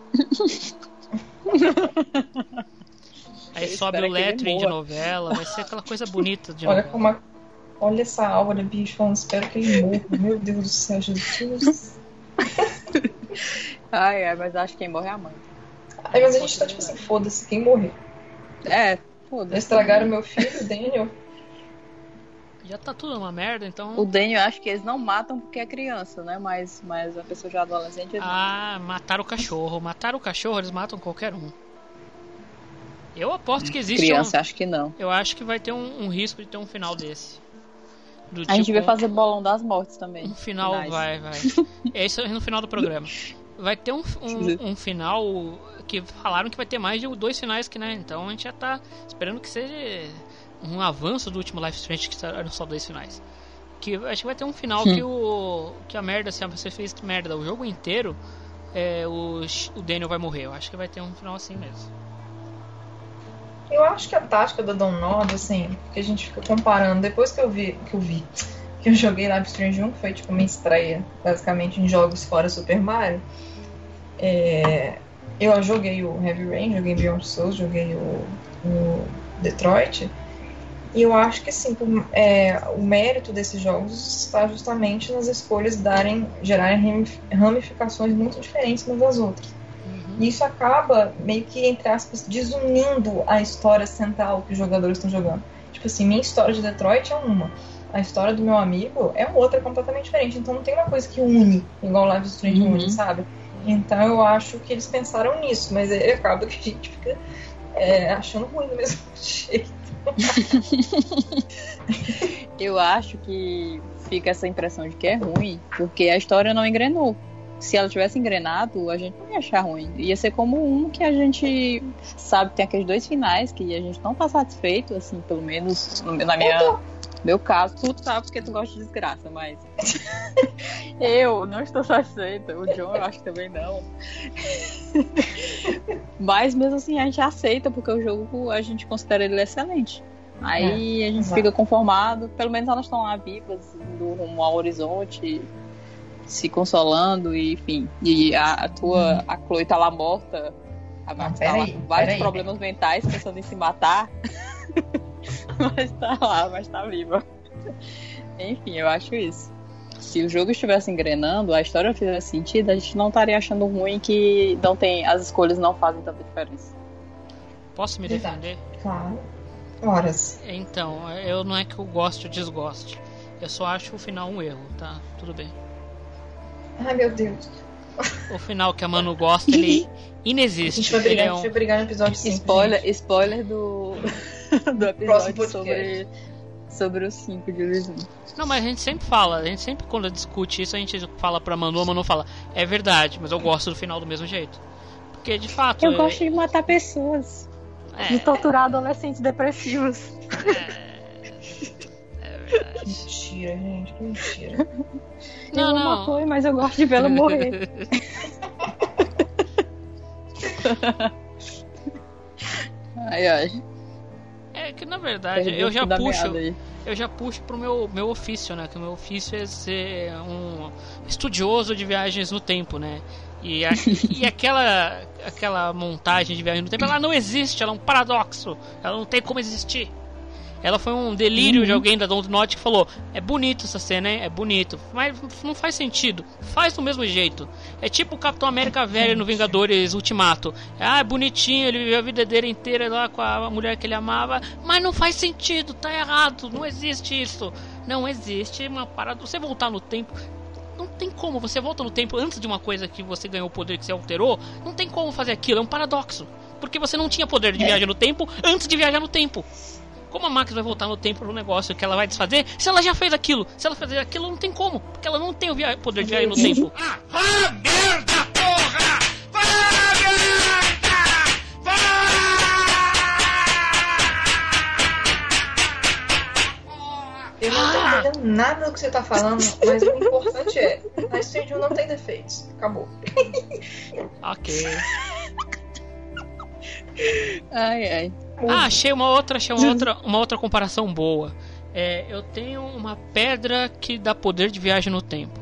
Aí Eu sobe o que ele lettering de novela. Vai ser aquela coisa bonita de Olha novela. como a... Olha essa aura, bicho, falando, espero que ele morra. Meu Deus do céu, Jesus. Ai, ai, mas acho que quem morre é a mãe. Aí, mas a gente tá tipo assim, foda-se, quem morrer. É, foda-se. Estragaram meu filho, Daniel. Já tá tudo uma merda, então. O Daniel, acho que eles não matam porque é criança, né? Mas, mas a pessoa já adolescente. eles Ah, mataram o cachorro. Mataram o cachorro, eles matam qualquer um. Eu aposto que existe Criança, um... acho que não. Eu acho que vai ter um, um risco de ter um final desse. Do A gente tipo, devia fazer bolão das mortes também. Um final, Finais. vai, vai. É isso no final do programa. Vai ter um, um, um final que falaram que vai ter mais de dois finais que, né? Então a gente já tá esperando que seja um avanço do último Life Strange que eram só dois finais. Que acho que vai ter um final Hum. que o que a merda, se você fez merda o jogo inteiro, é, o, o Daniel vai morrer. Eu acho que vai ter um final assim mesmo. Eu acho que a tática da Download, assim, que a gente fica comparando, depois que eu vi, que eu vi, que eu joguei Live Strange 1, que foi tipo minha estreia, basicamente, em jogos fora Super Mario, é, eu joguei o Heavy Rain, joguei Beyond Souls, joguei o, o Detroit, e eu acho que assim, é, o mérito desses jogos está justamente nas escolhas darem, gerarem ramif- ramificações muito diferentes umas das outras. E isso acaba meio que, entre aspas, desunindo a história central que os jogadores estão jogando. Tipo assim, minha história de Detroit é uma. A história do meu amigo é outra completamente diferente. Então não tem uma coisa que une, igual o Live Strange Uhum. une, sabe? Então eu acho que eles pensaram nisso, mas aí acaba que a gente fica é, achando ruim do mesmo jeito. Eu acho que fica essa impressão de que é ruim, porque a história não engrenou. se ela tivesse engrenado, a gente não ia achar ruim. Ia ser como um que a gente sabe, tem aqueles dois finais que a gente não tá satisfeito, assim, pelo menos no- na minha. Meu caso, tu tá porque tu gosta de desgraça, mas. eu não estou satisfeita. O John eu acho que também não. mas mesmo assim a gente aceita, porque o jogo a gente considera ele excelente. Aí É, a gente exato. fica conformado, pelo menos elas estão lá vivas, indo rumo ao horizonte, se consolando, e enfim. E a, a tua, a Chloe tá lá morta, a Max tá lá com vários problemas mentais, pensando em se matar. mas tá lá, mas tá viva. Enfim, eu acho isso. Se o jogo estivesse engrenando, a história fizesse sentido, a gente não estaria achando ruim que não tem, as escolhas não fazem tanta diferença. Posso me defender? Claro. Horas. Então, eu não é que eu goste ou desgoste. Eu só acho o final um erro, tá? Tudo bem. Ai, meu Deus. O final que a Manu gosta, ele A inexiste. gente vai Ele brigar, é a gente um- vai brigar no episódio 5. Spoiler, spoiler do, do episódio Próximo sobre, sobre os 5 de Elysium. Não, mas a gente sempre fala, a gente sempre quando discute isso, a gente fala pra Manu, a Manu fala, é verdade, mas eu gosto do final do mesmo jeito. Porque de fato. Eu é- gosto de matar pessoas. é, De torturar adolescentes depressivos. Mentira, gente, que mentira. Não, eu não. Chloe, mas eu gosto de vê-la morrer. ai, ai. É que na verdade eu já puxo, eu já puxo pro meu, meu ofício, né? Que o meu ofício é ser um estudioso de viagens no tempo, né? E, a- e aquela aquela montagem de viagem no tempo, ela não existe, ela é um paradoxo, ela não tem como existir. Ela foi um delírio de alguém da Dontnod que falou: é bonito essa cena, hein? É bonito, mas não faz sentido. Faz do mesmo jeito. É tipo o Capitão América velho no Vingadores Ultimato. Ah, é bonitinho, ele viveu a vida dele inteira lá com a mulher que ele amava, mas não faz sentido, tá errado, não existe isso. Não existe uma parada. Você voltar no tempo. Não tem como, você volta no tempo antes de uma coisa que você ganhou o poder que você alterou. Não tem como fazer aquilo, é um paradoxo. Porque você não tinha poder de viajar no tempo antes de viajar no tempo. Como a Max vai voltar no tempo pro negócio que ela vai desfazer se ela já fez aquilo? Se ela fazer aquilo, não tem como. Porque ela não tem o via- poder de viajar no tempo. Ah, merda, porra! Eu não tô entendendo nada do que você tá falando, mas o importante é: a Strange não tem defeitos. Acabou. Ok. Ai, ai. Ah, achei uma outra, achei uma outra, uma outra comparação boa. É, eu tenho uma pedra que dá poder de viagem no tempo.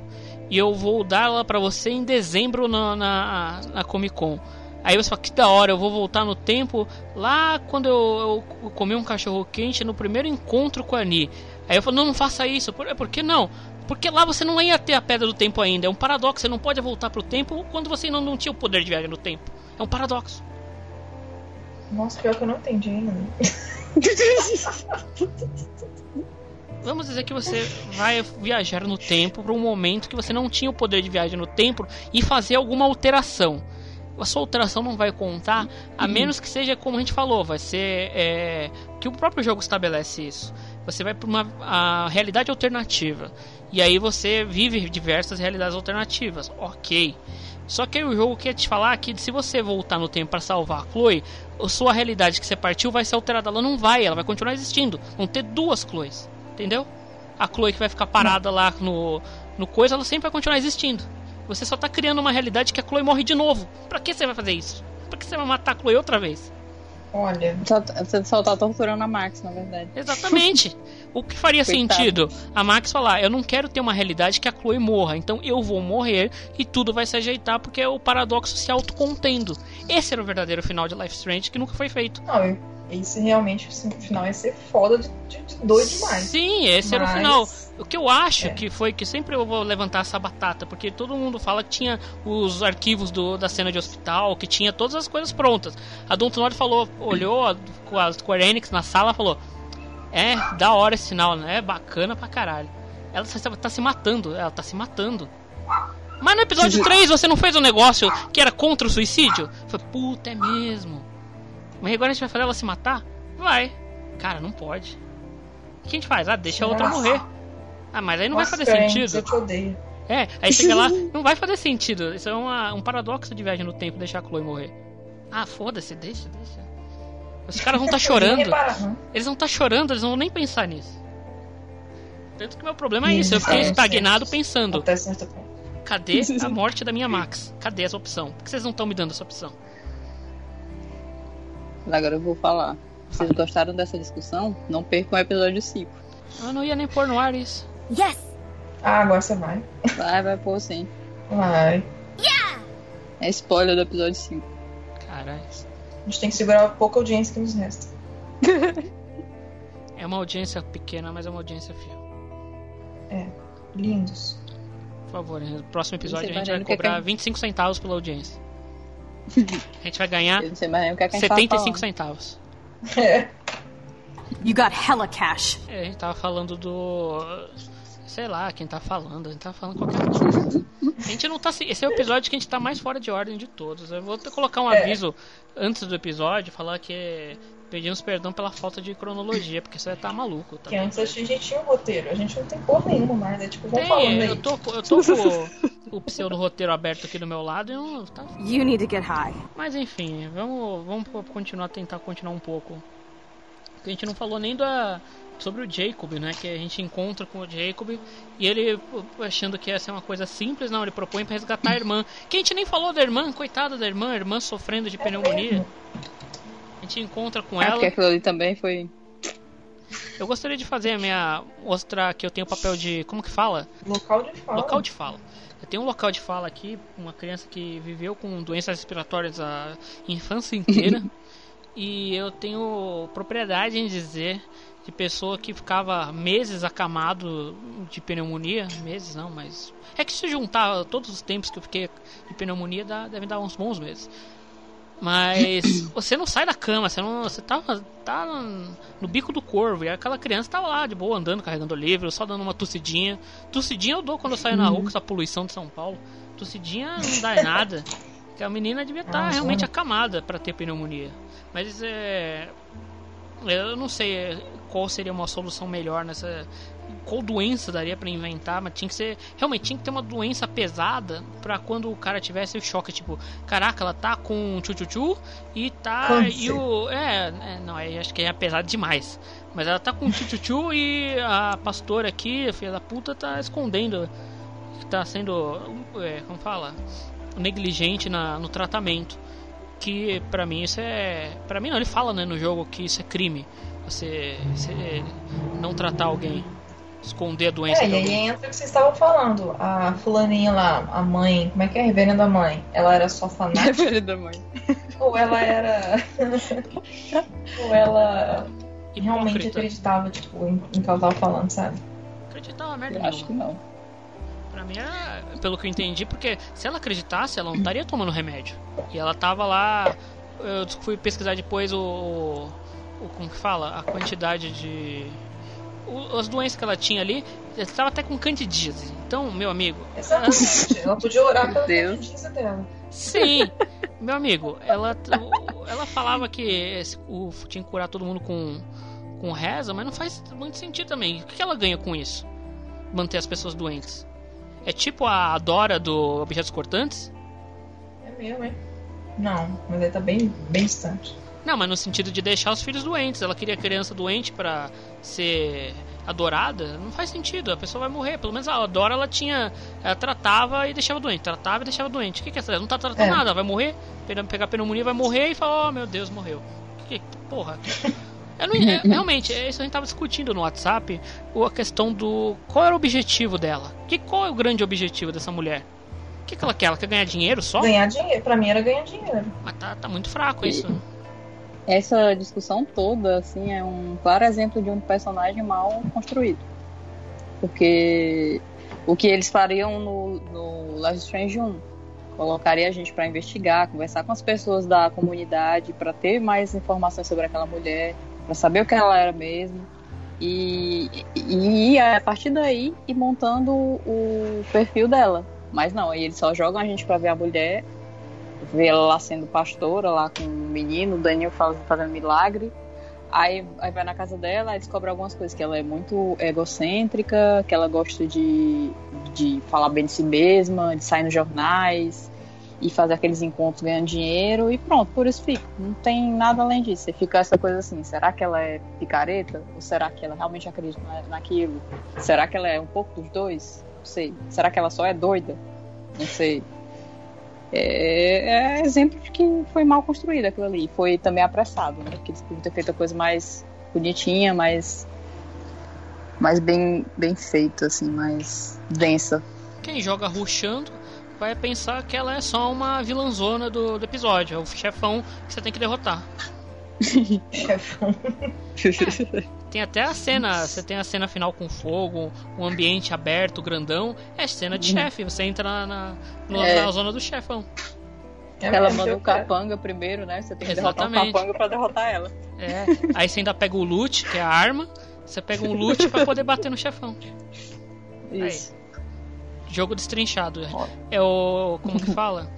E eu vou dar ela pra você em dezembro na, na, na Comic Con. Aí você fala, que da hora, eu vou voltar no tempo lá quando eu, eu comi um cachorro quente no primeiro encontro com a Ani. Aí eu falo, não, não faça isso. Por, por que não? Porque lá você não ia ter a pedra do tempo ainda. É um paradoxo, você não pode voltar pro tempo quando você não tinha o poder de viagem no tempo. É um paradoxo. Nossa, pior que eu não entendi ainda. Vamos dizer que você vai viajar no tempo para um momento que você não tinha o poder de viagem no tempo e fazer alguma alteração. A sua alteração não vai contar, a menos que seja como a gente falou, vai ser é, que o próprio jogo estabelece isso. Você vai para uma a realidade alternativa e aí você vive diversas realidades alternativas. Ok. Só que aí o jogo quer te falar que se você voltar no tempo para salvar a Chloe, a sua realidade que você partiu vai ser alterada. Ela não vai, ela vai continuar existindo. Vão ter duas Chloes. Entendeu? A Chloe que vai ficar parada lá no, no coisa, ela sempre vai continuar existindo. Você só tá criando uma realidade que a Chloe morre de novo. Pra que você vai fazer isso? Pra que você vai matar a Chloe outra vez? Olha. Você só tá torturando a Max, na verdade. Exatamente. o que faria Coitada. sentido? A Max falar, eu não quero ter uma realidade que a Chloe morra, então eu vou morrer e tudo vai se ajeitar porque é o paradoxo se autocontendo. Esse era o verdadeiro final de Life Strange que nunca foi feito. Não, esse realmente, assim, no final ia ser foda de, de, de doido demais. Sim, esse era o Mas- final. O que eu acho É. que foi que sempre eu vou levantar essa batata, porque todo mundo fala que tinha os arquivos do, da cena de hospital, que tinha todas as coisas prontas. A Dontnod falou, olhou com a Square Enix na sala e falou: É, da hora esse sinal, né? É bacana pra caralho. Ela tá, tá se matando, ela tá se matando. Mas no episódio 3 você não fez um negócio que era contra o suicídio? Foi, puta, é mesmo. Mas agora a gente vai fazer ela se matar? Vai. Cara, não pode. O que a gente faz? Ah, deixa a outra Nossa. morrer. Ah, mas aí não Nossa, vai fazer sentido. Eu te odeio. É, aí chega lá, não vai fazer sentido. Isso é uma, um paradoxo de viagem no tempo deixar a Chloe morrer. Ah, foda-se, deixa, deixa. Os caras vão estar tá chorando. Eles vão estar tá chorando, eles não vão nem pensar nisso. Tanto que meu problema é isso, eu fiquei estagnado pensando. Cadê a morte da minha Max? Cadê essa opção? Por que vocês não estão me dando essa opção? Agora eu vou falar. Vocês gostaram dessa discussão? Não percam o episódio 5. Eu não ia nem pôr no ar isso. Yes! Ah, agora você vai. Vai, vai pôr sim. Vai. Yeah! É spoiler do episódio 5. Caralho. A gente tem que segurar a pouca audiência que nos resta. é uma audiência pequena, mas é uma audiência fiel. É, lindos. Por favor, no próximo episódio a gente vai cobrar 25 centavos pela audiência. A gente vai ganhar 75 centavos. É. You got hella cash. É, a gente tava falando do. Sei lá, quem tá falando, a gente tá falando qualquer coisa. A gente não tá. Esse é o episódio que a gente tá mais fora de ordem de todos. Eu vou colocar um é. aviso é. antes do episódio, falar que pedimos perdão pela falta de cronologia, porque você tá maluco. Tá que antes a gente tinha um roteiro, a gente não tem porra nenhuma mais, né? Tipo, vamos falando aí. Eu tô, eu tô com o, o pseudo roteiro aberto aqui do meu lado e não. Tá... You need to get high. Mas enfim, vamos, vamos continuar, tentar continuar um pouco. Porque a gente não falou nem da. Sobre o Jacob, né? Que a gente encontra com o Jacob e ele achando que ia ser uma coisa simples, não, ele propõe para resgatar a irmã. Que a gente nem falou da irmã, coitada da irmã, a irmã sofrendo de pneumonia. A gente encontra com é ela. Porque aquilo ali também foi. Eu gostaria de fazer a minha. mostrar que eu tenho o papel de. como que fala? Local de fala. Local de fala. Eu tenho um local de fala aqui, uma criança que viveu com doenças respiratórias a infância inteira. e eu tenho propriedade em dizer de pessoa que ficava meses acamado de pneumonia, meses não, mas é que se juntar todos os tempos que eu fiquei de pneumonia dá, deve dar uns bons meses. Mas você não sai da cama, você não. Você tá, tá no, bico do corvo. E aquela criança tava lá de boa, andando, carregando livro, só dando uma tossidinha. Tossidinha eu dou quando eu saio na rua com essa poluição de São Paulo. Tossidinha não dá em nada. Que a menina devia estar tá realmente acamada para ter pneumonia. Mas é. Eu não sei qual seria uma solução melhor nessa qual doença daria para inventar, mas tinha que ser. Realmente tinha que ter uma doença pesada para quando o cara tivesse o choque, tipo, caraca, ela tá com tchu-tchu-tchu e tá. Câncer. E o. É, é, não, é, acho que é pesado demais. Mas ela tá com tchu-tchu-tchu e a pastora aqui, a filha da puta, tá escondendo. Tá sendo. É, como fala? Negligente na, no tratamento. Que para mim isso é. para mim não, ele fala né, no jogo que isso é crime. Você, você não tratar alguém esconder a doença. É, e aí entra o que vocês estavam falando. A fulaninha lá, a mãe, como é que é? A reverenda mãe. Ela era só fanática? Reverenda mãe. Ou ela era. Ou ela Hipócrita. realmente acreditava, tipo, em, em que ela tava falando, sabe? Acreditava merda. Eu acho que não. Pra mim é, pelo que eu entendi, porque se ela acreditasse, ela não estaria tomando remédio. E ela tava lá. Eu fui pesquisar depois o. o como que fala? A quantidade de as doenças que ela tinha ali, ela estava até com candidíase. Então, meu amigo. Exatamente. Ela podia orar pela candidíase dela. Sim, meu amigo, ela, ela falava que o, tinha que curar todo mundo com, com reza, mas não faz muito sentido também. O que ela ganha com isso? Manter as pessoas doentes. É tipo a Dora do Objetos Cortantes? É mesmo, hein? Não, mas ele tá bem, bem distante. Não, mas no sentido de deixar os filhos doentes. Ela queria criança doente para ser adorada. Não faz sentido. A pessoa vai morrer. Pelo menos a Dora ela tinha. Ela tratava e deixava doente. Tratava e deixava doente. O que, que é essa? Ela não tá tratando é. nada. Ela vai morrer. Pegar pneumonia, vai morrer e falar: Oh meu Deus, morreu. Que, porra. Eu não, é, realmente, é isso a gente tava discutindo no WhatsApp. A questão do. Qual era o objetivo dela? Que, qual é o grande objetivo dessa mulher? O que, que ela quer? Ela quer ganhar dinheiro só? Ganhar dinheiro. Pra mim era ganhar dinheiro. Mas tá, tá muito fraco isso essa discussão toda, assim, é um claro exemplo de um personagem mal construído. Porque o que eles fariam no, no Life Strange 1 colocaria a gente para investigar, conversar com as pessoas da comunidade para ter mais informações sobre aquela mulher, para saber o que ela era mesmo. E, e, e a partir daí ir montando o perfil dela. Mas não, eles só jogam a gente para ver a mulher vê ela lá sendo pastora, lá com o menino, o Daniel fazendo milagre. Aí, aí vai na casa dela e descobre algumas coisas, que ela é muito egocêntrica, que ela gosta de, de falar bem de si mesma, de sair nos jornais e fazer aqueles encontros ganhando dinheiro e pronto, por isso fica. Não tem nada além disso. Você fica essa coisa assim, será que ela é picareta? Ou será que ela realmente acredita naquilo? Será que ela é um pouco dos dois? Não sei. Será que ela só é doida? Não sei. É, é exemplo de que foi mal construído aquilo ali. Foi também apressado, né? Porque eles podiam ter feito a coisa mais bonitinha, mais, mais bem, bem feita, assim, mais densa. Quem joga ruxando vai pensar que ela é só uma vilãzona do, do episódio, é o chefão que você tem que derrotar. Chefão. É, tem até a cena, você tem a cena final com fogo, um ambiente aberto, grandão, é cena de uhum. chefe, você entra na, na, é. na zona do chefão. É ela manda o capanga primeiro, né? Você tem que Exatamente. derrotar o capanga pra derrotar ela. É. Aí você ainda pega o loot, que é a arma. Você pega um loot pra poder bater no chefão. Isso. Aí. Jogo destrinchado. É o. Como que fala?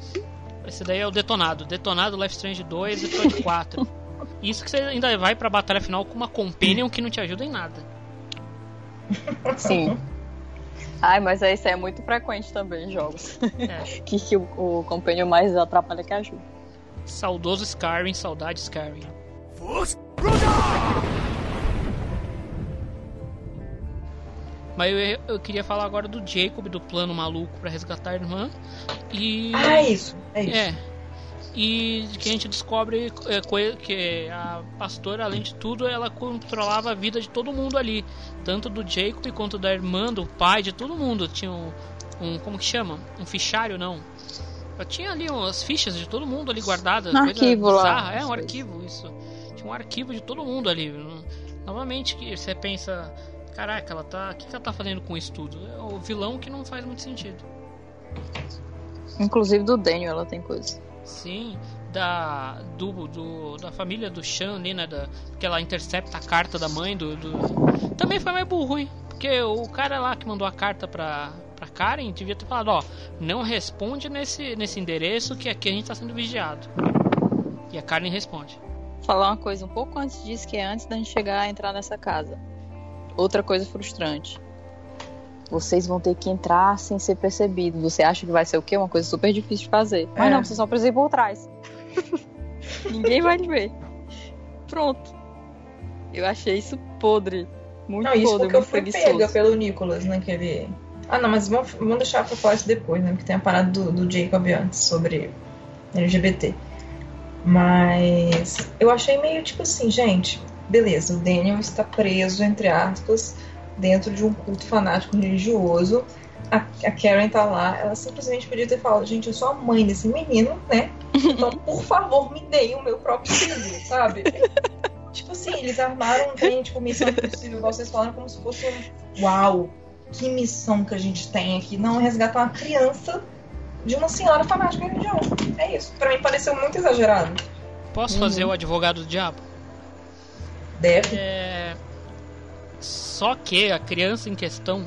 Esse daí é o detonado. Detonado Life Strange 2 episódio 4. Isso que você ainda vai pra batalha final com uma companion que não te ajuda em nada. Sim. Ai, mas isso é muito frequente também em jogos. É. que, que o, o companion mais atrapalha que ajuda. Saudoso Skyrim, saudade Skyrim. Mas eu, eu, queria falar agora do Jacob, do plano maluco para resgatar a irmã. E. Ah, é isso. É isso. É. E que a gente descobre é, que a pastora, além de tudo, ela controlava a vida de todo mundo ali. Tanto do Jacob quanto da irmã, do pai, de todo mundo. Tinha um. um como que chama? Um fichário, não. Eu tinha ali umas fichas de todo mundo ali guardadas. Um arquivo lá. É, um arquivo, isso. Tinha um arquivo de todo mundo ali. Novamente, que você pensa Caraca, ela tá. O que ela tá fazendo com isso tudo? É o vilão que não faz muito sentido. Inclusive do Daniel ela tem coisa. Sim, da do, do da família do Shan ali, né? Da, que ela intercepta a carta da mãe do, do, Também foi meio burro, hein? Porque o cara lá que mandou a carta pra, pra Karen devia ter falado, ó, não responde nesse, nesse endereço que aqui a gente tá sendo vigiado. E a Karen responde. Falar uma coisa um pouco antes disso, que é antes da gente chegar a entrar nessa casa. Outra coisa frustrante. Vocês vão ter que entrar sem ser percebidos. Você acha que vai ser o quê? Uma coisa super difícil de fazer. Mas é. não, você só precisa ir por trás. Ninguém vai te ver. Pronto. Eu achei isso podre. Muito não, isso podre, porque eu fui pega pelo Nicholas naquele. Ah, não, mas vamos, vamos deixar pra falar isso depois, né? Porque tem a parada do, do Jacob antes sobre LGBT. Mas eu achei meio tipo assim, gente beleza, o Daniel está preso, entre aspas, dentro de um culto fanático religioso. A, a Karen tá lá, ela simplesmente podia ter falado, gente, eu sou a mãe desse menino, né? Então, por favor, me deem o meu próprio filho, sabe? tipo assim, eles armaram um trem, tipo, missão impossível, igual vocês falaram, como se fosse um. Uau! Que missão que a gente tem aqui. Não, resgatar uma criança de uma senhora fanática religiosa. É isso. Pra mim pareceu muito exagerado. Posso uhum. fazer o advogado do diabo? Deve. É... Só que a criança em questão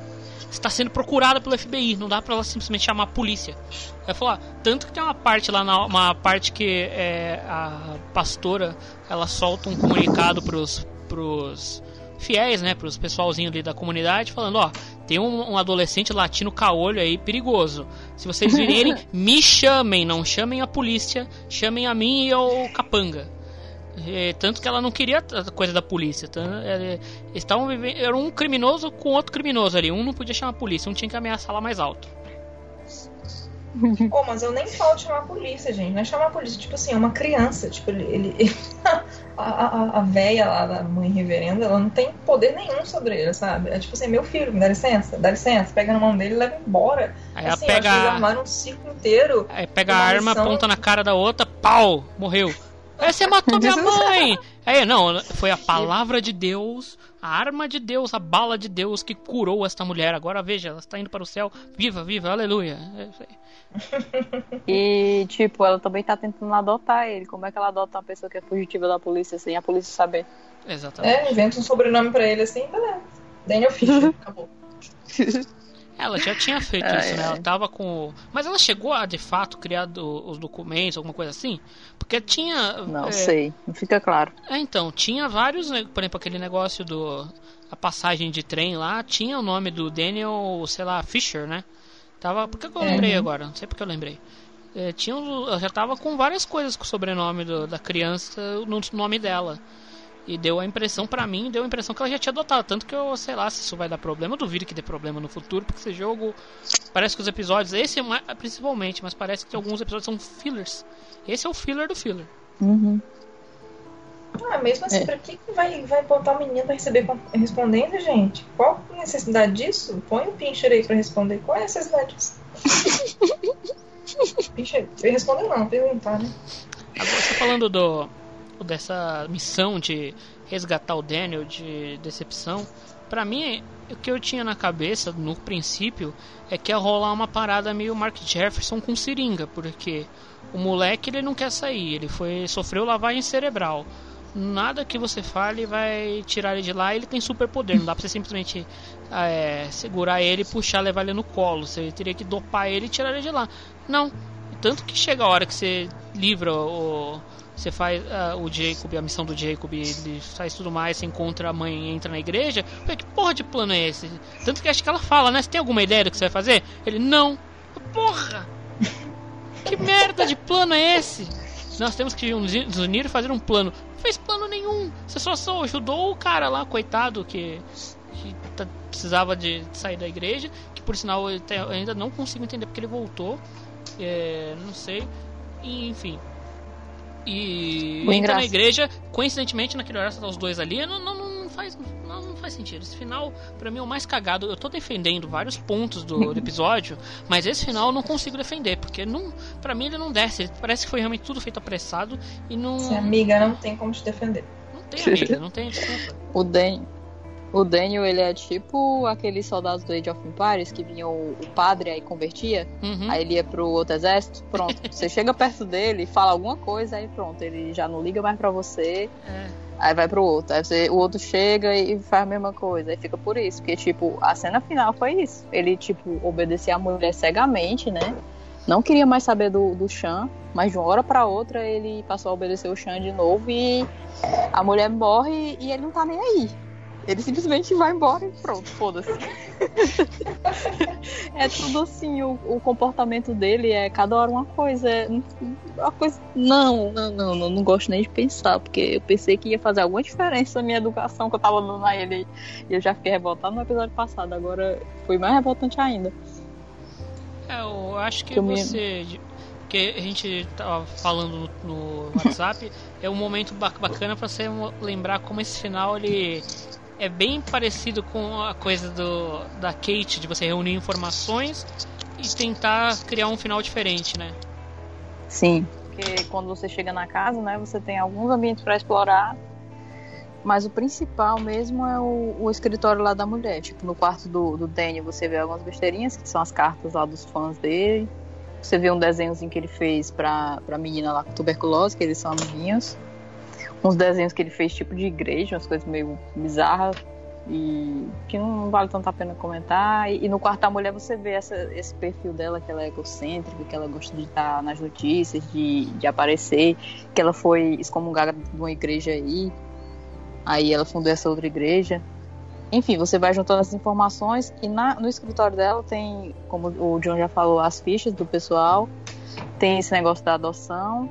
está sendo procurada pelo FBI. Não dá para ela simplesmente chamar a polícia. Vai falar, tanto que tem uma parte lá, na, uma parte que é, a pastora ela solta um comunicado pros, pros fiéis, né, pros pessoalzinho ali da comunidade, falando, ó, tem um, um adolescente latino caolho aí perigoso. Se vocês virem, me chamem, não chamem a polícia, chamem a mim e ao capanga. É, tanto que ela não queria a coisa da polícia. Tá? É, estavam vivendo, era um criminoso com outro criminoso ali. Um não podia chamar a polícia, um tinha que ameaçar lá mais alto. oh, mas eu nem falo de chamar a polícia, gente. Não é chamar a polícia, tipo assim, é uma criança. Tipo, ele. ele a, a, a véia lá da mãe reverenda, ela não tem poder nenhum sobre ele, sabe? É tipo assim, meu filho, me dá licença, dá licença, pega na mão dele e leva embora. Aí assim, ela pega. Eles armaram um ciclo inteiro. Aí pega a arma, missão... aponta na cara da outra, pau, morreu. Aí você matou minha mãe! Aí, não, foi a palavra de Deus, a arma de Deus, a bala de Deus que curou esta mulher. Agora veja, ela está indo para o céu. Viva, viva, aleluia. É. E, tipo, ela também tá tentando adotar ele. Como é que ela adota uma pessoa que é fugitiva da polícia sem a polícia saber? Exatamente. É, inventa um sobrenome pra ele assim, beleza. Daniel Fisher, acabou. Ela já tinha feito Ah, isso, né? é. Ela tava com. Mas ela chegou a de fato criar do- os documentos, alguma coisa assim? Porque tinha. Não é, sei, não fica claro. É, então, tinha vários, né, por exemplo, aquele negócio do. A passagem de trem lá, tinha o nome do Daniel, sei lá, Fisher, né? Tava. Por que, eu lembrei Uhum. agora? Não sei porque eu lembrei. É, tinha, um- eu já tava com várias coisas com o sobrenome do- da criança no nome dela. E deu a impressão pra mim, deu a impressão que ela já tinha adotado. Tanto que eu, sei lá, se isso vai dar problema. Eu duvido que dê problema no futuro, porque esse jogo. Parece que os episódios. Esse é mais- principalmente, mas parece que alguns episódios são fillers. Esse é o filler do filler. Uhum. Ah, mesmo assim, É. pra que que vai, vai botar o menino pra receber respondendo, gente? Qual a necessidade disso? Põe o Pincher aí pra responder. Qual é a necessidade disso? Pincher, responder não, perguntar, né? Agora, você falando do dessa missão de resgatar o Daniel de decepção, pra mim o que eu tinha na cabeça no princípio é que ia rolar uma parada meio Mark Jefferson com seringa, porque o moleque ele não quer sair, ele foi sofreu lavagem cerebral. Nada que você fale vai tirar ele de lá. Ele tem superpoder, não dá pra você simplesmente é, segurar ele, puxar, levar ele no colo. Você teria que dopar ele e tirar ele de lá. Não, tanto que chega a hora que você livra o. Você faz ah, o Jacob, a missão do Jacob, ele faz tudo mais, você encontra a mãe e entra na igreja. Falei, que porra de plano é esse? Tanto que acho que ela fala, né? Você tem alguma ideia do que você vai fazer? Ele, não. Porra! Que merda de plano é esse? Nós temos que nos unir e fazer um plano. Não fez plano nenhum. Você só, só ajudou o cara lá, coitado, que, que tá- precisava de sair da igreja. Que por sinal eu, te- eu ainda não consigo entender porque ele voltou. É, não sei. E, enfim. E entra na igreja, coincidentemente naquele horário tá os dois ali, não, não, não faz, não, não faz sentido. Esse final, pra mim, é o mais cagado. Eu tô defendendo vários pontos do, do episódio, mas esse final eu não consigo defender, porque não, pra mim ele não desce. Ele parece que foi realmente tudo feito apressado e não. Se amiga não tem como te defender. Não tem amiga, não tem desculpa. O Dan, o Daniel, ele é tipo aqueles soldados do Age of Empires que vinham o, padre aí convertia, Uhum. aí ele ia pro outro exército, pronto. Você chega perto dele, fala alguma coisa, aí pronto, ele já não liga mais pra você, É. aí vai pro outro. Aí você- o outro chega e faz a mesma coisa, aí fica por isso. Porque, tipo, a cena final foi isso. Ele, tipo, obedecia a mulher cegamente, né? Não queria mais saber do, do Chan, mas de uma hora pra outra ele passou a obedecer o Chan de novo e a mulher morre e ele não tá nem aí. Ele simplesmente vai embora e pronto, foda-se. é tudo assim, o, o comportamento dele é cada hora uma coisa. É uma coisa. Não, não, não, não, não gosto nem de pensar, porque eu pensei que ia fazer alguma diferença na minha educação que eu tava dando a ele. E eu já fiquei revoltado no episódio passado, agora foi mais revoltante ainda. É, eu acho que Que eu me- você. Que a gente tava falando no, no WhatsApp, é um momento ba- bacana pra você lembrar como esse final ele é bem parecido com a coisa do da Kate, de você reunir informações e tentar criar um final diferente, né? Sim. Porque quando você chega na casa, né, você tem alguns ambientes para explorar, mas o principal mesmo é o, o escritório lá da mulher. Tipo, no quarto do, do Danny você vê algumas besteirinhas, que são as cartas lá dos fãs dele. Você vê um desenhozinho que ele fez pra, pra menina lá com tuberculose, que eles são amiguinhos. Uns desenhos que ele fez tipo de igreja, umas coisas meio bizarras. E que não vale tanto a pena comentar. E, e no quarto da mulher você vê essa, esse perfil dela, que ela é egocêntrica, que ela gosta de estar nas notícias, de, de aparecer, que ela foi excomungada de uma igreja aí. Aí ela fundou essa outra igreja. Enfim, você vai juntando essas informações e na, no escritório dela tem, como o John já falou, as fichas do pessoal, tem esse negócio da adoção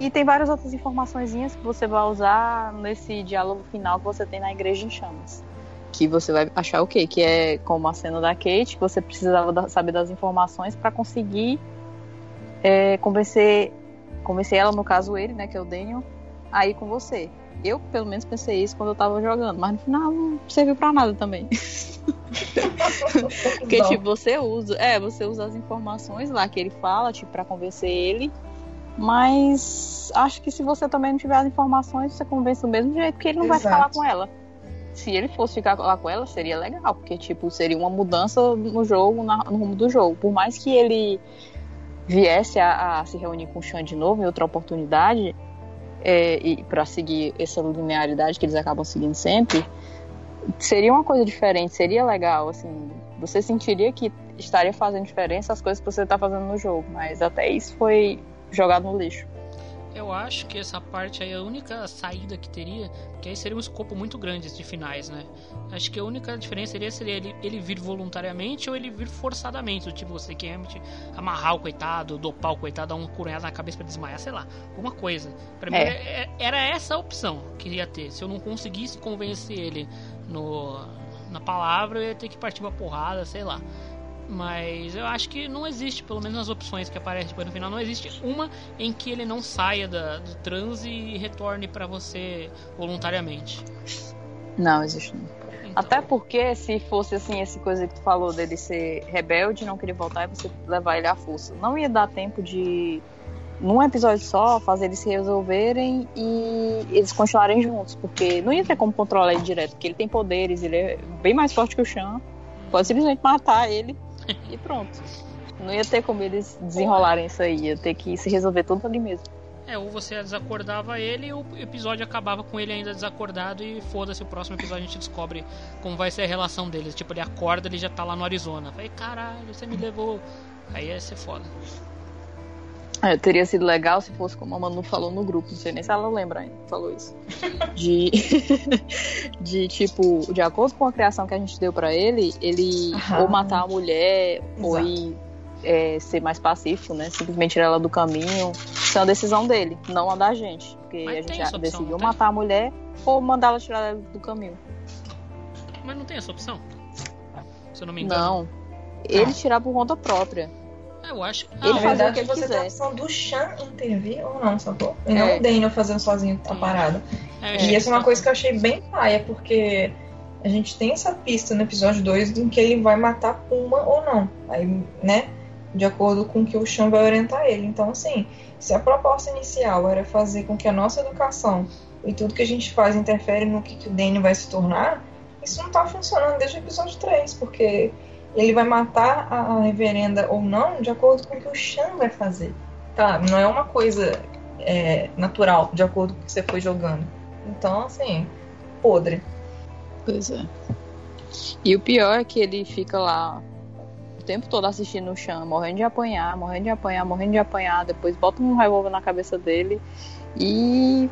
e tem várias outras informações que você vai usar nesse diálogo final que você tem na Igreja em Chamas. Que você vai achar o quê? Que é como a cena da Kate, que você precisava saber das informações para conseguir é, convencer, convencer ela, no caso ele, né, que é o Daniel, a ir com você. Eu, pelo menos, pensei isso quando eu tava jogando, mas no final não serviu pra nada também. Porque, tipo, você usa, é, você usa as informações lá que ele fala, tipo, pra convencer ele, mas acho que se você também não tiver as informações, você convence do mesmo jeito, porque ele não vai Exato. falar com ela. Se ele fosse ficar lá com ela, seria legal, porque, tipo, seria uma mudança no jogo, na- no rumo do jogo. Por mais que ele viesse a, a se reunir com o Sean de novo em outra oportunidade, é, e para seguir essa linearidade que eles acabam seguindo sempre, seria uma coisa diferente, seria legal, assim, Você sentiria que estaria fazendo diferença as coisas que você tá fazendo no jogo, mas até isso foi jogado no lixo. Eu acho que essa parte aí é a única saída que teria, porque aí seria um escopo muito grande de finais, né? Acho que a única diferença seria se ele, ele vir voluntariamente ou ele vir forçadamente. Tipo, você que realmente amarrar o coitado, dopar o coitado, dar uma coronhada na cabeça para desmaiar, sei lá, alguma coisa. Pra é. mim é, era essa a opção que ia ter. Se eu não conseguisse convencer ele no, na palavra, eu ia ter que partir pra porrada, sei lá. Mas eu acho que não existe, pelo menos nas opções que aparecem depois no final, não existe uma em que ele não saia da, do transe e retorne para você voluntariamente. Não, existe não. Então... Até porque se fosse assim, essa coisa que tu falou dele ser rebelde, não querer voltar e você levar ele à força. Não ia dar tempo de, num episódio só, fazer eles se resolverem e eles continuarem juntos. Porque não ia ter como controlar ele direto, porque ele tem poderes, ele é bem mais forte que o Chan. Pode simplesmente matar ele e pronto. Não ia ter como eles desenrolarem isso aí, ia ter que se resolver tudo ali mesmo. É, ou você desacordava ele e o episódio acabava com ele ainda desacordado e foda-se, o próximo episódio a gente descobre como vai ser a relação deles. Tipo, ele acorda, ele já tá lá no Arizona. Falei, caralho, você me levou. Aí ia ser foda. É, teria sido legal se fosse como a Manu falou no grupo, não sei nem se ela lembra ainda, falou isso. De, de tipo, de acordo com a criação que a gente deu para ele, ele ou matar a mulher, Exato. ou ir é, ser mais pacífico, né? Simplesmente tirar ela do caminho. Isso é uma decisão dele, não a da gente. Porque Mas a gente opção, decidiu matar a mulher ou mandar ela tirar ela do caminho. Mas não tem essa opção? Se eu não me engano. Não. Ele tirar por conta própria. Eu acho. Ah, ele fazer o que ele você quiser. tem a opção do Chan intervir ou não, sacou? E não é. o Daniel fazendo sozinho a parada. É, e essa é uma coisa que eu achei bem paia, porque a gente tem essa pista no episódio 2 em que ele vai matar Puma ou não. Aí, né? De acordo com o que o Chan vai orientar ele. Então, assim, se a proposta inicial era fazer com que a nossa educação e tudo que a gente faz interfere no que, que o Daniel vai se tornar, isso não tá funcionando desde o episódio 3, porque ele vai matar a reverenda ou não de acordo com o que o Chan vai fazer. Tá? Não é uma coisa é, natural, de acordo com o que você foi jogando. Então, assim, podre. Pois é. E o pior é que ele fica lá o tempo todo assistindo o Chan, morrendo de apanhar, morrendo de apanhar, morrendo de apanhar, depois bota um revólver na cabeça dele e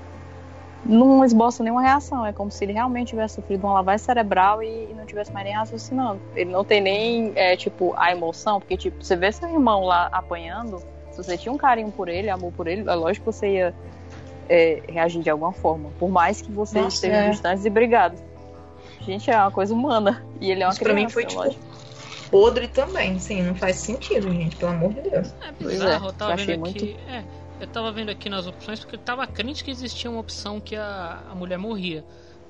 não esboça nenhuma reação. É como se ele realmente tivesse sofrido uma lavagem cerebral e, não tivesse mais nem raciocinando. Ele não tem nem, é, tipo, a emoção, porque, tipo, você vê seu irmão lá apanhando, se você tinha um carinho por ele, amor por ele, é lógico que você ia é, reagir de alguma forma. Por mais que você Nossa, esteja é. distantes e brigado. Gente, é uma coisa humana. E ele é uma Isso criança, pra mim foi, tipo, podre também, sim. Não faz sentido, gente, pelo amor de Deus. É bizarro, pois é, eu vendo muito... É eu tava vendo aqui nas opções porque eu tava crente que existia uma opção que a, a mulher morria.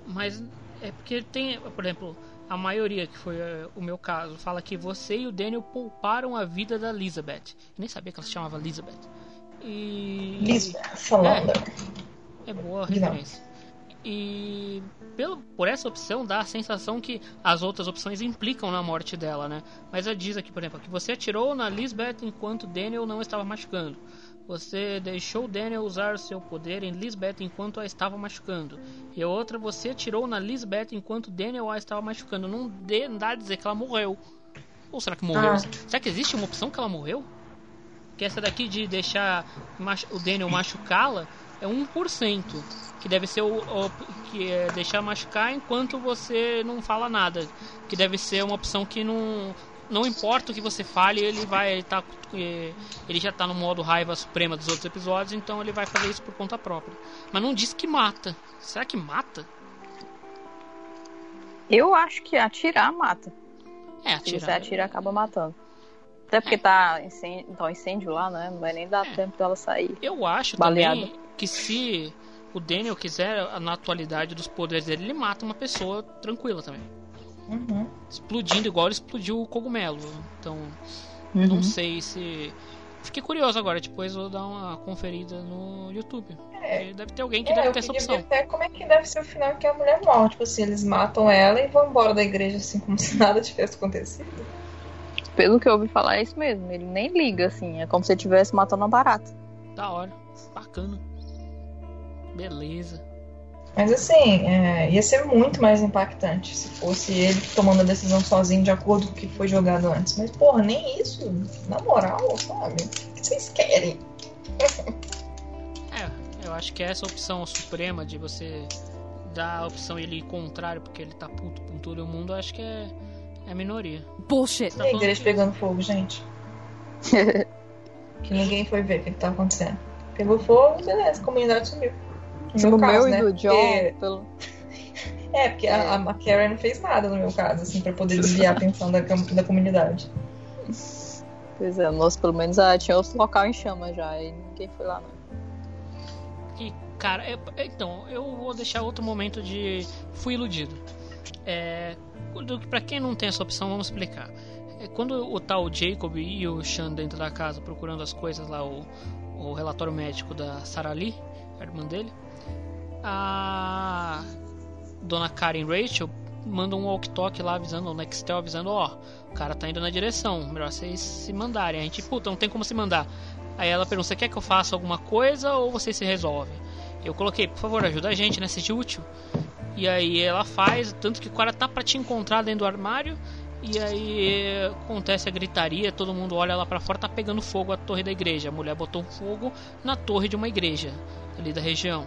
Mas é porque tem, por exemplo, a maioria, que foi uh, o meu caso, fala que você e o Daniel pouparam a vida da Elizabeth. Eu nem sabia que ela se chamava Elizabeth. E. Elizabeth, é, é boa a referência. E pelo, por essa opção dá a sensação que as outras opções implicam na morte dela, né? Mas ela diz aqui, por exemplo, que você atirou na Lisbeth enquanto Daniel não estava machucando. Você deixou Daniel usar seu poder em Lisbeth enquanto a estava machucando. E a outra, você atirou na Lisbeth enquanto Daniel a estava machucando. Não, de, não dá a dizer que ela morreu. Ou será que morreu? Ah. Será que existe uma opção que ela morreu? Que essa daqui de deixar o Daniel machucá-la é 1%. Que deve ser o, o, que é deixar machucar enquanto você não fala nada. Que deve ser uma opção que não não importa o que você fale, ele vai ele tá eh, ele já tá no modo raiva suprema dos outros episódios, então ele vai fazer isso por conta própria. Mas não diz que mata. Será que mata? Eu acho que atirar mata. É, atirar. Se você atira, acaba matando. Até porque é. tá, incêndio, tá um incêndio lá, né? Não vai nem dar é. tempo dela sair. Eu acho baleada. também que se o Daniel quiser, na atualidade dos poderes dele, ele mata uma pessoa tranquila também. Uhum. Explodindo igual ele explodiu o cogumelo. Então, uhum. não sei se. Fiquei curioso agora, depois vou dar uma conferida no YouTube. É. Deve ter alguém que é, deve ter essa opção. Até como é que deve ser o final que a mulher morre. Tipo assim, eles matam ela e vão embora da igreja assim como se nada tivesse acontecido. Pelo que eu ouvi falar, é isso mesmo. Ele nem liga, assim. É como se ele estivesse matando uma barata. Da hora. Bacana. Beleza. Mas assim, é, ia ser muito mais impactante se fosse ele tomando a decisão sozinho de acordo com o que foi jogado antes. Mas, porra, nem isso. Na moral, sabe? O que vocês querem? é, eu acho que essa opção suprema de você dar a opção ele ir contrário porque ele tá puto com todo o mundo, eu acho que é, é minoria. Bullshit. Tá a igreja pegando fogo, gente. que ninguém foi ver o que, que tá acontecendo. Pegou fogo, beleza, a comunidade sumiu. No meu, caso, meu né? e do John, porque... pelo... É, porque a, a Karen não fez nada no meu caso, assim, pra poder desviar a atenção da, da comunidade. Pois é, nós pelo menos ah, tinha outro local em chama já, e ninguém foi lá, não. E, cara, é, então, eu vou deixar outro momento de fui iludido. É, para quem não tem essa opção, vamos explicar. É, quando o tal Jacob e o Sean dentro da casa procurando as coisas lá, o, o relatório médico da Sarah Lee, a irmã dele, a dona Karen Rachel manda um walk-talk lá avisando, o Nextel avisando, ó, oh, o cara tá indo na direção, melhor vocês se mandarem. A gente, puta, não tem como se mandar. Aí ela pergunta, você quer que eu faça alguma coisa ou vocês se resolvem? Eu coloquei, por favor, ajuda a gente, né, seja útil. E aí ela faz, tanto que o cara tá pra te encontrar dentro do armário, e aí acontece a gritaria, todo mundo olha lá para fora, tá pegando fogo a torre da igreja. A mulher botou fogo na torre de uma igreja ali da região.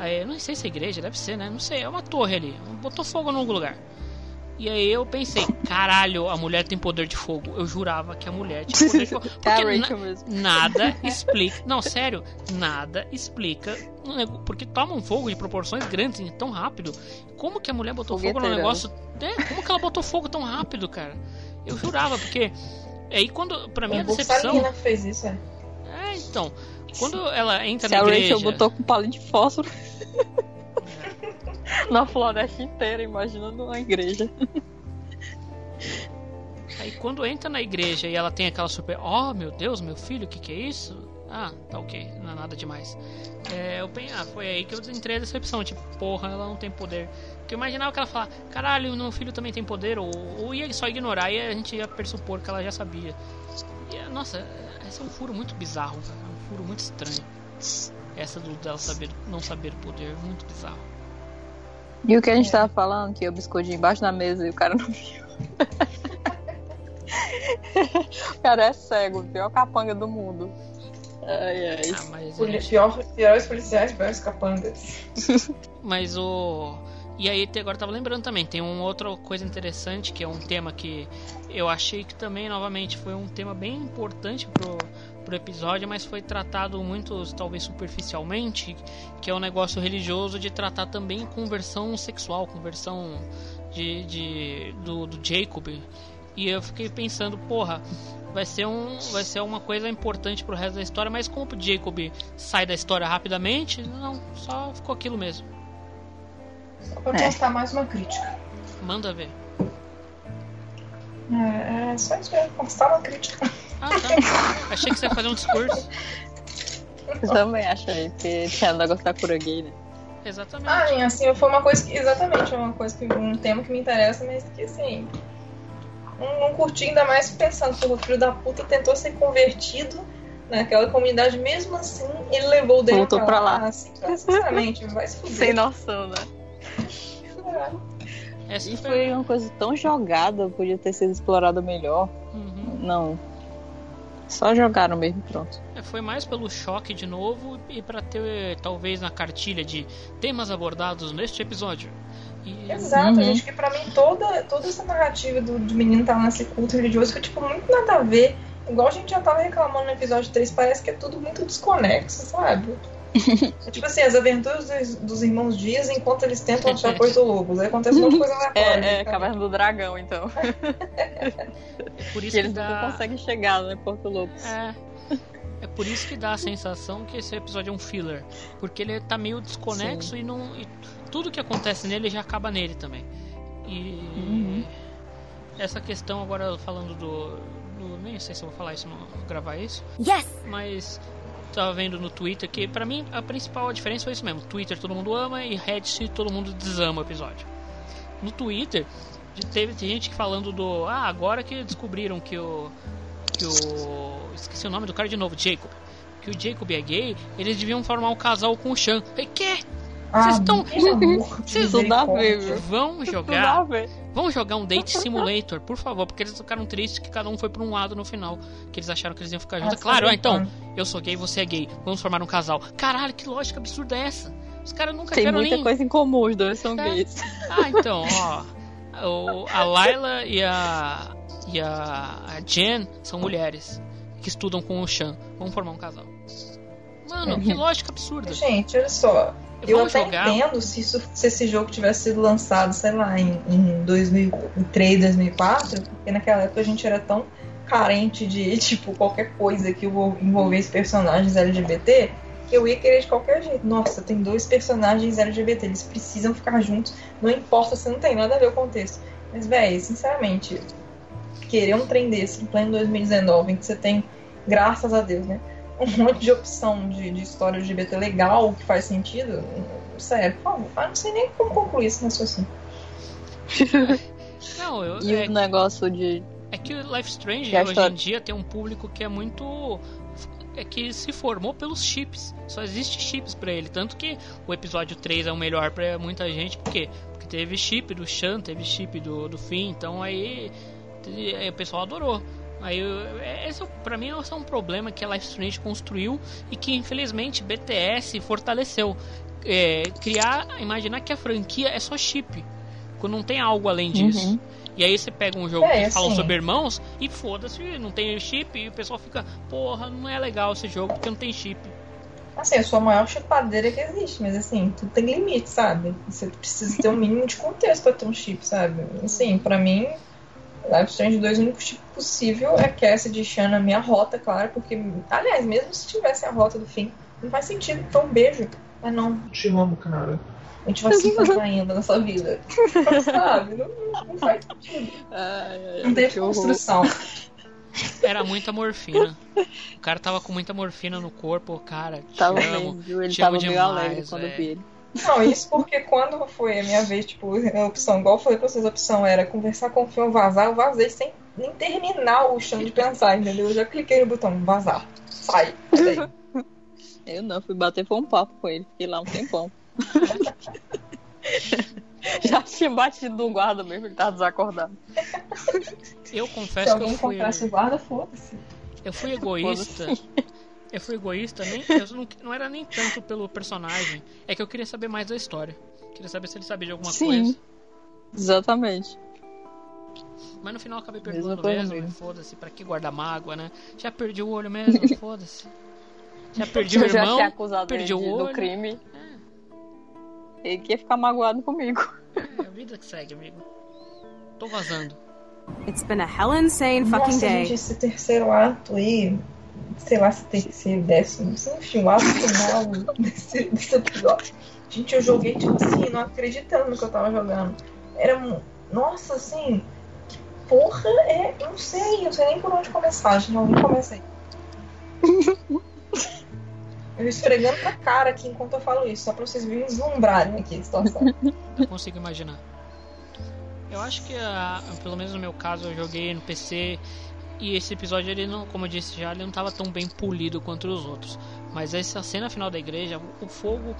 Aí, não sei se é igreja, deve ser, né? Não sei, é uma torre ali. Botou fogo em algum lugar. E aí eu pensei, caralho, a mulher tem poder de fogo. Eu jurava que a mulher tinha poder de fogo. Porque na nada explica. Não, sério, nada explica. Porque toma um fogo de proporções grandes e tão rápido. Como que a mulher botou fogo no negócio? É, como que ela botou fogo tão rápido, cara? Eu jurava, porque. Aí quando. Pra mim a decepção. fez isso, é. É, então. Quando ela entra Se na igreja. A Rachel botou com palito de fósforo. na floresta inteira, imagina numa igreja. Aí quando entra na igreja e ela tem aquela super. Oh meu Deus, meu filho, o que, que é isso? Ah, tá ok, não é nada demais. É, eu pensei, ah, foi aí que eu entrei a decepção, tipo, porra, ela não tem poder. Porque eu imaginava que ela falar, caralho, meu filho também tem poder, ou, ou ia só ignorar e a gente ia pressupor que ela já sabia. E, nossa, esse é um furo muito bizarro, cara. É um furo muito estranho. Essa do dela saber, não saber poder, muito bizarro. E o que a gente tava falando, que eu biscoitinho embaixo da mesa e o cara não viu. o cara é cego, pior capanga do mundo. Ai, ai. Ah, mas Poli é... pior, piores policiais, piores capangas. mas o. E aí agora tava lembrando também, tem uma outra coisa interessante que é um tema que eu achei que também novamente foi um tema bem importante pro, pro episódio, mas foi tratado muito, talvez superficialmente, que é o um negócio religioso de tratar também conversão sexual, conversão de, de do, do Jacob. E eu fiquei pensando, porra, vai ser, um, vai ser uma coisa importante pro resto da história, mas como o Jacob sai da história rapidamente, não, só ficou aquilo mesmo. Só pra postar mais uma crítica. Manda ver. É, é só isso mesmo, postar uma crítica. Ah, tá. Achei que você ia fazer um discurso. Eu também achei, porque tinha negócio da cura gay, né? Exatamente. Ah, assim, foi uma coisa que. Exatamente, uma coisa que. Um tema que me interessa, mas que assim. Não, não curti ainda mais pensando que o filho da puta tentou ser convertido naquela comunidade, mesmo assim, ele levou o dele Voltou pra lá. Pra lá. Assim, sinceramente, vai se fuder. Sem noção, né? É. E foi uma coisa tão jogada, podia ter sido explorada melhor. Uhum. Não, só jogaram mesmo, pronto. É, foi mais pelo choque de novo e para ter talvez na cartilha de temas abordados neste episódio. E... Exato, uhum. gente, que pra mim toda, toda essa narrativa do, do menino estar tá nesse culto religioso foi tipo muito nada a ver. Igual a gente já tava reclamando no episódio 3, parece que é tudo muito desconexo, sabe? é tipo assim, as aventuras dos, dos, irmãos Dias enquanto eles tentam achar Porto Lobos. Aí acontece uma coisa aleatória. É, né, é Caverna do Dragão, então. é por isso que eles dá... não conseguem chegar, né, Porto Lobos. É. É por isso que dá a sensação que esse episódio é um filler. Porque ele tá meio desconexo e não. E tudo que acontece nele já acaba nele também. E. Uhum. Essa questão agora falando do, do. Nem sei se eu vou falar isso, não, gravar isso. Yes! Mas tava vendo no Twitter que para mim a principal diferença foi isso mesmo. Twitter todo mundo ama e Reddit todo mundo desama o episódio. No Twitter teve gente falando do ah, agora que descobriram que o que o esqueci o nome do cara de novo, Jacob. Que o Jacob é gay, eles deviam formar um casal com o Sean. E que? Vocês estão. Vocês vão jogar. Vamos jogar um Date Simulator, por favor, porque eles ficaram tristes que cada um foi pra um lado no final. Que eles acharam que eles iam ficar juntos. Ah, claro, tá ah, então, eu sou gay, você é gay. Vamos formar um casal. Caralho, que lógica absurda é essa? Os caras nunca Tem muita nem. coisa em comum, os dois são É. gays. Ah, então, ó. O, a Layla e a. E a, a Jen são mulheres que estudam com o Chan. Vamos formar um casal. Mano, que lógica absurda. Gente, olha só. Eu Vamos até jogar. entendo se, isso- se esse jogo tivesse sido lançado, sei lá, em, em 2003, 2004, porque naquela época a gente era tão carente de, tipo, qualquer coisa que envol- envolvesse personagens LGBT, que eu ia querer de qualquer jeito. Nossa, tem dois personagens LGBT, eles precisam ficar juntos, não importa se não tem nada a ver com o contexto. Mas, velho, sinceramente, querer um trem desse em pleno 2019, em que você tem, graças a Deus, né? Um monte de opção de, de história LGBT legal que faz sentido. Sério, por favor. Eu não sei nem como concluir esse raciocínio. Não, eu, E é, o negócio de. é que o Life Strange hoje história- em dia tem um público que é muito. É que se formou pelos chips. Só existe chips pra ele. Tanto que o episódio 3 é o melhor pra muita gente. Por quê? Porque teve chip do Shan, teve chip do, do Finn. Então aí, aí o pessoal adorou. Aí, eu- esse, é pra mim, é um problema que a Life Strange construiu e que, infelizmente, BTS fortaleceu. É, criar, imaginar que a franquia é só chip. Quando não tem algo além disso. Uhum. E aí você pega um jogo É, que fala assim. sobre irmãos e foda-se, não tem chip e o pessoal fica, porra, não é legal esse jogo porque não tem chip. Assim, eu sou a maior chupadeira que existe, mas assim, tudo tem limite, sabe? Você precisa ter um mínimo de contexto pra ter um chip, sabe? Assim, pra mim, Life Strange 2, o único chip possível é Cassidy e Shan na minha rota, claro, porque, aliás, mesmo se tivesse a rota do fim, não faz sentido, foi um beijo. Mas não, Te amo, cara. a gente vai se encontrar ainda nessa vida. sabe? Não, não faz sentido. Não teve que horror. construção. Era muita morfina. O cara tava com muita morfina no corpo, cara. Te Tava amo, mesmo, viu? Ele te tava amo meio demais, alegre quando vi ele. Não, isso porque quando foi a minha vez, tipo, a opção, igual eu falei pra vocês, a opção era conversar com o filme vazar, eu vazei sem nem terminar o chão de pensar, entendeu? Eu já cliquei no botão vazar. Sai. Sai. Eu não, fui bater foi um papo com ele. Fiquei lá um tempão. Já tinha batido no guarda mesmo, ele tava desacordado. Eu Se confesso que alguém eu fui, encontrasse o guarda, foda-se. eu fui egoísta. Eu fui egoísta, nem, eu não, não era nem tanto pelo personagem. É que eu queria saber mais da história. Queria saber se ele sabia de alguma Sim. coisa. Exatamente. Mas no final eu acabei perdoando coisa mesmo. mesmo. Foda-se, pra que guardar mágoa, né? Já perdi o olho mesmo, foda-se. Já perdi o eu já irmão, tinha acusado perdi o olho. do crime. Ele quer ficar magoado comigo. É a vida que segue, amigo. Tô vazando. It's been a hell insane fucking Nossa, day. gente, esse terceiro ato aí, sei lá se terceiro, décimo, enfim, o ato final desse, desse episódio. Gente, eu joguei, tipo assim, não acreditando no que eu tava jogando. Era, um- nossa, assim, que porra é, eu não sei, eu não sei nem por onde começar, gente, alguém começa aí. Eu esfregando na cara aqui enquanto eu falo isso, só pra vocês vislumbrarem aqui a situação. Eu consigo imaginar. Eu acho que, ah, pelo menos no meu caso, eu joguei no PC e esse episódio, ele não, como eu disse já, ele não tava tão bem polido quanto os outros. Mas essa cena final da igreja, o fogo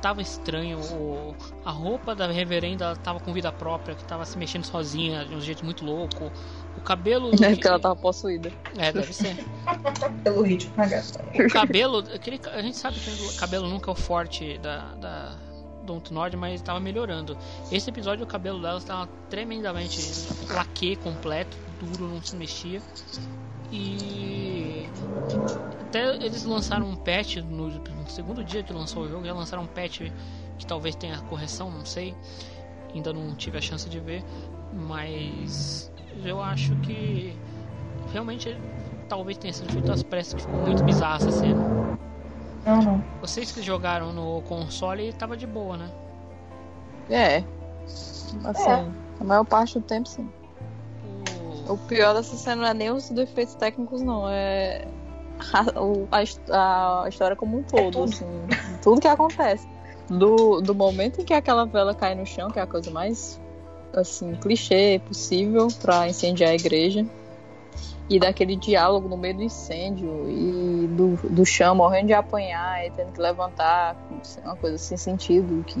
tava estranho, o- a roupa da reverenda ela tava com vida própria, que tava se mexendo sozinha de um jeito muito louco. O cabelo. É porque ela tava possuída. É, deve ser. Pelo ritmo gata. O cabelo, aquele, a gente sabe que o cabelo nunca é o forte da, da Don't Nord, mas estava melhorando. Esse episódio o cabelo dela estava tremendamente laque completo, duro, não se mexia. E até eles lançaram um patch no, no segundo dia que lançou o jogo, já lançaram um patch que talvez tenha correção, não sei. Ainda não tive a chance de ver, mas eu acho que realmente talvez tenha sido feito às pressas, que ficou muito bizarra essa cena. Não, não. Vocês que jogaram no console tava de boa, né? É. Assim, É. a maior parte do tempo sim. O pior dessa cena não é nem os defeitos técnicos, não. É a, o- a a história como um todo, tudo. assim. Tudo que acontece. Do, do momento em que aquela vela cai no chão, que é a coisa mais assim, clichê possível pra incendiar a igreja. E daquele diálogo no meio do incêndio e do, do chão morrendo de apanhar e tendo que levantar, uma coisa sem sentido, que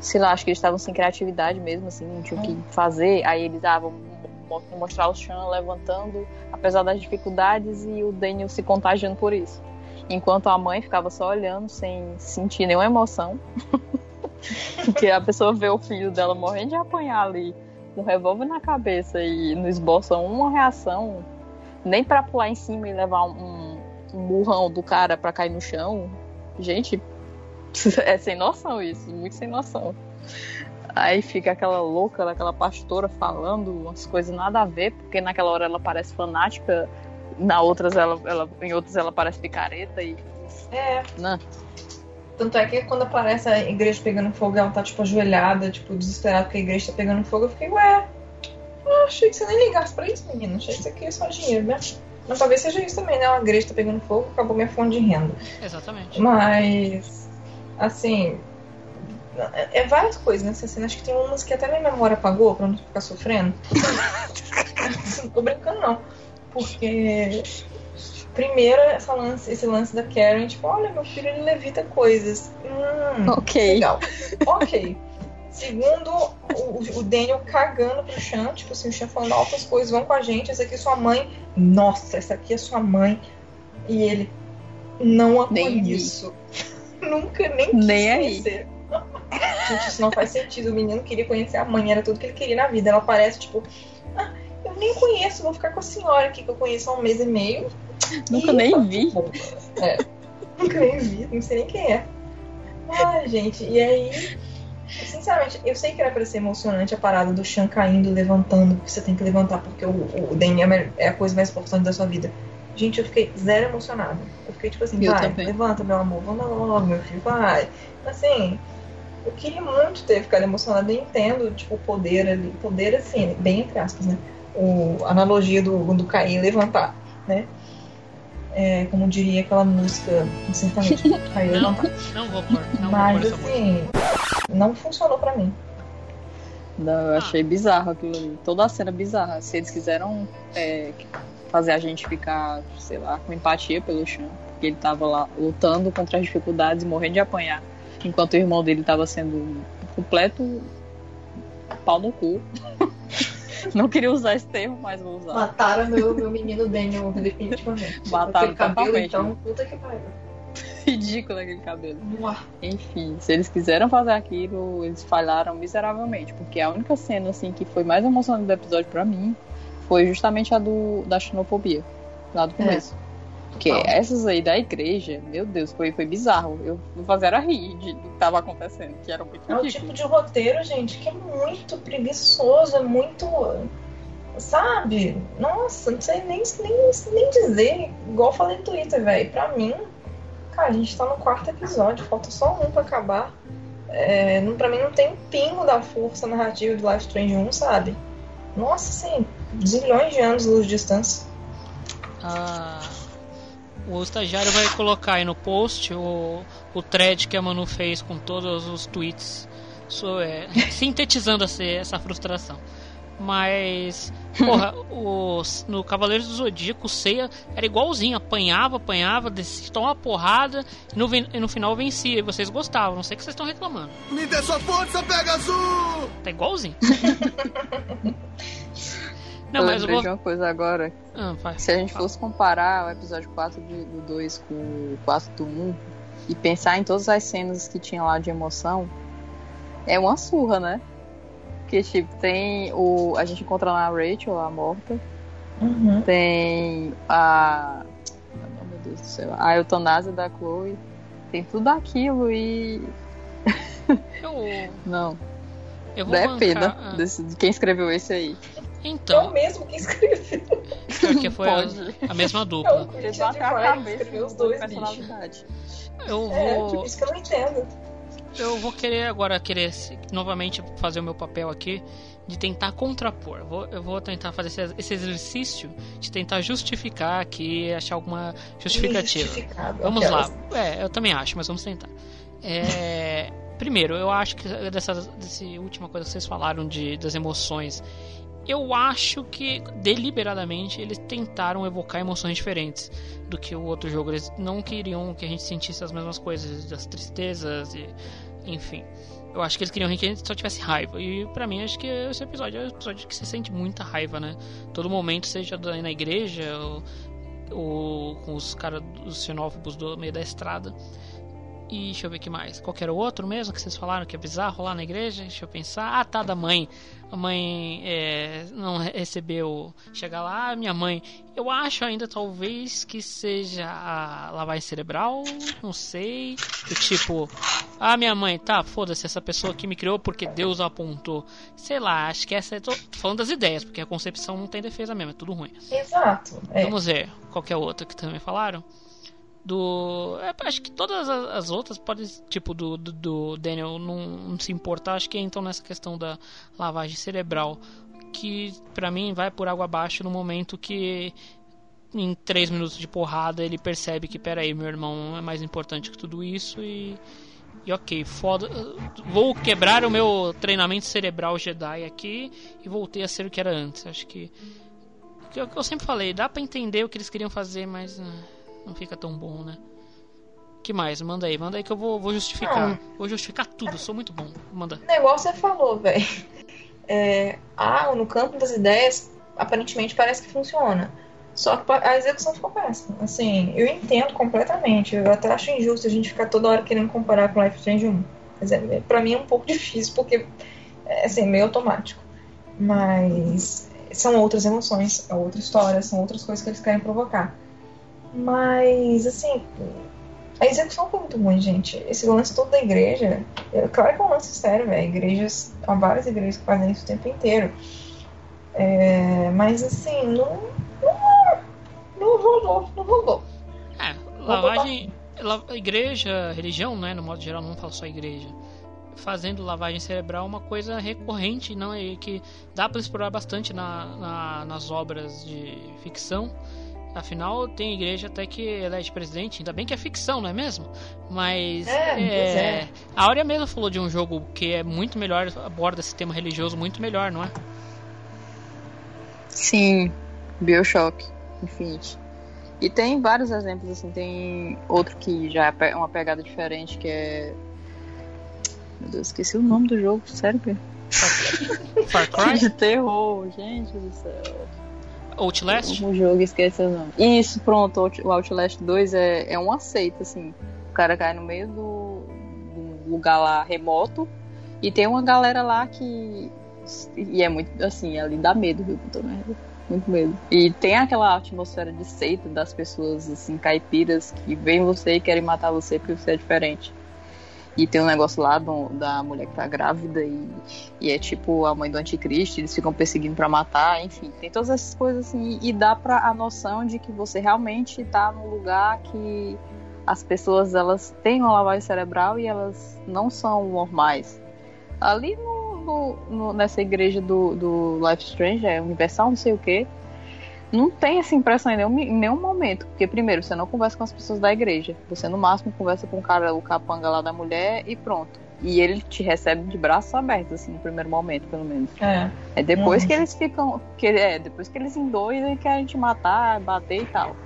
sei lá, acho que eles estavam sem criatividade mesmo, assim, não tinham o que é. fazer. Aí eles, ah, vamos mostrar o chão levantando, apesar das dificuldades, e o Daniel se contagiando por isso. Enquanto a mãe ficava só olhando, sem sentir nenhuma emoção. Porque a pessoa vê o filho dela morrendo de apanhar ali, com um revólver na cabeça e não esboça uma reação, nem para pular em cima e levar um, um burrão do cara para cair no chão. Gente, é sem noção isso, muito sem noção. Aí fica aquela louca, aquela pastora falando umas coisas nada a ver, porque naquela hora ela parece fanática, na outras ela, ela, em outras ela parece picareta e. É. Né? Tanto é que quando aparece a igreja pegando fogo, ela tá tipo ajoelhada, tipo, desesperada porque a igreja tá pegando fogo, eu fiquei, ué, eu achei que você nem ligasse pra isso, menino. Achei que isso aqui é só dinheiro, né? Mas talvez seja isso também, né? A igreja tá pegando fogo, acabou minha fonte de renda. Exatamente. Mas, assim, é, é várias coisas nessa cena. Acho que tem umas que até minha memória apagou pra não ficar sofrendo. não tô brincando, não. Porque. Primeiro, essa lance, esse lance da Karen, tipo, olha, meu filho ele levita coisas. Hum, ok. Legal. ok. Segundo, o, o, Daniel cagando pro chão, tipo assim, o chão falando altas coisas, vão com a gente, essa aqui é sua mãe. Nossa, essa aqui é sua mãe. E ele não a conheço. Nunca nem quis nem conhecer. Gente, isso não faz sentido. O menino queria conhecer a mãe, era tudo que ele queria na vida. Ela parece, tipo, ah, eu nem conheço, vou ficar com a senhora aqui que eu conheço há um mês e meio. Nunca e... nem vi. É, nunca nem vi, não sei nem quem é. Ai, gente, e aí. Sinceramente, eu sei que era pra ser emocionante a parada do Chan caindo, levantando, porque você tem que levantar, porque o, o DNA é a coisa mais importante da sua vida. Gente, eu fiquei zero emocionada. Eu fiquei tipo assim, eu vai, também. levanta, meu amor, vamos logo, meu filho, vai. Assim, eu queria muito ter ficado emocionada. Eu entendo, tipo, o poder ali. Poder, assim, bem entre aspas, né? O, a analogia do, do cair e levantar, né? É, como diria aquela música certamente cair e levantar. Não vou pôr. Não Mas, vou pôr assim, não funcionou pra mim. Não, eu ah. achei bizarro aquilo ali. Toda a cena bizarra. Se eles quiseram é, fazer a gente ficar, sei lá, com empatia pelo chão, porque ele tava lá lutando contra as dificuldades e morrendo de apanhar enquanto o irmão dele estava sendo um completo pau no cu. Não queria usar esse termo, mas vou usar. Mataram meu, meu menino Daniel definitivamente. Mataram aquele cabelo, então, puta que pariu. Ridículo aquele cabelo. Uau. Enfim, se eles quiseram fazer aquilo, eles falharam miseravelmente. Porque a única cena assim que foi mais emocionante do episódio para mim foi justamente a do da xenofobia, lá do é. começo. É. Porque essas aí da igreja, meu Deus, foi, foi bizarro. Eu não fazia era rir de, do que estava acontecendo, que era muito É o tipo de roteiro, gente, que é muito preguiçoso, é muito. Sabe? Nossa, não sei nem, nem, nem dizer. Igual eu falei no Twitter, velho. Pra mim, cara, a gente tá no quarto episódio, falta só um pra acabar. É, não, pra mim não tem um pingo da força narrativa de Life Strange 1, sabe? Nossa, assim, zilhões de anos de luz de distância. Ah o estagiário vai colocar aí no post o, o thread que a Manu fez com todos os tweets, so, é, sintetizando essa, essa frustração. Mas, porra, os, no Cavaleiros do Zodíaco, o Seiya era igualzinho, apanhava, apanhava, descia, tomava porrada e no, e no final vencia. E vocês gostavam, não sei o que vocês estão reclamando. Me dê sua força, pega azul! Tá igualzinho. Não, eu mas eu vou... uma coisa agora. Ah, vai, Se a gente fosse comparar o episódio 4 de, do 2 com o 4 do 1 e pensar em todas as cenas que tinha lá de emoção, é uma surra, né? Porque, tipo, tem o. A gente encontra lá a Rachel, a morta. Uhum. Tem a. Oh, meu Deus do céu. A eutanásia da Chloe. Tem tudo aquilo e. Eu... Não. Eu vou é bancar, pena ah. desse, de quem escreveu esse aí. Então. É o mesmo que escreveu. Porque foi a, a, mesma dupla. É o a cabeça escreveu os dois personalidade. Eu é, vou. Tipo, isso que eu não entendo. Eu vou querer agora querer novamente fazer o meu papel aqui de tentar contrapor. Eu vou, eu vou tentar fazer esse, esse, exercício de tentar justificar aqui, achar alguma justificativa. Vamos lá. É, eu também acho, mas vamos tentar. É, primeiro, eu acho que dessa, dessa última coisa que vocês falaram de, das emoções eu acho que deliberadamente eles tentaram evocar emoções diferentes do que o outro jogo. Eles não queriam que a gente sentisse as mesmas coisas, das tristezas e enfim. Eu acho que eles queriam que a gente só tivesse raiva. E para mim, acho que esse episódio é um episódio que você sente muita raiva, né? Todo momento, seja na igreja ou, ou com os caras, os xenófobos do meio da estrada. E deixa eu ver que mais. Qualquer outro mesmo que vocês falaram que é bizarro lá na igreja? Deixa eu pensar. Ah, tá, da mãe. A mãe é, não recebeu. Chegar lá, minha mãe. Eu acho ainda talvez que seja a lavagem cerebral. Não sei. Do tipo. Ah, minha mãe, tá, foda-se, essa pessoa que me criou porque Deus apontou. Sei lá, acho que essa é. Tô, falando das ideias, porque a concepção não tem defesa mesmo, é tudo ruim. Exato. É. Vamos ver. Qualquer outra que também falaram do. É, acho que todas as outras podem, tipo, do, do, do Daniel não, não, se importar. Acho que então nessa questão da lavagem cerebral, que para mim vai por água abaixo no momento que em três minutos de porrada ele percebe que, peraí, meu irmão é mais importante que tudo isso e. E ok, foda. Vou quebrar o meu treinamento cerebral Jedi aqui e voltei a ser o que era antes. Acho que. que eu, eu sempre falei, dá para entender o que eles queriam fazer, mas. Uh não fica tão bom, né? que mais? Manda aí, manda aí que eu vou, vou justificar. Não. Vou justificar tudo, sou muito bom. Manda. O negócio você falou, velho. É, ah, no campo das ideias, aparentemente parece que funciona. Só que a execução ficou péssima. Assim, eu entendo completamente. Eu até acho injusto a gente ficar toda hora querendo comparar com Life Strange 1. Mas é, pra mim é um pouco difícil, porque é assim, meio automático. Mas são outras emoções, é outra história, são outras coisas que eles querem provocar. Mas, assim, a execução foi muito ruim, gente. Esse lance todo da igreja, é, claro que é um lance sério, velho. Igrejas, há várias igrejas que fazem isso o tempo inteiro. É, mas, assim, não, não, não rolou, não rolou. É, lavagem, igreja, religião, né, no modo geral, não falo só igreja. Fazendo lavagem cerebral é uma coisa recorrente, não é que dá para explorar bastante na, na, nas obras de ficção Afinal, tem igreja até que elege presidente, ainda bem que é ficção, não é mesmo? Mas. É, é, é. A Áurea mesmo falou de um jogo que é muito melhor, aborda esse tema religioso muito melhor, não é? Sim, Bioshock Infinite. E tem vários exemplos, assim, tem outro que já é uma pegada diferente, que é. Meu Deus, esqueci o nome do jogo, sério, Far Cry? de terror, gente do céu. Outlast? O jogo, esqueci o nome. Isso, pronto, o Outlast 2 é, é um aceito, assim. O cara cai no meio do, do lugar lá remoto e tem uma galera lá que. E é muito, assim, ali dá medo, viu, puta merda. Muito medo. E tem aquela atmosfera de seita das pessoas, assim, caipiras que veem você e querem matar você porque você é diferente. E tem um negócio lá do, da mulher que tá grávida e, e é tipo a mãe do anticristo, eles ficam perseguindo para matar, enfim, tem todas essas coisas assim. E dá pra a noção de que você realmente tá num lugar que as pessoas elas têm uma lavagem cerebral e elas não são normais. Ali no, no, no, nessa igreja do, do Life Strange, é Universal, não sei o que não tem essa impressão em nenhum, em nenhum momento. Porque, primeiro, você não conversa com as pessoas da igreja. Você, no máximo, conversa com o cara, o capanga lá da mulher e pronto. E ele te recebe de braços abertos, assim, no primeiro momento, pelo menos. É. É depois que eles ficam. Que, é, depois que eles endoidam e querem te matar, bater e tal.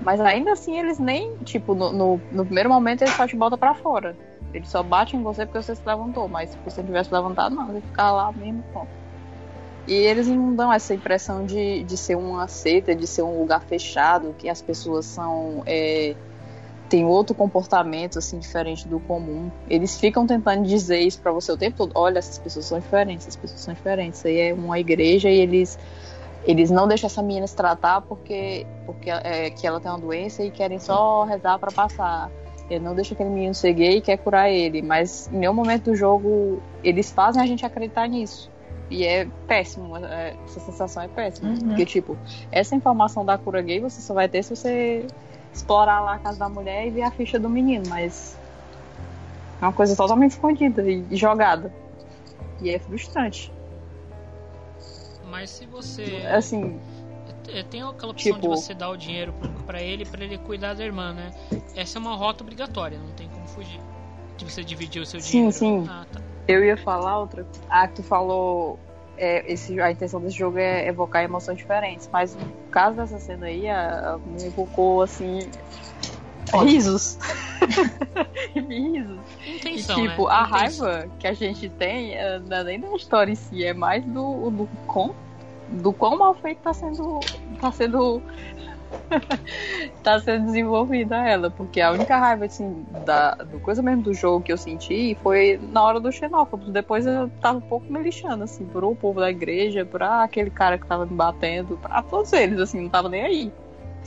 Mas ainda assim, eles nem. Tipo, no, no, no primeiro momento, eles só te botam pra fora. Eles só batem em você porque você se levantou. Mas se você tivesse levantado, não. Você ficar lá mesmo, pronto. E eles não dão essa impressão de, de ser uma seita, de ser um lugar fechado, que as pessoas são. É, têm outro comportamento assim diferente do comum. Eles ficam tentando dizer isso para você o tempo todo. Olha, essas pessoas são diferentes, essas pessoas são diferentes. Isso aí é uma igreja e eles eles não deixam essa menina se tratar porque porque é, que ela tem uma doença e querem só rezar para passar. Ele não deixa aquele menino ser gay e quer curar ele, mas em nenhum momento do jogo eles fazem a gente acreditar nisso. E é péssimo, é, essa sensação é péssima. Uhum. Porque, tipo, essa informação da cura gay você só vai ter se você explorar lá a casa da mulher e ver a ficha do menino, mas é uma coisa totalmente escondida e jogada. E é frustrante. Mas se você. Assim. É, tem aquela opção tipo, de você dar o dinheiro para ele para ele cuidar da irmã, né? Essa é uma rota obrigatória, não tem como fugir. De você dividir o seu sim, dinheiro. Sim, sim. Ah, tá. Eu ia falar outra. Ah, tu falou é, esse, a intenção desse jogo é evocar emoções diferentes. Mas no caso dessa cena aí, a, a me evocou assim. Ótimo. Risos. risos. Intenção, e, tipo, né? a raiva que a gente tem é, não é nem da história em si, é mais do, do quão, do quão mal feito tá sendo. tá sendo. tá sendo desenvolvida ela. Porque a única raiva, assim, da do coisa mesmo do jogo que eu senti foi na hora do xenófobos. Depois eu tava um pouco me lixando, assim, pro povo da igreja, pra aquele cara que tava me batendo, pra todos eles, assim, não tava nem aí.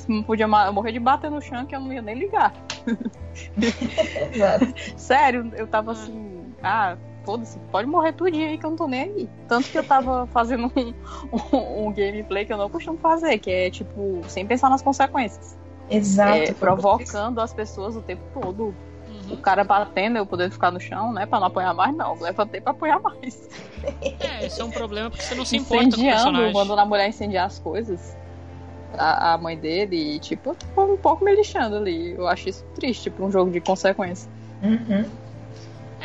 Não podia morrer de bater no chão que eu não ia nem ligar. Sério, eu tava assim, ah, foda-se, pode morrer tudinho aí que eu não tô nem aí. Tanto que eu tava fazendo um, um, um gameplay que eu não costumo fazer, que é tipo, sem pensar nas consequências. Exato. É, provocando as pessoas o tempo todo. O cara batendo, eu podendo ficar no chão, né? Pra não apanhar mais, não. Levantei pra apanhar mais. É, esse é um problema porque você não se importa com o Incendiando, mandando a mulher incendiar as coisas. A, a mãe dele, e, tipo, eu um pouco me lixando ali. Eu acho isso triste pra um jogo de consequência. Uhum.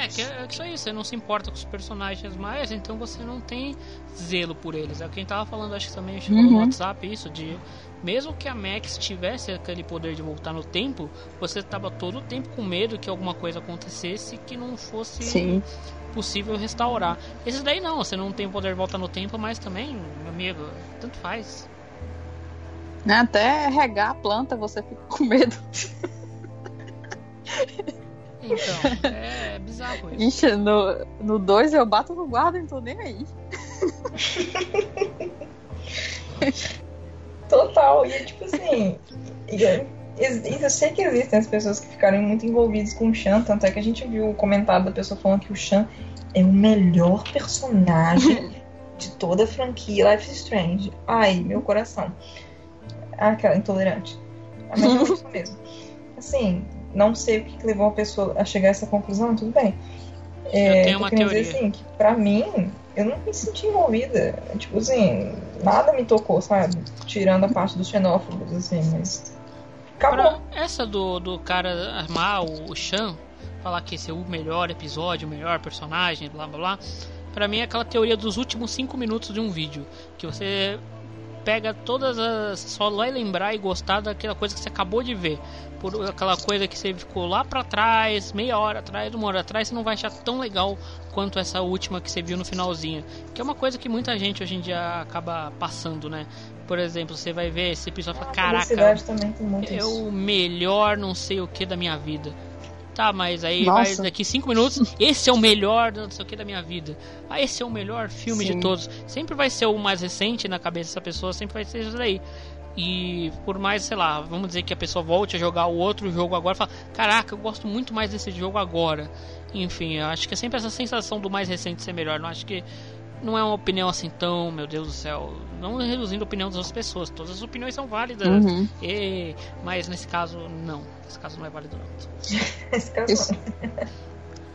É, que é isso aí, você não se importa com os personagens mais, então você não tem zelo por eles. É o que a gente tava falando, acho que também falou no Uhum. WhatsApp, isso, de mesmo que a Max tivesse aquele poder de voltar no tempo, você tava todo o tempo com medo que alguma coisa acontecesse que não fosse Sim. possível restaurar. Esses daí não, você não tem o poder de voltar no tempo, mas também, meu amigo, tanto faz. Né, Até regar a planta você fica com medo. Então, é bizarro isso. Ixi, no 2 eu bato no guarda e não tô nem aí. Total. E é tipo assim. eu, sei que existem as pessoas que ficaram muito envolvidas com o Chan, tanto é que a gente viu o comentário da pessoa falando que o Chan é o melhor personagem de toda a franquia Life is Strange. Ai, meu coração. Ah, aquela intolerante. Ah, Mas é isso mesmo. Assim, não sei o que levou a pessoa a chegar a essa conclusão, tudo bem. É, Eu tenho uma teoria. dizer assim, que pra mim, eu não me senti envolvida. Tipo assim, nada me tocou, sabe? Tirando a parte dos xenófobos, assim, mas. Acabou. Pra essa do, do cara armar o, Shan, falar que esse é o melhor episódio, o melhor personagem, blá blá blá. Pra mim é aquela teoria dos últimos 5 minutos de um vídeo. Que você pega todas as. Só vai lembrar e gostar daquela coisa que você acabou de ver. Por aquela coisa que você ficou lá pra trás, meia hora atrás, uma hora atrás, você não vai achar tão legal quanto essa última que você viu no finalzinho. Que é uma coisa que muita gente hoje em dia acaba passando, né? Por exemplo, você vai ver esse episódio e fala, caraca, é o melhor não sei o que da minha vida. Tá, mas aí vai daqui cinco minutos, esse é o melhor não sei o que da minha vida. Ah, esse é o melhor filme Sim. de todos. Sempre vai ser o mais recente na cabeça dessa pessoa, sempre vai ser isso daí. E por mais, sei lá, vamos dizer que a pessoa volte a jogar o outro jogo agora e fala, caraca, eu gosto muito mais desse jogo agora. Enfim, eu acho que é sempre essa sensação do mais recente ser melhor. Não acho que não é uma opinião assim tão, meu Deus do céu, não reduzindo a opinião das outras pessoas. Todas as opiniões são válidas. Uhum. E, mas nesse caso, não. Nesse caso não é válido não. Esse caso Isso.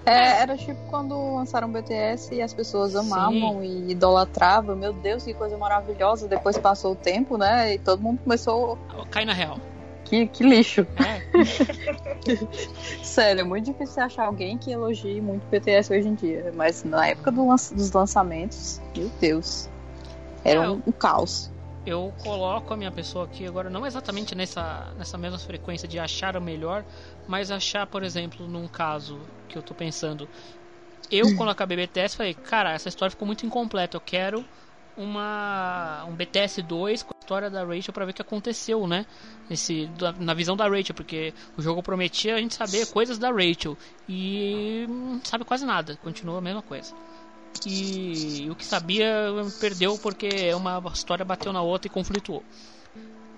É, era tipo quando lançaram o BTS e as pessoas amavam e idolatravam. Meu Deus, que coisa maravilhosa. Depois passou o tempo, né? E todo mundo começou. Cai na real. Que, que lixo. É. Sério, é muito difícil achar alguém que elogie muito o BTS hoje em dia. Mas na época do lan- dos lançamentos, meu Deus. Era É, um, um caos. Eu coloco a minha pessoa aqui agora, não exatamente nessa, nessa mesma frequência de achar o melhor, mas achar, por exemplo, num caso que eu tô pensando. Eu, quando acabei BTS, falei, cara, essa história ficou muito incompleta. Eu quero uma um BTS 2 com a história da Rachel pra ver o que aconteceu, né? Esse, na visão da Rachel, porque o jogo prometia a gente saber coisas da Rachel e não sabe quase nada, continua a mesma coisa. E o que sabia perdeu porque uma história bateu na outra e conflituou.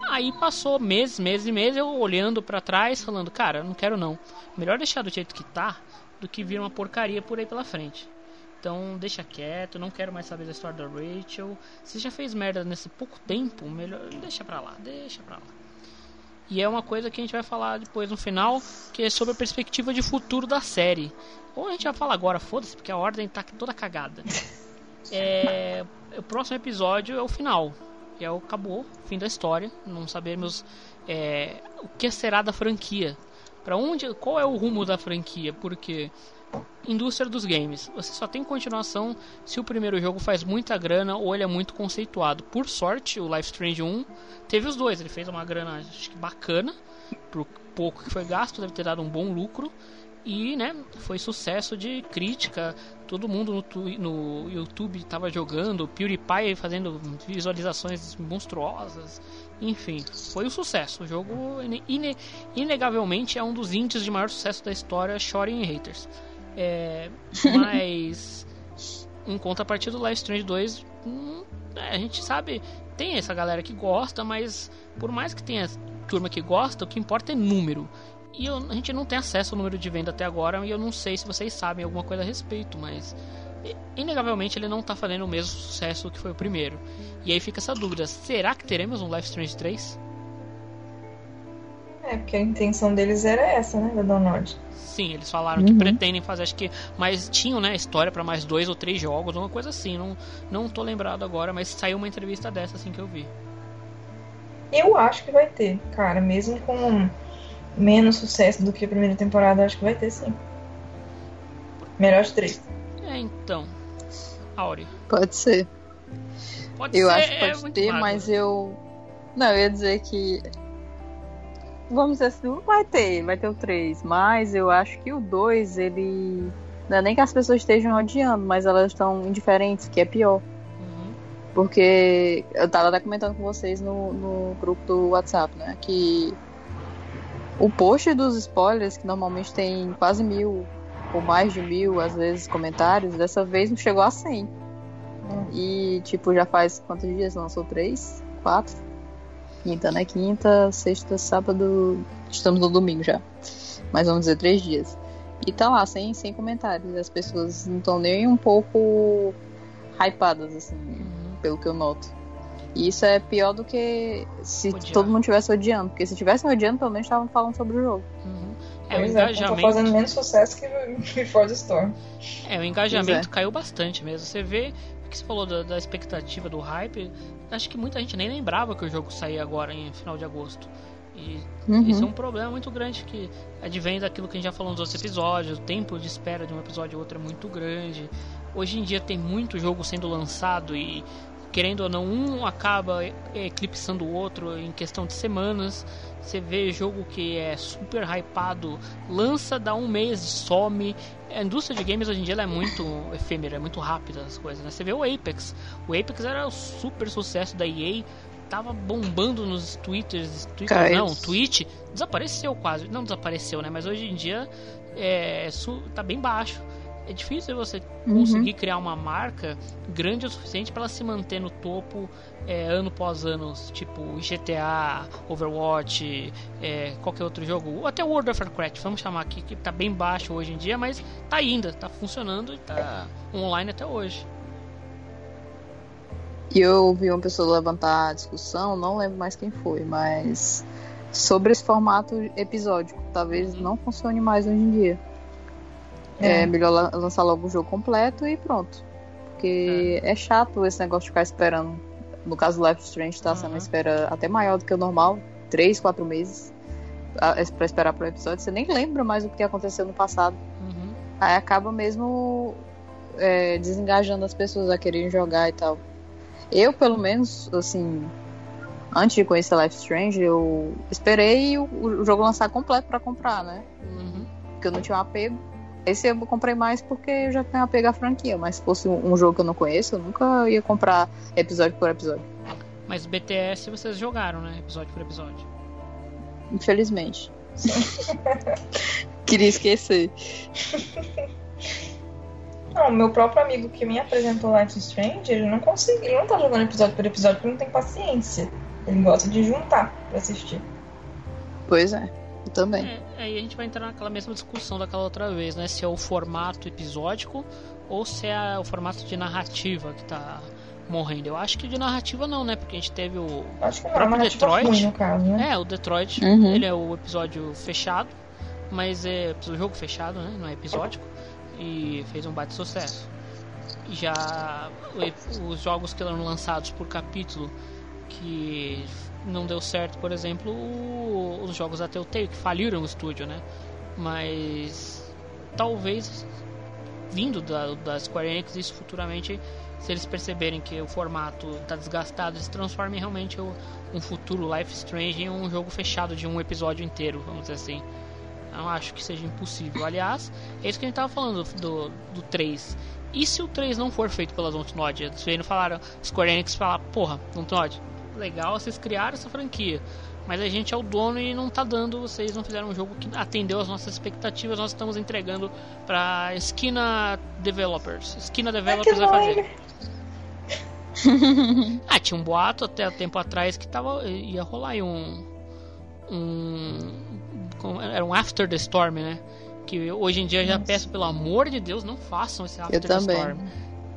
Aí passou meses, meses e meses eu olhando pra trás, falando, cara, não quero não. Melhor deixar do jeito que tá do que vir uma porcaria por aí pela frente. Então deixa quieto, não quero mais saber da história da Rachel. Se já fez merda nesse pouco tempo, melhor deixa pra lá, deixa pra lá. E é uma coisa que a gente vai falar depois no final, que é sobre a perspectiva de futuro da série. Ou a gente vai falar agora, foda-se, porque a ordem tá toda cagada. É, o próximo episódio é o final. Que é o acabou, fim da história. Não sabemos é, o que será da franquia. Para onde, qual é o rumo da franquia? Porque indústria dos games. Você só tem continuação se o primeiro jogo faz muita grana ou ele é muito conceituado. Por sorte, o Life Strange 1 teve os dois. Ele fez uma grana acho que bacana pro pouco que foi gasto, deve ter dado um bom lucro. E, né, foi sucesso de crítica. Todo mundo no, no YouTube estava jogando, PewDiePie fazendo visualizações monstruosas. Enfim, foi um sucesso. O jogo, ine inegavelmente, é um dos índices de maior sucesso da história, Shoring Haters. É, mas, em contrapartida do Life Strange 2, hum, é, a gente sabe, tem essa galera que gosta, mas por mais que tenha turma que gosta, o que importa é número. E eu, a gente não tem acesso ao número de venda até agora, e eu não sei se vocês sabem alguma coisa a respeito, mas inegavelmente ele não está fazendo o mesmo sucesso que foi o primeiro. E aí fica essa dúvida: será que teremos um Life Strange 3? É, porque a intenção deles era essa, né, da Download. Sim, eles falaram uhum. que pretendem fazer, acho que, mas tinham, né, história para mais dois ou três jogos, uma coisa assim, não, não tô lembrado agora, mas saiu uma entrevista dessa assim que eu vi. Eu acho que vai ter, cara, mesmo com menos sucesso do que a primeira temporada, acho que vai ter sim. Melhor de três. É, então. Áurea. Pode ser. Pode eu ser, acho que é pode é ter, mas eu. Não, eu ia dizer que vamos dizer assim, vai ter, vai ter o 3, mas eu acho que o 2, ele. Não é nem que as pessoas estejam odiando, mas elas estão indiferentes, que é pior. Uhum. Porque eu tava até comentando com vocês no, no grupo do WhatsApp, né? Que o post dos spoilers, que normalmente tem quase mil ou mais de mil, às vezes, comentários, dessa vez não chegou a 100. Uhum. E, tipo, já faz quantos dias? Lançou três? Quatro? Quinta, né? Quinta, sexta, sábado. Estamos no domingo já. Mas vamos dizer três dias. E tá lá, sem, sem comentários. As pessoas não estão nem um pouco hypadas, assim, uhum. pelo que eu noto. E isso é pior do que se Odiar. todo mundo estivesse odiando. Porque se estivessem odiando, pelo menos estavam falando sobre o jogo. Uhum. É, o engajamento. É, tá fazendo menos sucesso que Forza Storm. É, o engajamento é. caiu bastante mesmo. Você vê que você falou da, da, expectativa do hype, acho que muita gente nem lembrava que o jogo saía agora em final de agosto. E uhum. isso é um problema muito grande que advém daquilo que a gente já falou nos outros episódios. O tempo de espera de um episódio ou outro é muito grande. Hoje em dia tem muito jogo sendo lançado e querendo ou não, um acaba eclipsando o outro em questão de semanas. Você vê jogo que é super hypado, lança, dá um mês, some. A indústria de games hoje em dia é muito efêmera, é muito rápida as coisas. Né? Você vê o Apex. O Apex era o super sucesso da EA, tava bombando nos twitters, Twitter, não, Twitch, desapareceu quase. Não desapareceu, né? Mas hoje em dia é, tá bem baixo é difícil você uhum. conseguir criar uma marca grande o suficiente para ela se manter no topo é, ano após ano, tipo GTA, Overwatch, é, qualquer outro jogo, ou até World of Warcraft, vamos chamar aqui, que está bem baixo hoje em dia, mas tá ainda, está funcionando e está online até hoje. E eu ouvi uma pessoa levantar a discussão, não lembro mais quem foi, mas sobre esse formato episódico, talvez uhum. não funcione mais hoje em dia. É. é melhor lançar logo o jogo completo e pronto. Porque é. é chato esse negócio de ficar esperando. No caso do Life Strange tá sendo uma espera até maior do que o normal. Três, quatro meses para esperar pro episódio. Você nem lembra mais o que aconteceu no passado. Uhum. Aí acaba mesmo é, desengajando as pessoas a quererem jogar e tal. Eu, pelo menos, assim, antes de conhecer Life Strange, eu esperei o, o jogo lançar completo para comprar, né? Uhum. Porque eu não tinha um apego. Esse eu comprei mais porque eu já tenho a pegar a franquia, mas se fosse um jogo que eu não conheço, eu nunca ia comprar episódio por episódio. Mas BTS vocês jogaram, né? Episódio por episódio. Infelizmente. Queria esquecer. Não, meu próprio amigo que me apresentou Life Strange, ele não consegue, ele não tá jogando episódio por episódio porque não tem paciência. Ele gosta de juntar pra assistir. Pois é. Eu também. É, aí a gente vai entrar naquela mesma discussão daquela outra vez, né? Se é o formato episódico ou se é o formato de narrativa que tá morrendo. Eu acho que de narrativa não, né? Porque a gente teve o acho que próprio Detroit. Ruim, no caso, né? É, o Detroit, uhum. ele é o episódio fechado, mas é o jogo fechado, né? Não é episódico. E fez um bate sucesso. Já os jogos que eram lançados por capítulo que não deu certo, por exemplo, os jogos da Telltale, que faliram o estúdio, né? Mas talvez vindo da, Square Enix, isso futuramente, se eles perceberem que o formato está desgastado, eles transformem realmente o, um futuro Life Strange em um jogo fechado de um episódio inteiro, vamos dizer assim. Não acho que seja impossível. Aliás, é isso que a gente estava falando do, do 3. E se o 3 não for feito pela Dontnod? Eles falaram, Square Enix falar, porra, Dontnod, legal vocês criaram essa franquia. Mas a gente é o dono e não tá dando, vocês não fizeram um jogo que atendeu às nossas expectativas, nós estamos entregando pra Esquina Developers. Esquina Developers vai fazer. ah, tinha um boato até tempo atrás que tava, ia rolar aí um. Um. Era um After the Storm, né? Que hoje em dia eu já peço, pelo amor de Deus, não façam esse After eu the também. Storm.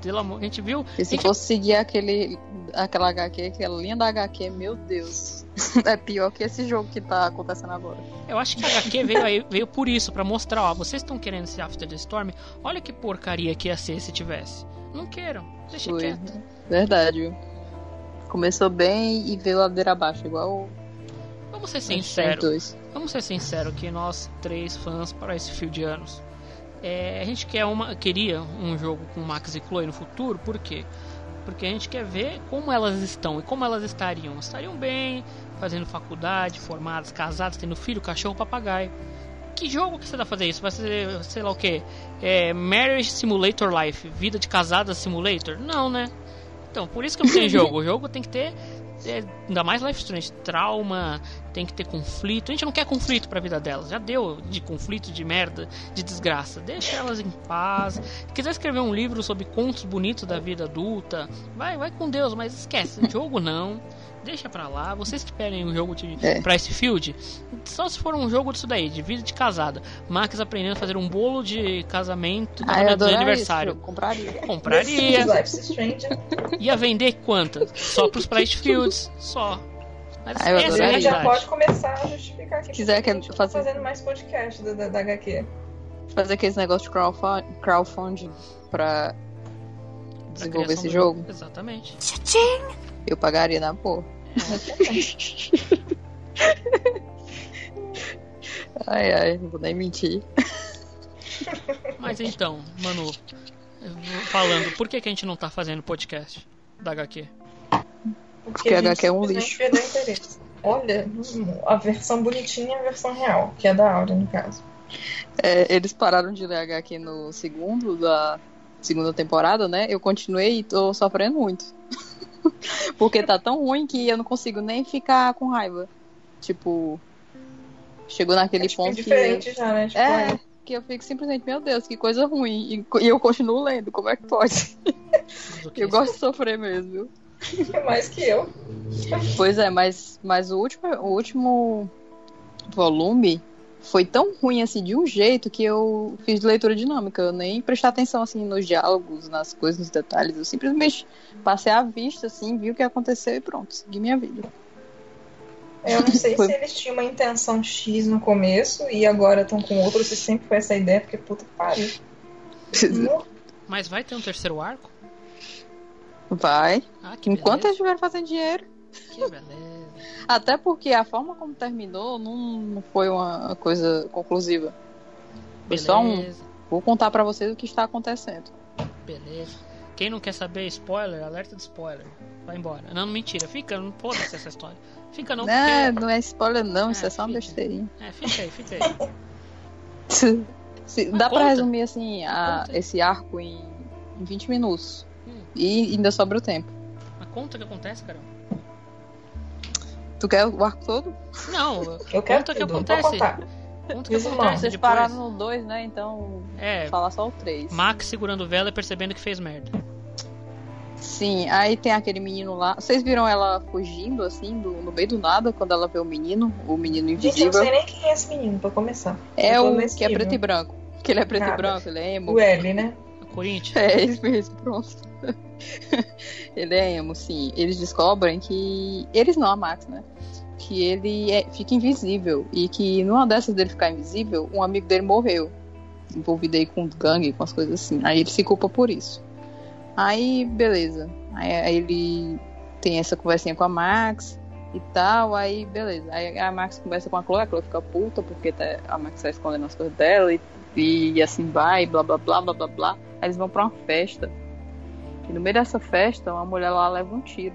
Pelo amor, a gente viu. E se gente... fosse seguir aquele, aquela HQ, aquela linha da HQ, meu Deus. é pior que esse jogo que tá acontecendo agora. Eu acho que a HQ veio, aí, veio por isso, para mostrar, ó, vocês estão querendo esse After the Storm, olha que porcaria que ia ser se tivesse. Não queiram, deixa Foi. quieto. Verdade. Começou bem e veio ladeira abaixo, igual. Vamos ser sinceros. Vamos ser sinceros que nós três fãs para esse fio de anos. É, a gente quer uma, queria um jogo com Max e Chloe no futuro, por quê? Porque a gente quer ver como elas estão e como elas estariam. Estariam bem, fazendo faculdade, formadas, casadas, tendo filho, cachorro, papagaio. Que jogo que você vai fazer isso? Vai ser, sei lá o que? É, Marriage Simulator Life, Vida de Casada Simulator? Não, né? Então, por isso que não tem jogo. O jogo tem que ter é, ainda mais Life Strange, trauma, tem que ter conflito. A gente não quer conflito pra vida delas. Já deu de conflito, de merda, de desgraça. Deixa elas em paz. Se quiser escrever um livro sobre contos bonitos da vida adulta, vai, vai com Deus, mas esquece, jogo não. Deixa pra lá. Vocês que pedem um jogo de É. Price Field, só se for um jogo disso daí, de vida de casada. Max aprendendo a fazer um bolo de casamento, Ah, eu adoraria aniversário. esse jogo, compraria. Compraria. Ia vender quantas? Só pros Price Fields. Só. Mas Ah, eu essa é a já pode começar a justificar aqui. Quiser porque que a gente tá fazer- fazendo mais podcast da, da, da HQ. Fazer aqueles negócios de crowdfund- crowdfunding pra desenvolver esse do jogo. Exatamente. Eu pagaria na porra. ai, ai, não vou nem mentir. Mas então, Manu, falando, por que, que a gente não tá fazendo podcast da HQ? Porque a gente HQ é um lixo. Olha, a versão bonitinha e a versão real, que é da Aura, no caso. É, eles pararam de ler HQ no segundo da segunda temporada, né? Eu continuei e tô sofrendo muito. Porque tá tão ruim que eu não consigo nem ficar com raiva. Tipo, chegou naquele É, tipo, ponto diferente que. já, né? Tipo, É, que eu fico simplesmente, meu Deus, que coisa ruim. E, e eu continuo lendo, como é que pode? eu gosto de sofrer mesmo, viu? é mais que eu. Pois é, mas, mas o, último, o último volume foi tão ruim assim de um jeito que eu fiz leitura dinâmica. Eu nem prestei atenção assim nos diálogos, nas coisas, nos detalhes. Eu simplesmente passei à vista, assim, vi o que aconteceu e pronto, segui minha vida. Eu não sei Foi- se eles tinham uma intenção X no começo e agora estão com outra, ou se sempre foi essa ideia, porque puta que pariu. Não, Mas vai ter um terceiro arco? Vai. Ah, que Enquanto beleza. eles estiverem fazendo dinheiro. Que beleza. Até porque a forma como terminou não, foi uma coisa conclusiva. Foi só um. Beleza, Vou contar pra vocês o que está acontecendo. beleza. Quem não quer saber spoiler, alerta de spoiler. Vai embora. Não, mentira, fica, não foda-se essa história. Fica não, Não, não é spoiler não, isso É, é só uma fica. besteirinha. É, fica aí, fica aí. Se- dá pra conta. resumir assim a- esse arco em, em 20 minutos. Hum. E ainda sobra o tempo. Mas conta o que acontece, cara. Tu quer o arco todo? Não, eu quero que tudo, não vou acontece. Conta o que acontece Vocês depois. pararam no 2, né? Então. É. Falar só o 3. Max segurando vela e percebendo que fez merda. Sim, aí tem aquele menino lá. Vocês viram ela fugindo, assim, do- no meio do nada, quando ela vê o menino, o menino Gente, eu não invisível? sei nem quem é esse menino, pra começar. É o que é nível. preto e branco. Que ele é preto Nada. e branco, ele é emo. O L, né? Corinthians? É, ele mesmo, pronto. ele é emo, sim. Eles descobrem que. Eles não, a Max, né? Que ele é- fica invisível. E que numa dessas dele ficar invisível, um amigo dele morreu. Envolvido aí com gangue, com as coisas assim. Aí ele se culpa por isso. Aí, beleza. Aí, ele tem essa conversinha com a Max. e tal, aí beleza. Aí a Max conversa com a Chloe, a Chloe fica puta porque tá, a Max tá escondendo as coisas dela e, e assim vai, blá blá blá blá blá blá. Aí eles vão pra uma festa. E no meio dessa festa, uma mulher lá leva um tiro.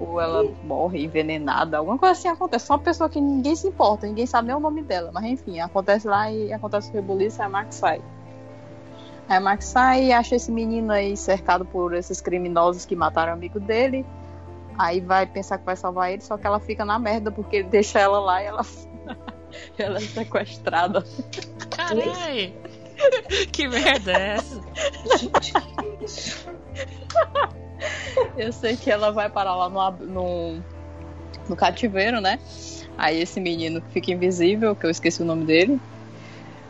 Ou ela morre envenenada, alguma coisa assim acontece. Só uma pessoa que ninguém se importa, ninguém sabe nem o nome dela. Mas enfim, acontece lá e acontece o rebuliço e a Max sai. Aí a Max sai e acha esse menino aí cercado por esses criminosos que mataram o amigo dele. Aí vai pensar que vai salvar ele, só que ela fica na merda porque ele deixa ela lá e ela, ela é sequestrada. Caralho! que merda é essa? Gente, que isso? Eu sei que ela vai parar lá no, no, no cativeiro, né? Aí esse menino que fica invisível, que eu esqueci o nome dele,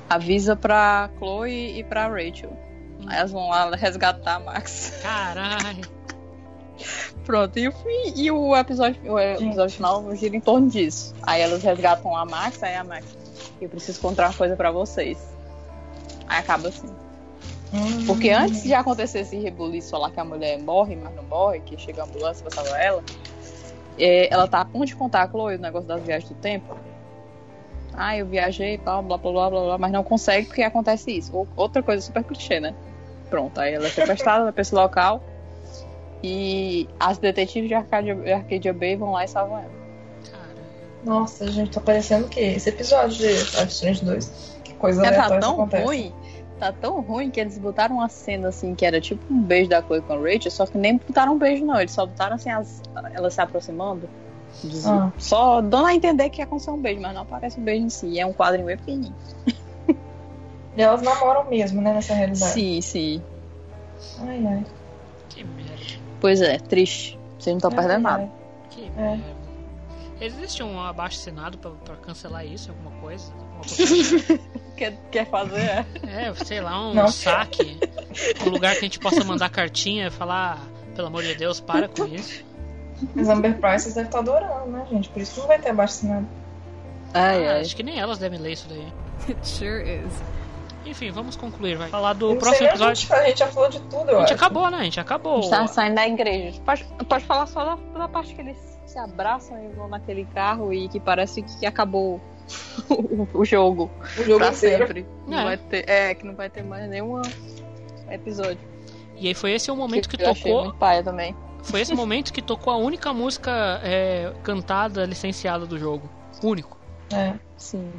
avisa pra Chloe e pra Rachel. Aí elas vão lá resgatar a Max. Caralho! Pronto, e o, fim- e o episódio, o episódio final gira em torno disso. Aí elas resgatam a Max, aí a Max, eu preciso contar uma coisa pra vocês. Aí acaba assim. Hum. Porque antes de acontecer esse rebuliço lá que a mulher morre, mas não morre, que chega a ambulância pra salvar ela, é, ela tá a ponto de contar a Chloe o negócio das viagens do tempo. Ah, eu viajei, blá blá blá blá blá, blá mas não consegue porque acontece isso. Ou- Outra coisa super clichê, né? Pronto, aí ela é sequestrada, pra esse local e as detetives de Arcadia, de Arcadia Bay vão lá e salvam ela. Nossa, gente, tá parecendo o quê? Esse episódio de Strange 2. Coisa Cara, tá tão acontece. ruim, tá tão ruim que eles botaram uma cena assim que era tipo um beijo da Chloe com a Rachel, só que nem botaram um beijo não, eles só botaram assim as, elas se aproximando, Ah. só dando a entender que ia acontecer um beijo, mas não aparece um beijo em si, é um quadrinho bem pequenininho. E elas namoram mesmo, né, nessa realidade. Sim, sim. Ai, ai. Que merda. Pois é, triste. Vocês não estão Ai, perdendo ai. nada. Que É. merda. Existe um abaixo assinado pra, pra cancelar isso, alguma coisa? Possibilidade? Quer, quer fazer? é, sei lá, um Não. saque. Um lugar que a gente possa mandar cartinha e falar, "Ah, pelo amor de Deus, para com isso. As Amber Prices devem estar adorando, né, gente? Por isso que não vai ter abaixo. Ai, Ah, ai. acho que nem elas devem ler isso daí. It sure is. Enfim, vamos concluir, vai. Falar do próximo sei nem onde episódio. A gente já falou de tudo, eu A gente acho. acabou, né? A gente acabou. A gente tá saindo da igreja. Pode, pode falar só da, da parte que eles se abraçam e vão naquele carro e que parece que acabou o, jogo. O jogo pra inteiro. sempre. Não É. vai ter, é, que não vai ter mais nenhum episódio. E aí foi esse o momento que achei tocou. paia também. Foi esse momento que tocou a única música é, cantada, licenciada do jogo. Único. É. Sim.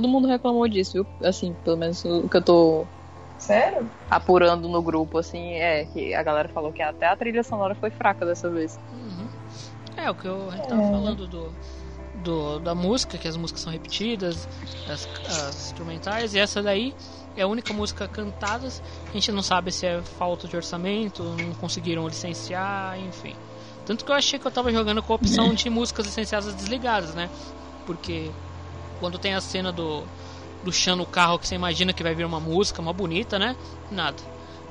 Todo mundo reclamou disso, viu? Assim, pelo menos o que eu tô Sério? apurando no grupo, assim, é que a galera falou que até a trilha sonora foi fraca dessa vez. É, o que eu, a gente tava É. falando do, do, da música, que as músicas são repetidas, as, as instrumentais, e essa daí é a única música cantada. A gente não sabe se é falta de orçamento, não conseguiram licenciar, enfim. Tanto que eu achei que eu tava jogando com a opção de músicas licenciadas desligadas, né? Porque quando tem a cena do, do Chan no carro que você imagina que vai vir uma música, uma bonita, né? Nada.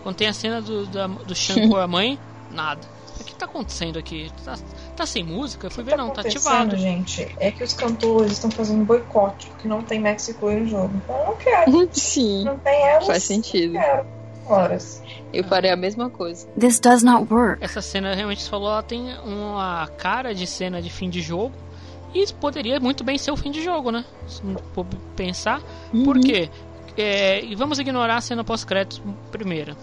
Quando tem a cena do, da, do Chan com a mãe, nada. O que tá acontecendo aqui? Tá, tá sem música? Eu fui ver, não, tá ativado. acontecendo, gente, é que os cantores estão fazendo boicote, porque não tem Mexico no jogo. Então eu não quero. Sim. Não tem elas. Faz sentido. Não quero. Horas. Eu farei a mesma coisa. This does not work. Essa cena realmente você falou, ela tem uma cara de cena de fim de jogo. E isso poderia muito bem ser o fim de jogo, né? Se não for pensar. Por quê? É, e vamos ignorar a cena pós-créditos primeiro.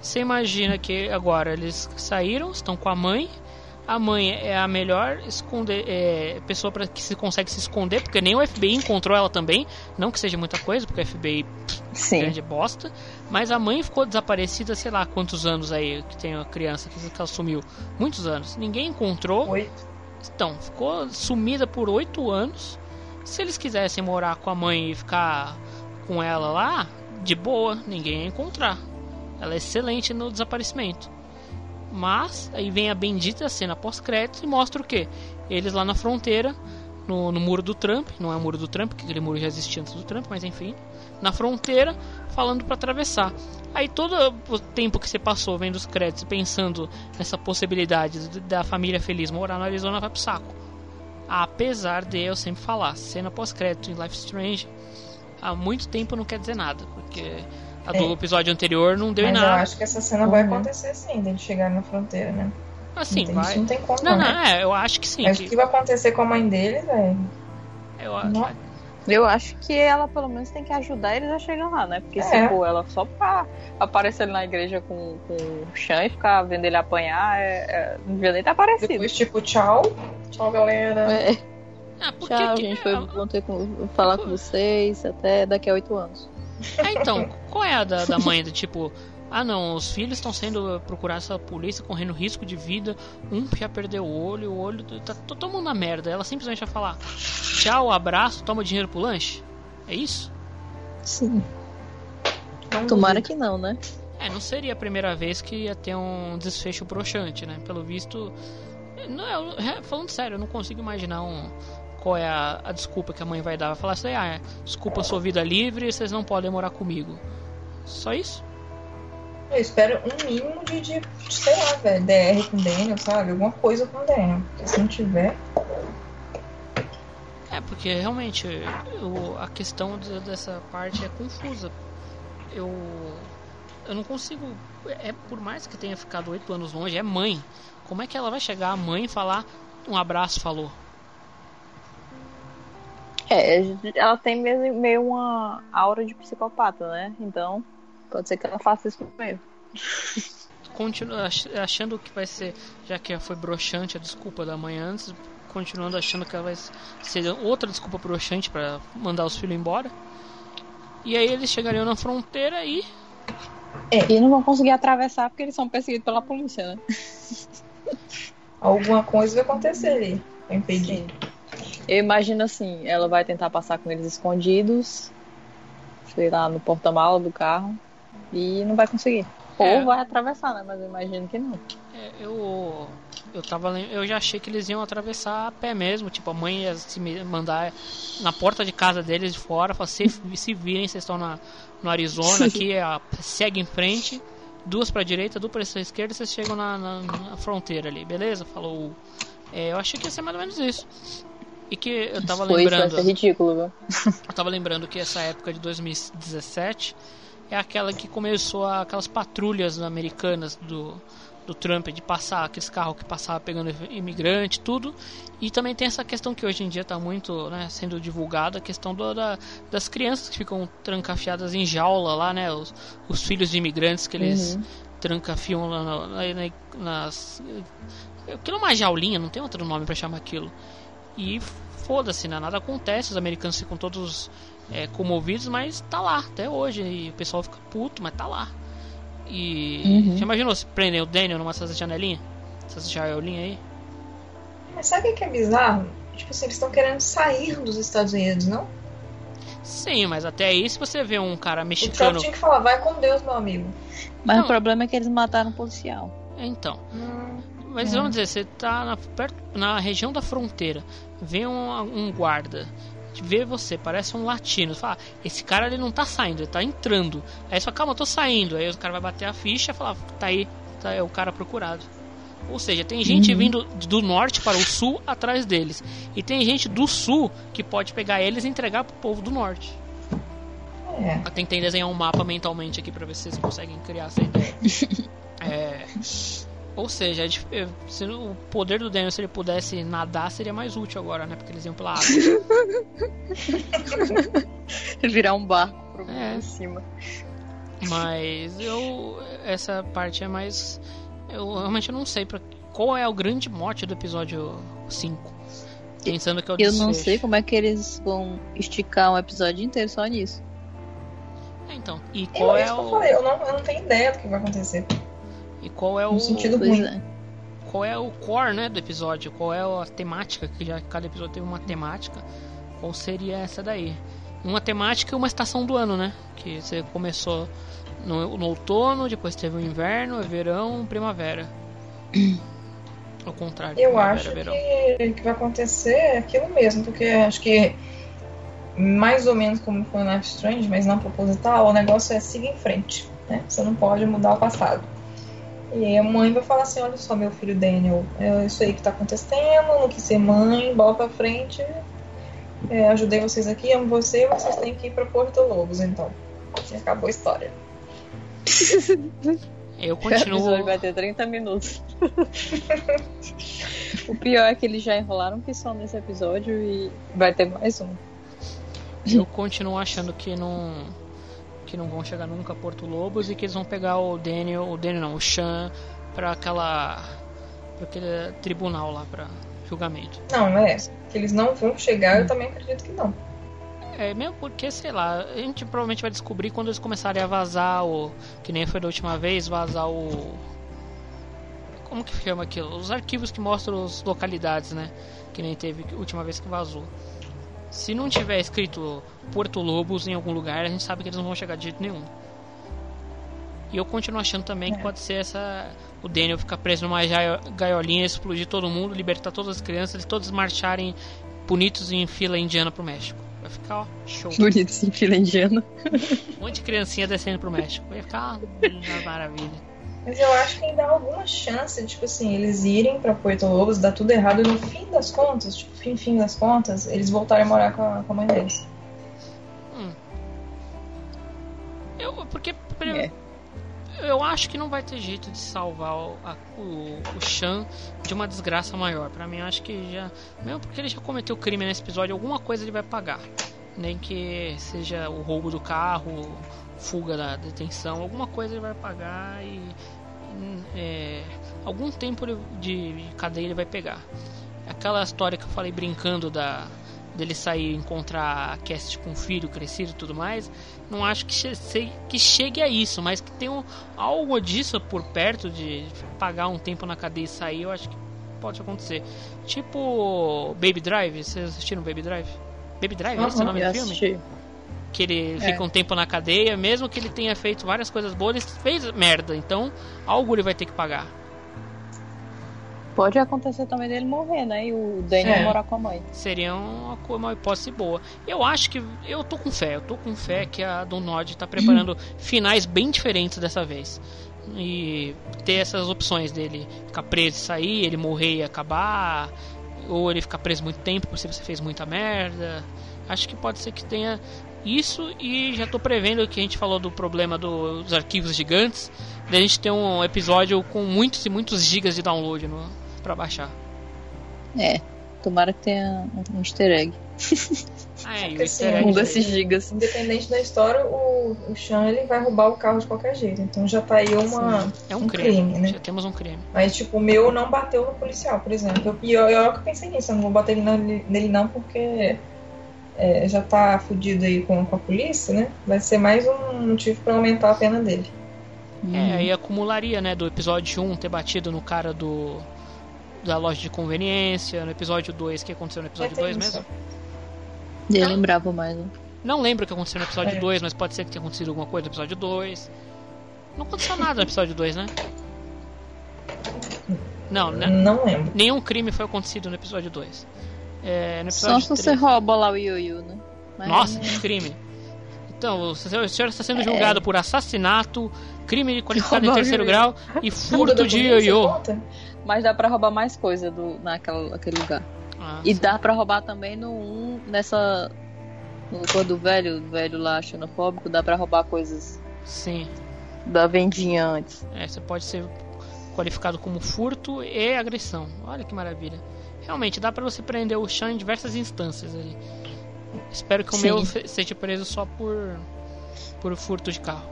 Você imagina que agora eles saíram, estão com a mãe. A mãe é a melhor esconder, é, pessoa para que se consegue se esconder, porque nem o FBI encontrou ela também. Não que seja muita coisa, porque o FBI Sim. grande bosta. Mas a mãe ficou desaparecida, sei lá quantos anos aí que tem a criança que ela sumiu. Muitos anos. Ninguém encontrou. Oito. Então, ficou sumida por oito anos. Se eles quisessem morar com a mãe e ficar com ela lá, de boa, ninguém ia encontrar. Ela é excelente no desaparecimento. Mas aí vem a bendita cena pós-créditos e mostra o que? Eles lá na fronteira, no, no muro do Trump, não é o muro do Trump, porque aquele muro já existia antes do Trump, mas enfim, na fronteira, falando para atravessar. Aí todo o tempo que você passou vendo os créditos, pensando nessa possibilidade de- da família feliz morar no Arizona, vai pro saco. Apesar de eu sempre falar, cena pós-crédito em Life Strange, há muito tempo não quer dizer nada, porque a do É. episódio anterior não deu em Mas eu nada. acho que essa cena vai Uhum. acontecer sim, deles chegarem na fronteira, né? Assim, Não tem- vai. Isso não tem como, Não, não, né? é, eu acho que sim. Mas que- o que vai acontecer com a mãe deles, velho? eu, Eu acho que ela pelo menos tem que ajudar eles a chegar lá, né? Porque se É. for ela só pra aparecer ali na igreja com, com o Chan e ficar vendo ele apanhar, é, é, não devia nem estar parecido. Depois, tipo, tchau. Tchau, galera. É. porque Tchau, que- gente. Foi bom ter com, falar com vocês até daqui a oito anos. É, então, qual é a da, da mãe? Do tipo, ah não, os filhos estão sendo procurados pela polícia, correndo risco de vida. Um já perdeu o olho, o olho tá todo mundo na merda. Ela simplesmente vai falar: tchau, abraço, toma dinheiro pro lanche. É isso? Sim. Tomara que não, né? É, não seria a primeira vez que ia ter um desfecho broxante, né? Pelo visto. Não, eu- é, falando sério, eu não consigo imaginar um, qual é a, a desculpa que a mãe vai dar. Vai falar assim: ah, desculpa, sua vida livre, vocês não podem morar comigo. Só isso? Eu espero um mínimo de, de, sei lá, velho, DR com Daniel, sabe? Alguma coisa com Daniel. Porque se não tiver. É, porque realmente eu- a questão de- dessa parte é confusa. Eu, eu não consigo. É por mais que tenha ficado oito anos longe, é mãe. Como é que ela vai chegar a mãe e falar um abraço, falou? É, ela tem meio, meio uma aura de psicopata, né? Então, pode ser que ela faça isso mesmo. Continua ach- achando que vai ser, já que foi broxante a desculpa da mãe antes, continuando achando que ela vai ser outra desculpa broxante para mandar os filhos embora. E aí eles chegariam na fronteira e E não vão conseguir atravessar porque eles são perseguidos pela polícia, né? Alguma coisa vai acontecer ali. Pra impedir. Eu imagino assim, ela vai tentar passar com eles escondidos, sei lá, no porta-mala do carro, e não vai conseguir. É. Ou vai atravessar, né? Mas eu imagino que não. É, eu eu tava eu já achei que eles iam atravessar a pé mesmo, tipo a mãe ia se mandar na porta de casa deles de fora, falar se, se virem, vocês estão na, no Arizona aqui, é a, segue em frente, duas pra direita, duas pra esquerda, vocês chegam na, na- na fronteira ali, beleza? Falou. É, eu achei que ia ser mais ou menos isso. E que eu tava Foi, isso vai lembrando. ser ridículo, viu? Eu tava lembrando que essa época de 2017 é aquela que começou a- aquelas patrulhas americanas do, do Trump de passar aqueles carros que passavam pegando imigrante, tudo. E também tem essa questão que hoje em dia está muito né, sendo divulgada, a questão do, da, das crianças que ficam trancafiadas em jaula lá, né? Os, os filhos de imigrantes que eles Uhum. trancafiam lá na- na- na- nas. Aquilo é uma jaulinha, não tem outro nome para chamar aquilo. E foda-se, né? Nada acontece, os americanos ficam todos é, comovidos, mas tá lá até hoje. E o pessoal fica puto, mas tá lá. E Uhum. já imaginou se prendem o Daniel numa dessas janelinhas? Essas janelinhas aí? Mas sabe o que é bizarro? Tipo assim, eles estão querendo sair dos Estados Unidos, não? Sim, mas até aí, se você vê um cara O mexicano. tinha que falar, vai com Deus, meu amigo. Mas o problema é que eles mataram um policial. Então. Hum, Mas vamos dizer, você tá na, perto, na região da fronteira, vem um, um guarda, vê você, parece um latino, fala, esse cara ele não tá saindo, ele tá entrando. Aí você fala, calma, eu tô saindo. Aí o cara vai bater a ficha e falar, tá aí, tá é o cara procurado. Ou seja, tem gente Uhum. vindo do norte para o sul atrás deles. E tem gente do sul que pode pegar eles e entregar pro povo do norte. É. Eu tentei desenhar um mapa mentalmente aqui pra ver se vocês conseguem criar essa ideia. É, ou seja, é é, se o poder do Daniel, se ele pudesse nadar, seria mais útil agora, né? Porque eles iam pela água. Virar um barco pro É. em cima. Mas eu. Essa parte é mais. Eu realmente não sei pra, qual é o grande mote do episódio 5. Pensando que é o Eu não sei como é que eles vão esticar um episódio inteiro só nisso. É, Então, e Eu, qual é eu o. falei, eu não, eu não tenho ideia do que vai acontecer. E qual é o. No sentido ruim. é. qual é o core né, do episódio, qual é a temática, que já cada episódio tem uma temática, qual seria essa daí? Uma temática e uma estação do ano, né? Que você começou no, no outono, depois teve o inverno, verão, primavera. Ao contrário, Eu acho verão. que o que vai acontecer é aquilo mesmo, porque acho que mais ou menos como foi Life Strange, mas não proposital, o negócio é seguir em frente, né? Você não pode mudar o passado. E aí a mãe vai falar assim, olha só, meu filho Daniel, é isso aí que tá acontecendo, não quis ser mãe, bola pra frente, é, ajudei vocês aqui, amo você, vocês têm que ir pra Porto Lobos, então. E acabou a história. Eu O episódio continuo. vai ter 30 minutos. o pior é que eles já enrolaram que só nesse episódio e vai ter mais um. Eu continuo achando que não que não vão chegar nunca a Porto Lobos e que eles vão pegar o Daniel, o Daniel não, o Sean para aquela pra aquele tribunal lá para julgamento. Não, é, que eles não vão chegar, eu também acredito que não. É mesmo porque, sei lá, a gente provavelmente vai descobrir quando eles começarem a vazar o que nem foi da última vez, vazar o como que chama aquilo? Os arquivos que mostram as localidades, né? Que nem teve a última vez que vazou. Se não tiver escrito Porto Lobos em algum lugar, a gente sabe que eles não vão chegar de jeito nenhum. E eu continuo achando também que pode ser essa. O Daniel ficar preso numa gaio- gaiolinha, explodir todo mundo, libertar todas as crianças, eles todos marcharem bonitos em fila indiana pro México. Vai ficar, ó, show. Bonito sim, fila indiana. Um monte de criancinha descendo pro México. Vai ficar uma maravilha. Mas eu acho que ainda há alguma chance, tipo assim, eles irem pra Porto Lobos, dar tudo errado e no fim das contas, tipo, fim, fim das contas, eles voltarem a morar com a, com a mãe deles. Eu, porque É. eu acho que não vai ter jeito de salvar o, a, o, o Chan de uma desgraça maior. Pra mim, eu acho que já. Mesmo porque ele já cometeu crime nesse episódio, alguma coisa ele vai pagar. Nem que seja o roubo do carro, fuga da detenção, alguma coisa ele vai pagar e. é, algum tempo de cadeia ele vai pegar. Aquela história que eu falei brincando da dele sair e encontrar a Cast com o filho crescido e tudo mais, não acho que, che sei- que chegue a isso, mas que tem um, algo disso por perto de pagar um tempo na cadeia e sair, eu acho que pode acontecer. Tipo Baby Drive, vocês assistiram Baby Drive? Baby Drive, esse é o nome do filme? assisti. Que ele É. fica um tempo na cadeia, mesmo que ele tenha feito várias coisas boas, ele fez merda, então algo ele vai ter que pagar. Pode acontecer também dele morrer, né? E o Daniel É. morar com a mãe. Seria uma, uma hipótese boa. Eu acho que. Eu tô com fé. Eu tô com fé que a Donod tá preparando finais bem diferentes dessa vez. E ter essas opções dele ficar preso e sair, ele morrer e acabar. Ou ele ficar preso muito tempo se você fez muita merda. Acho que pode ser que tenha isso. E já tô prevendo que a gente falou do problema do- dos arquivos gigantes. Da gente ter um episódio com muitos e muitos gigas de download no, pra baixar. É. Tomara que tenha um um easter egg. Ah, é, o easter egg Um desses gigas. Independente da história, o, o Sean ele vai roubar o carro de qualquer jeito. Então já tá aí uma, É um, crime, né? Já temos um crime. Mas, tipo, o meu não bateu no policial, por exemplo. E eu, eu, eu pensei nisso, eu não vou bater nele não, porque é, já tá fudido aí com, com a polícia, né? Vai ser mais um motivo pra aumentar a pena dele. É, aí acumularia, né, do episódio 1 ter batido no cara do da loja de conveniência, no episódio 2, o que aconteceu no episódio É, tem 2 isso. mesmo? Eu lembrava mais, né? Não lembro o que aconteceu no episódio É. 2, mas pode ser que tenha acontecido alguma coisa no episódio 2. Não aconteceu nada no episódio 2, né? Não, né? Não lembro. Nenhum crime foi acontecido no episódio 2. É, Só se você 3 rouba lá o Ioiô, né? Mas- Nossa, que crime. Então, o senhor está sendo julgado por assassinato, crime qualificado em terceiro grau e furto de ioiô. Mas dá pra roubar mais coisa do, naquela, naquele lugar. Ah, E dá pra roubar também no um, nessa. No cor do velho, velho lá xenofóbico, dá pra roubar coisas Sim. da vendinha antes. É, você pode ser qualificado como furto e agressão. Olha que maravilha. Realmente, dá pra você prender o Chan em diversas instâncias ali. Espero que o Sim. meu seja preso só por por furto de carro.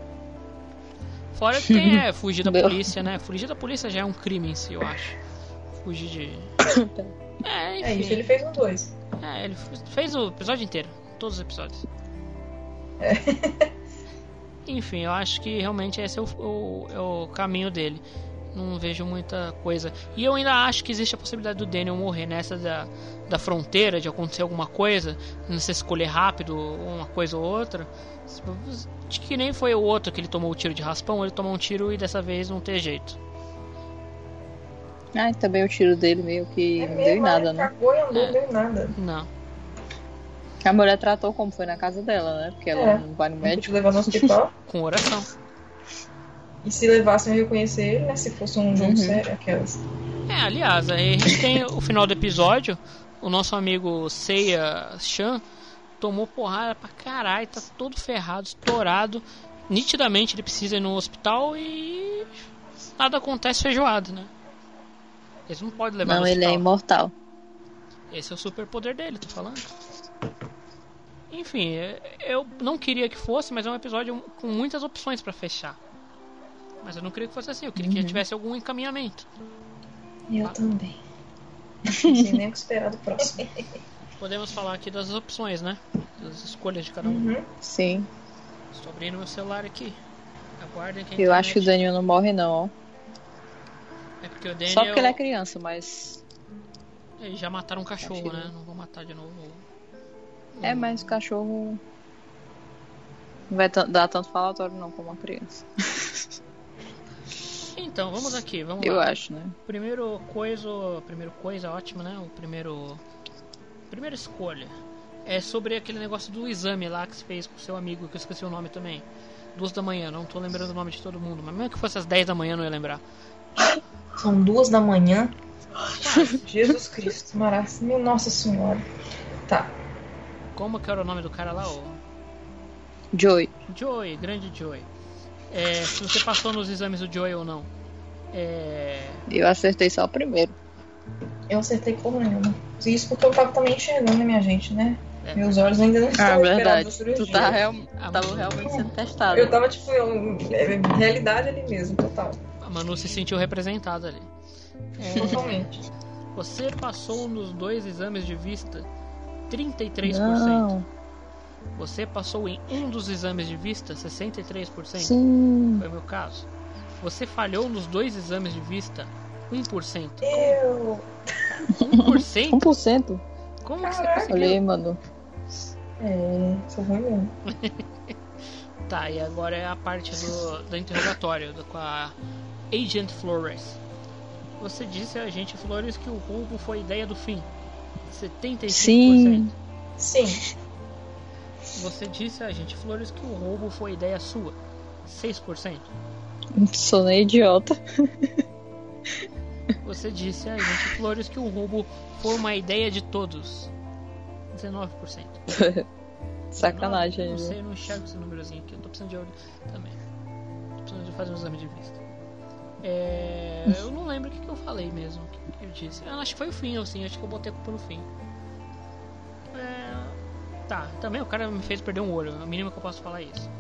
Fora que tem é, fugir da polícia, né? Fugir da polícia já é um crime em si, eu acho. Fugir de. É, enfim. É isso, ele fez um dois. É, ele fez o episódio inteiro. Todos os episódios. Enfim, eu acho que realmente esse é o, o- é o caminho dele. Não vejo muita coisa. E eu ainda acho que existe a possibilidade do Daniel morrer nessa da, da fronteira, de acontecer alguma coisa, não se escolher rápido uma coisa ou outra. De que nem foi o outro que ele tomou o tiro de raspão, ele tomou um tiro e dessa vez não ter jeito. Ah, e também o tiro dele meio que É não deu em nada, né? Cagou e andou, não deu em nada. Não. A mulher tratou como foi na casa dela, né? Porque ela É. não vai no Te médico. levar no hospital. Com oração. E se levassem a reconhecer ele, né? Se fosse um jogo Uhum. sério, aquelas. É, aliás, aí a gente tem o final do episódio. O nosso amigo Seiya Chan tomou porrada pra caralho, tá todo ferrado, estourado. Nitidamente ele precisa ir no hospital e nada acontece feijoado, né? Eles não podem levar Não, no ele é imortal. Esse é o superpoder dele, tô falando. Enfim, é- eu não queria que fosse, mas é um episódio com muitas opções pra fechar. Mas eu não queria que fosse assim, eu queria que Uhum. tivesse algum encaminhamento. Eu também. Não sei nem o que esperar do próximo. Podemos falar aqui das opções, né? Das escolhas de cada um. Uhum. Sim. Estou abrindo meu celular aqui. Aguardem que a Eu acho que o Daniel não morre, não, ó. É porque o Daniel... Só porque ele é criança, mas. Eles já mataram um cachorro, Acho que né? Não vou matar de novo. É, mas o cachorro. Não vai dar tanto falatório, não, como uma criança. Então, vamos aqui, vamos Eu lá. acho, né? Primeiro coisa, primeiro coisa ótimo, né? O primeiro primeira escolha é sobre aquele negócio do exame lá que você fez com o seu amigo, que eu esqueci o nome também. Duas da manhã, não tô lembrando o nome de todo mundo, mas mesmo que fosse às 10 da manhã eu não ia lembrar. São duas da manhã. Jesus Cristo, maravilha. Meu Nossa Senhora. Tá. Como que era o nome do cara lá? O Joey. Joey, grande Joey. É, se você passou nos exames do Joey ou não. É, Eu acertei só o primeiro. Eu acertei como nenhuma. Isso porque eu tava também enxergando, né, minha gente, né? É. Meus olhos ainda não Ah, estão recuperados verdade. Tu tá real... tava realmente sendo testado. Eu tava, tipo, eu- é, realidade ali mesmo, total. a Manu se sentiu representada ali. É, Totalmente. Você passou nos dois exames de vista 33%. Não. Você passou em um dos exames de vista 63%. Sim. Foi o meu caso. Você falhou nos dois exames de vista 1%. Eu. 1%? 1%? Como que você Caraca. conseguiu? Olha aí, mano. É, sou ruim mesmo. Tá, e agora é a parte do, do interrogatório do, com a Agent Flores. Você disse a gente, Flores, que o roubo foi ideia do fim. 75%. Sim. Sim. Você disse a gente, Flores, que o roubo foi ideia sua. 6%. Sou nem idiota. Você disse a gente, Flores, que o roubo foi uma ideia de todos. 19%. Sacanagem Não ainda. sei, eu não enxergo esse númerozinho aqui. Eu tô precisando de olho também. Tô precisando de fazer um exame de vista. É, eu não lembro o que, que eu falei mesmo. O que, que eu disse. Eu acho que foi o fim, assim. Acho que eu botei a culpa no fim. É, tá, também o cara me fez perder um olho. É o mínimo que eu posso falar é isso.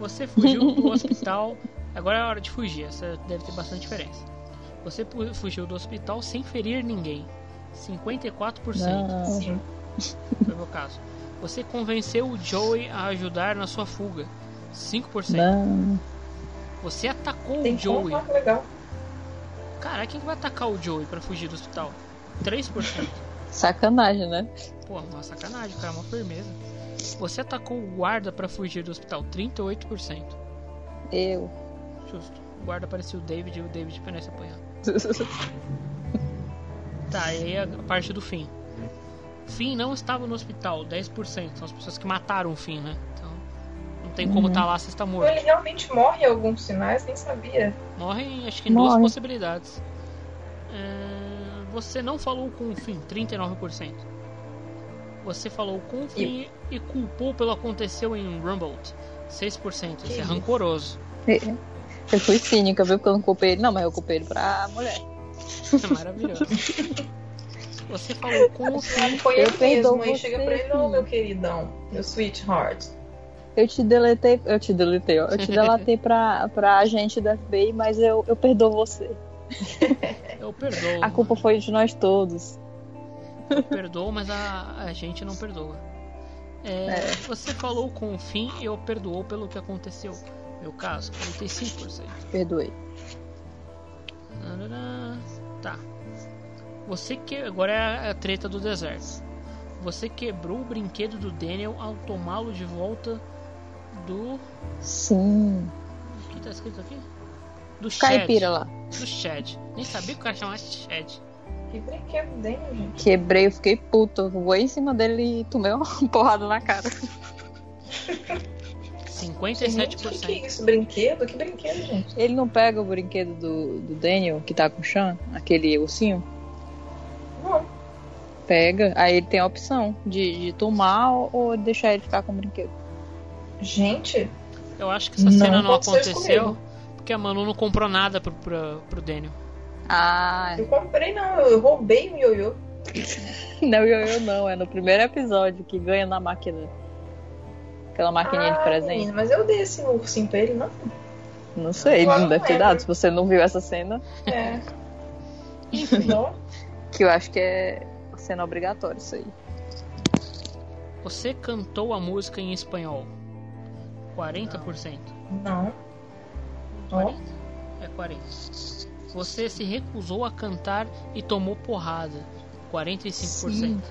Você fugiu do hospital. Agora é a hora de fugir. Essa deve ter bastante diferença. Você fugiu do hospital sem ferir ninguém. 54%. Não. Sim. Foi o meu caso. Você convenceu o Joey a ajudar na sua fuga. 5%. Não. Você atacou Tem o Joey. como, que legal. Cara, quem que vai atacar o Joey pra fugir do hospital? 3%. Sacanagem, né? Pô, uma sacanagem, cara, uma firmeza. Você atacou o guarda pra fugir do hospital. 38%. Eu. Justo. O guarda parecia o David e o David parece apanhar. Tá, e aí a parte do fim. Finn não estava no hospital, 10%. São as pessoas que mataram o Finn, né? Então, não tem como Uhum. tá lá se está morto. Ele realmente morre em alguns sinais, nem sabia. Morrem, acho que em duas Morre. possibilidades. É, Você não falou com o Finn, 39%. Você falou com o Finn e culpou pelo que aconteceu em Rumbled, 6%. Isso é isso? rancoroso. Eu fui cínica, viu? Porque eu não culpei ele. Não, mas eu culpei ele pra mulher. É maravilhoso. Você falou com o Finn. Foi Eu mesmo, aí chega pra ele, ô filho. meu queridão, meu sweetheart. Eu te deletei, eu te deletei, ó. Eu te delatei pra, pra agente da FBI, mas eu, eu perdoo você. Eu perdoo. A culpa foi de nós todos. Eu perdoo, mas a, a gente não perdoa. É, É. Você falou com o Finn e eu perdoou pelo que aconteceu. Meu caso, 45%. Perdoei. Tá. Você que agora é a treta do deserto. Você quebrou o brinquedo do Daniel ao tomá-lo de volta do. Sim. O que tá escrito aqui? Do Caipira lá. Do Chad. Nem sabia que o cara chamasse Chad. Que brinquedo dele, gente. Quebrei, eu fiquei puta. Eu voei em cima dele e tomei uma porrada na cara. Gente, que, que 57%. é isso? Brinquedo? Que brinquedo, gente? Ele não pega o brinquedo do, do Daniel, que tá com o Sean, aquele ursinho? Não. Pega. Aí ele tem a opção de, de tomar ou, deixar ele ficar com o brinquedo. Gente, Eu acho que essa Não cena não aconteceu isso aconteceu porque a Manu não comprou nada pro, pro, pro Daniel. Ah, eu comprei não, eu roubei o ioiô. não, eu, eu não. É no primeiro episódio que ganha na máquina. Aquela maquininha de Ah, presente. menina, mas eu dei esse ursinho pra ele, não? Não sei, não não deve ter dado. Se você não viu essa cena, É. Enfim, não. que eu acho que é cena obrigatória isso aí. Você cantou a música em espanhol. 40%. Não. Ó. É 40. Você se recusou a cantar e tomou porrada. 45%. Sim.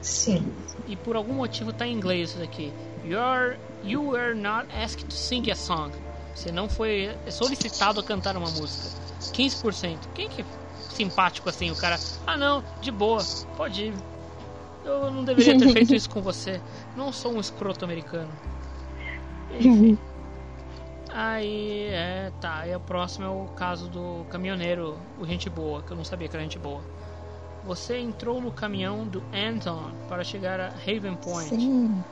Sim. E por algum motivo tá em inglês isso daqui. You're, you were not asked to sing a song. Você não foi solicitado a cantar uma música. 15%. Quem que é simpático assim? O cara, ah não, de boa, pode ir. Eu não deveria ter feito isso com você. Não sou um escroto americano. Enfim. Aí, é, tá. Aí o próximo é o caso do caminhoneiro, o gente boa, que eu não sabia que era gente boa. Você entrou no caminhão do Anton para chegar a Haven Point. Sim.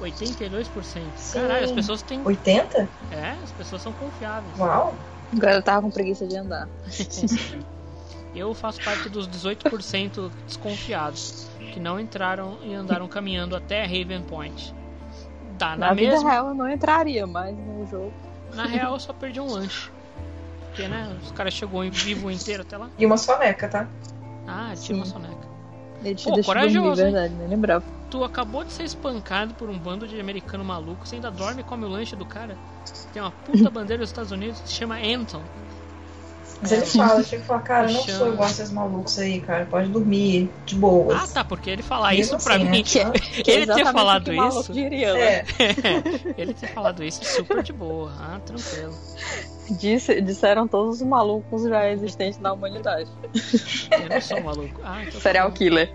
82%. Caralho, as pessoas têm. 80? É, as pessoas são confiáveis. Uau. Agora eu tava com preguiça de andar. Eu faço parte dos 18% desconfiados que não entraram e andaram caminhando até Haven Point. Dá na, Na vida mesma. real eu não entraria, mas no jogo. Na real, eu só perdi um lanche. Porque, né, os caras chegou em vivo inteiro até lá. E uma soneca, tá? Ah, tinha uma soneca. Ele te Pô, deixa corajoso, dormir, verdade, nem lembrava. Tu acabou de ser espancado por um bando de americano maluco, você ainda dorme e come o lanche do cara. Tem uma puta bandeira dos Estados Unidos que se chama Anton. Mas ele fala, chega e fala, cara, eu não sou igual a esses malucos aí, cara. Pode dormir de boas. Ah, tá, porque ele falar isso pra assim, mim. né? Que é- que é ele ter falado que isso. diria, né? É. ele ter falado isso super de boa. Ah, tranquilo. Disse- disseram todos os malucos já existentes na humanidade. Eu não sou maluco. Ah, então tá Serial killer.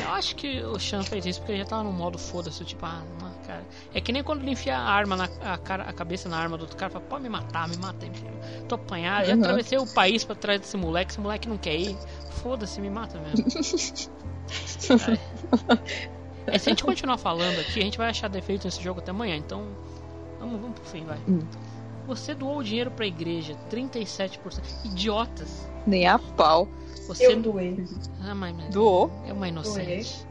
Eu acho que o Sean fez isso porque ele já tava no modo foda-se, tipo, ah, não, cara. É que nem quando ele enfia a arma na a, cara, a cabeça na arma do outro cara, fala, pode me matar, me mata aí. filho. Tô apanhado, já Uhum. atravessei o país pra trás desse moleque, esse moleque não quer ir. Foda-se, me mata mesmo. É, se a gente continuar falando aqui, a gente vai achar defeito nesse jogo até amanhã, então vamos, vamos pro fim, vai. Hum. Você doou o dinheiro pra igreja, 37%. Idiotas. Nem a pau. Você... Eu doei. Ah, mas Doou? é uma inocente.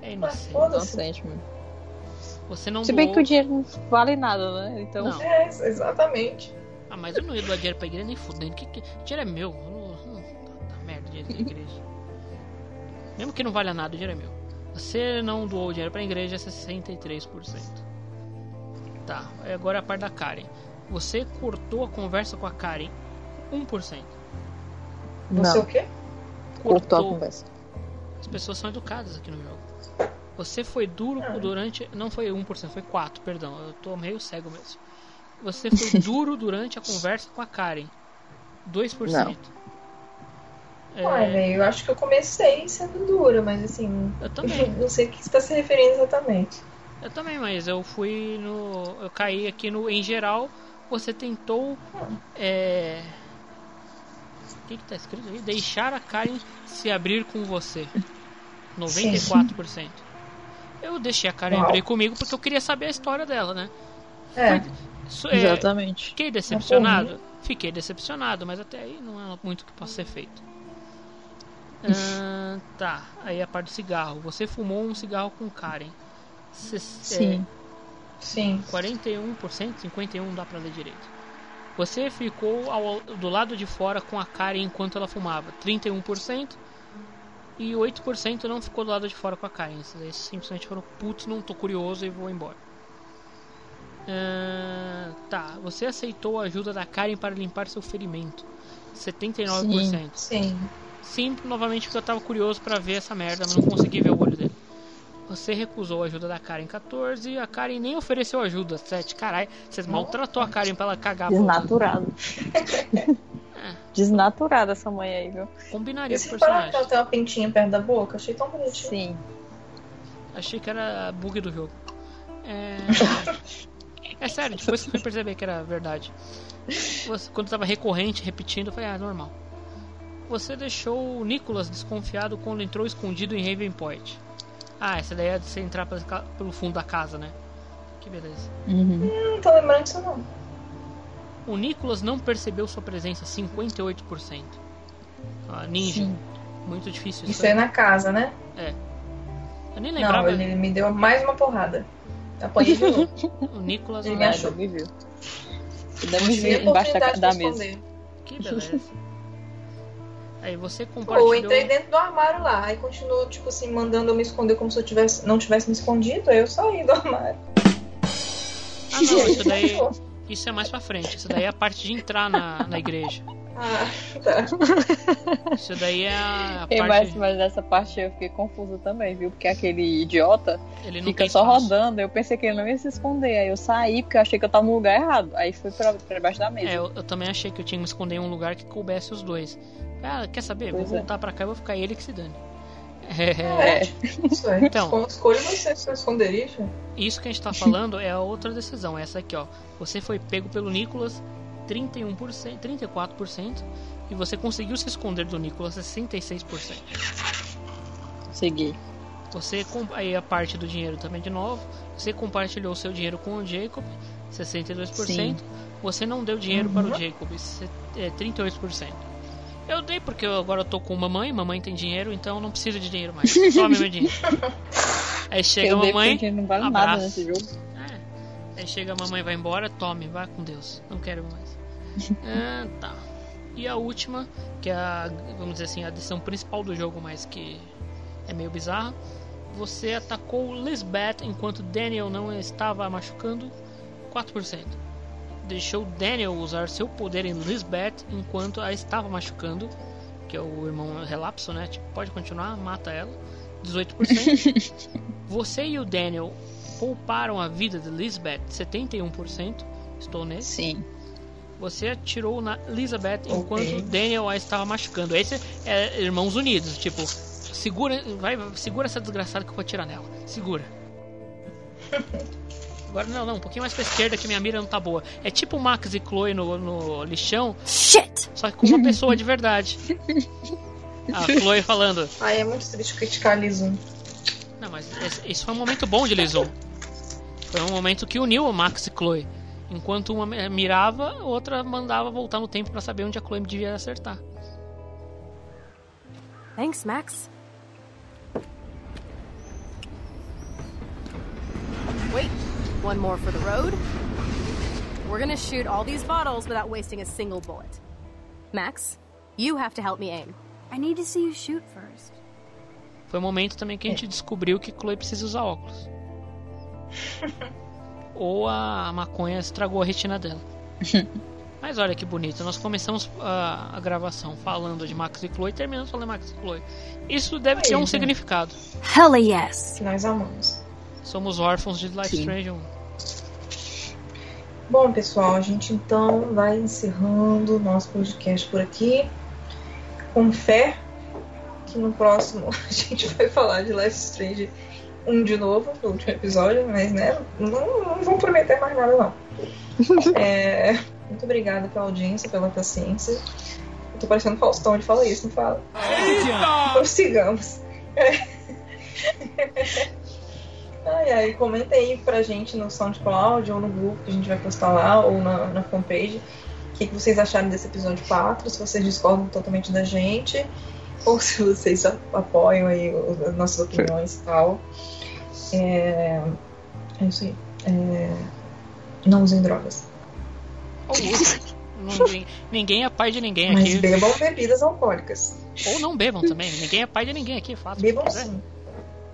É inocente. Foda-se. Inocente, mano. Você não Se bem doou... que o dinheiro não vale nada, né? Então. Não. É, exatamente. Ah, mas eu não ia doar dinheiro pra igreja nem fudendo. Que, que... Dinheiro é meu. Eu não, não... Tá merda, dinheiro da igreja. Mesmo que não valha nada, o dinheiro é meu. Você não doou o dinheiro pra igreja, é 63%. Tá, agora a parte da Karen. Você cortou a conversa com a Karen 1%. Você Não. o quê? Cortou a conversa. As pessoas são educadas aqui no jogo. Você foi duro durante. Não foi 1%, foi 4%, perdão. Eu tô meio cego mesmo. Você foi duro durante a conversa com a Karen. 2%. Não. É, velho, eu acho que eu comecei sendo dura, mas assim. Eu também. Não sei o que você está se referindo exatamente. Eu também, mas eu fui no. Eu caí aqui no. Em geral, você tentou. É. O que, que tá escrito aí? Deixar a Karen se abrir com você. 94%. Eu deixei a Karen Uau. abrir comigo porque eu queria saber a história dela, né? É. Isso é- Exatamente. Fiquei decepcionado? Fiquei decepcionado, mas até aí não é muito que possa ser feito. Tá, aí a parte do cigarro. Você fumou um cigarro com Karen. Cê- Sim. Sim. 41%, 51% não dá pra ler direito. Você ficou ao- do lado de fora com a Karen enquanto ela fumava. 31%. E 8% não ficou do lado de fora com a Karen. Aí simplesmente foram putz, não tô curioso e vou embora. Ah, tá, você aceitou a ajuda da Karen para limpar seu ferimento. 79%. Sim. Sim, novamente porque eu tava curioso pra ver essa merda, mas não consegui ver o olho dele. Você recusou a ajuda da Karen 14 e a Karen nem ofereceu ajuda 7. Caralho, vocês maltratou a Karen pra ela cagar a Desnaturado. Desnaturada essa mãe aí, viu? Combinaria E com o que personagem. ela tem uma pintinha perto da boca? Achei tão bonitinho. Sim. Achei que era bug do jogo. É, é sério, depois que eu fui perceber que era verdade. Você- quando tava recorrente, repetindo, eu falei, ah, normal. Você deixou o Nicholas desconfiado quando entrou escondido em Raven Point. Ah, essa é de você entrar pelo fundo da casa, né? Que beleza. Uhum. Não tô lembrando disso não. O Nicholas não percebeu sua presença, 58%. Ah, ninja. Sim. Muito difícil Isso é na casa, né? É. Eu nem Não, lembrava. ele me deu mais uma porrada. Apanhei de novo. O Nicholas Ele não me achou. Me viu. Me viu embaixo da, da mesa. Que beleza. Aí você Pô, eu compartilhou. entrei dentro do armário lá, aí continuou, tipo assim, mandando eu me esconder como se eu tivesse, não tivesse me escondido, aí eu saí do armário. Ah, não, isso daí. Isso é mais pra frente. Isso daí é a parte de entrar na, na igreja. Ah, tá. Isso daí é a Ei, parte. mas, mas nessa parte eu fiquei confusa também, viu? Porque aquele idiota Ele fica só espaço. rodando. Eu pensei que ele não ia se esconder. Aí eu saí porque eu achei que eu tava no lugar errado. Aí fui pra, pra baixo da mesa. É, eu, eu também achei que eu tinha que me esconder em um lugar que coubesse os dois. Ah, quer saber? Pois vou é. voltar pra cá e vou ficar ele que se dane. É, isso aí. Então. Escolha você seu esconderijo. Isso que a gente tá falando é a outra decisão, essa aqui, ó. Você foi pego pelo Nicolas 31%, 34% e você conseguiu se esconder do Nicolas 66%. Segui. Você com- aí a parte do dinheiro também de novo. Você compartilhou seu dinheiro com o Jacob, 62%. Sim. Você não deu dinheiro para o Uhum. Jacob, se- é, 38%. Eu dei porque eu agora eu tô com mamãe, mamãe tem dinheiro, então eu não preciso de dinheiro mais. Tome meu dinheiro. Aí chega eu a mamãe, porque não vale abraço. nada nesse jogo. É. Aí chega a mamãe, vai embora, tome, vai com Deus. Não quero mais. Ah, tá. E a última, que é a, vamos dizer assim, a decisão principal do jogo, mas que é meio bizarra. Você atacou Lisbeth enquanto Daniel não estava machucando 4%. Deixou Daniel usar seu poder em Lisbeth enquanto a estava machucando, que é o irmão relapso, né? Tipo, pode continuar, mata ela. 18%. Você e o Daniel pouparam a vida de Lisbeth 71%. Estou nesse. Sim. Você atirou na Elizabeth enquanto Daniel a estava machucando. Esse é Irmãos Unidos, tipo, segura, vai, segura essa desgraçada que eu vou atirar nela. Segura. Agora não, não, um pouquinho mais pra esquerda que minha mira não tá boa. É tipo Max e Chloe no, no lixão. Shit! Só que com uma pessoa de verdade. A Chloe falando. Ai, é muito triste criticar a Lizu. Não, mas esse foi um momento bom de Lizu. Foi um momento que uniu o Max e Chloe. Enquanto uma mirava, a outra mandava voltar no tempo pra saber onde a Chloe devia acertar. Thanks, Max. Wait, one more for the road. We're gonna shoot all these bottles without wasting a single bullet. Max, you have to help me aim. I need to see you shoot first. Foi o momento também que a gente descobriu que Chloe precisa usar óculos. Ou a maconha estragou a retina dela. Mas olha que bonito, nós começamos a, a gravação falando de Max e Chloe e terminamos falando de Max e Chloe. Isso deve ter um gente. significado. Hell yes. Que nós amamos. Somos órfãos de Life Sim. Strange 1. Bom, pessoal, a gente então vai encerrando o nosso podcast por aqui. Com fé que no próximo a gente vai falar de Life Strange 1 de novo, no último episódio, mas né, não, não vamos prometer mais nada não. É, muito obrigada pela audiência, pela paciência. Eu tô parecendo Faustão, ele fala isso, não fala? Prossigamos. Ai, ai, comenta aí pra gente no SoundCloud ou no grupo que a gente vai postar lá ou na, na fanpage o que, que vocês acharam desse episódio 4, se vocês discordam totalmente da gente ou se vocês apoiam aí as nossas opiniões e tal. É, é isso aí. É, não usem drogas. Ou usa. ninguém, ninguém é pai de ninguém Mas aqui. bebam bebidas alcoólicas. Ou não bebam também. Ninguém é pai de ninguém aqui. Faça o que Bebam sim.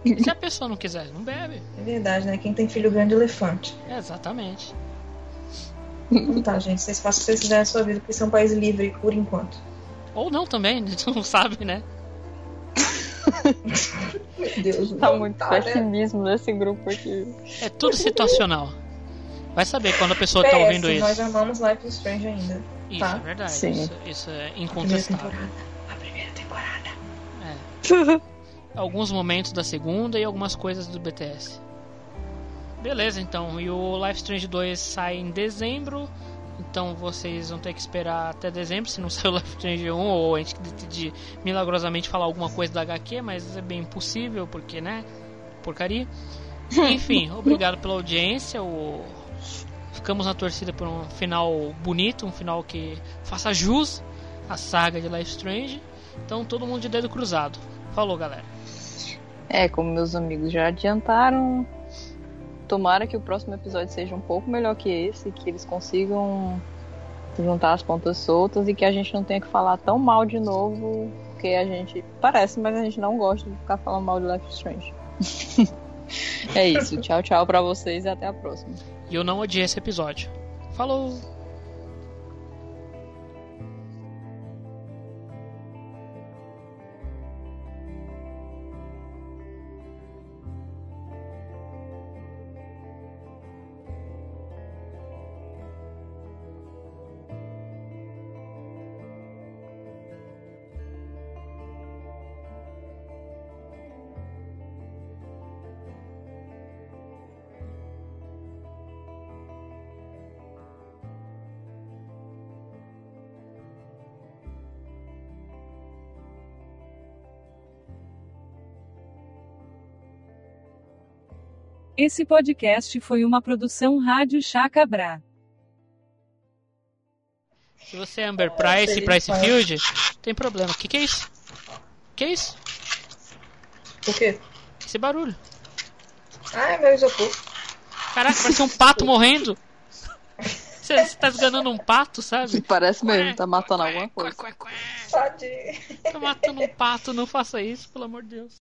Se a pessoa não quiser, não bebe. É verdade, né? Quem tem filho grande é elefante. É, exatamente. Então tá, gente. Vocês façam o que vocês quiserem na sua vida, porque isso é um país livre por enquanto. Ou não também, a gente não sabe, né? Meu Deus, Tá não muito tá, né? pessimismo nesse grupo aqui. É tudo situacional. Vai saber quando a pessoa tá PS, ouvindo isso. Nós amamos Life is Strange ainda. Isso tá? é verdade. Sim. Isso, isso é Primeira incontestável. temporada. A primeira temporada. Alguns momentos da segunda e algumas coisas do BTS. Beleza, então. E o Life Strange 2 sai em dezembro. Então vocês vão ter que esperar até dezembro, se não sair o Life Strange 1, ou a gente decidir milagrosamente falar alguma coisa da HQ, mas é bem impossível, porque, né? Porcaria. Enfim, obrigado pela audiência. O... Ficamos na torcida por um final bonito, um final que faça jus à saga de Life Strange. Então todo mundo de dedo cruzado. Falou, galera. É, como meus amigos já adiantaram, tomara que o próximo episódio seja um pouco melhor que esse, que eles consigam juntar as pontas soltas e que a gente não tenha que falar tão mal de novo, porque a gente parece, mas a gente não gosta de ficar falando mal de Life Strange. é isso, tchau, tchau pra vocês e até a próxima. E eu não odiei esse episódio. Falou! Esse podcast foi uma produção Rádio Chacabra. Se você é Amber Price e Price Field, tem problema. O que, que é isso? O que é isso? O quê? Esse barulho. Ah, é meu isopor. Caraca, parece um pato morrendo. Você você tá esganando um pato, sabe? Parece mesmo, tá matando alguma coisa. Tadinho. Tá matando um pato, não faça isso, pelo amor de Deus.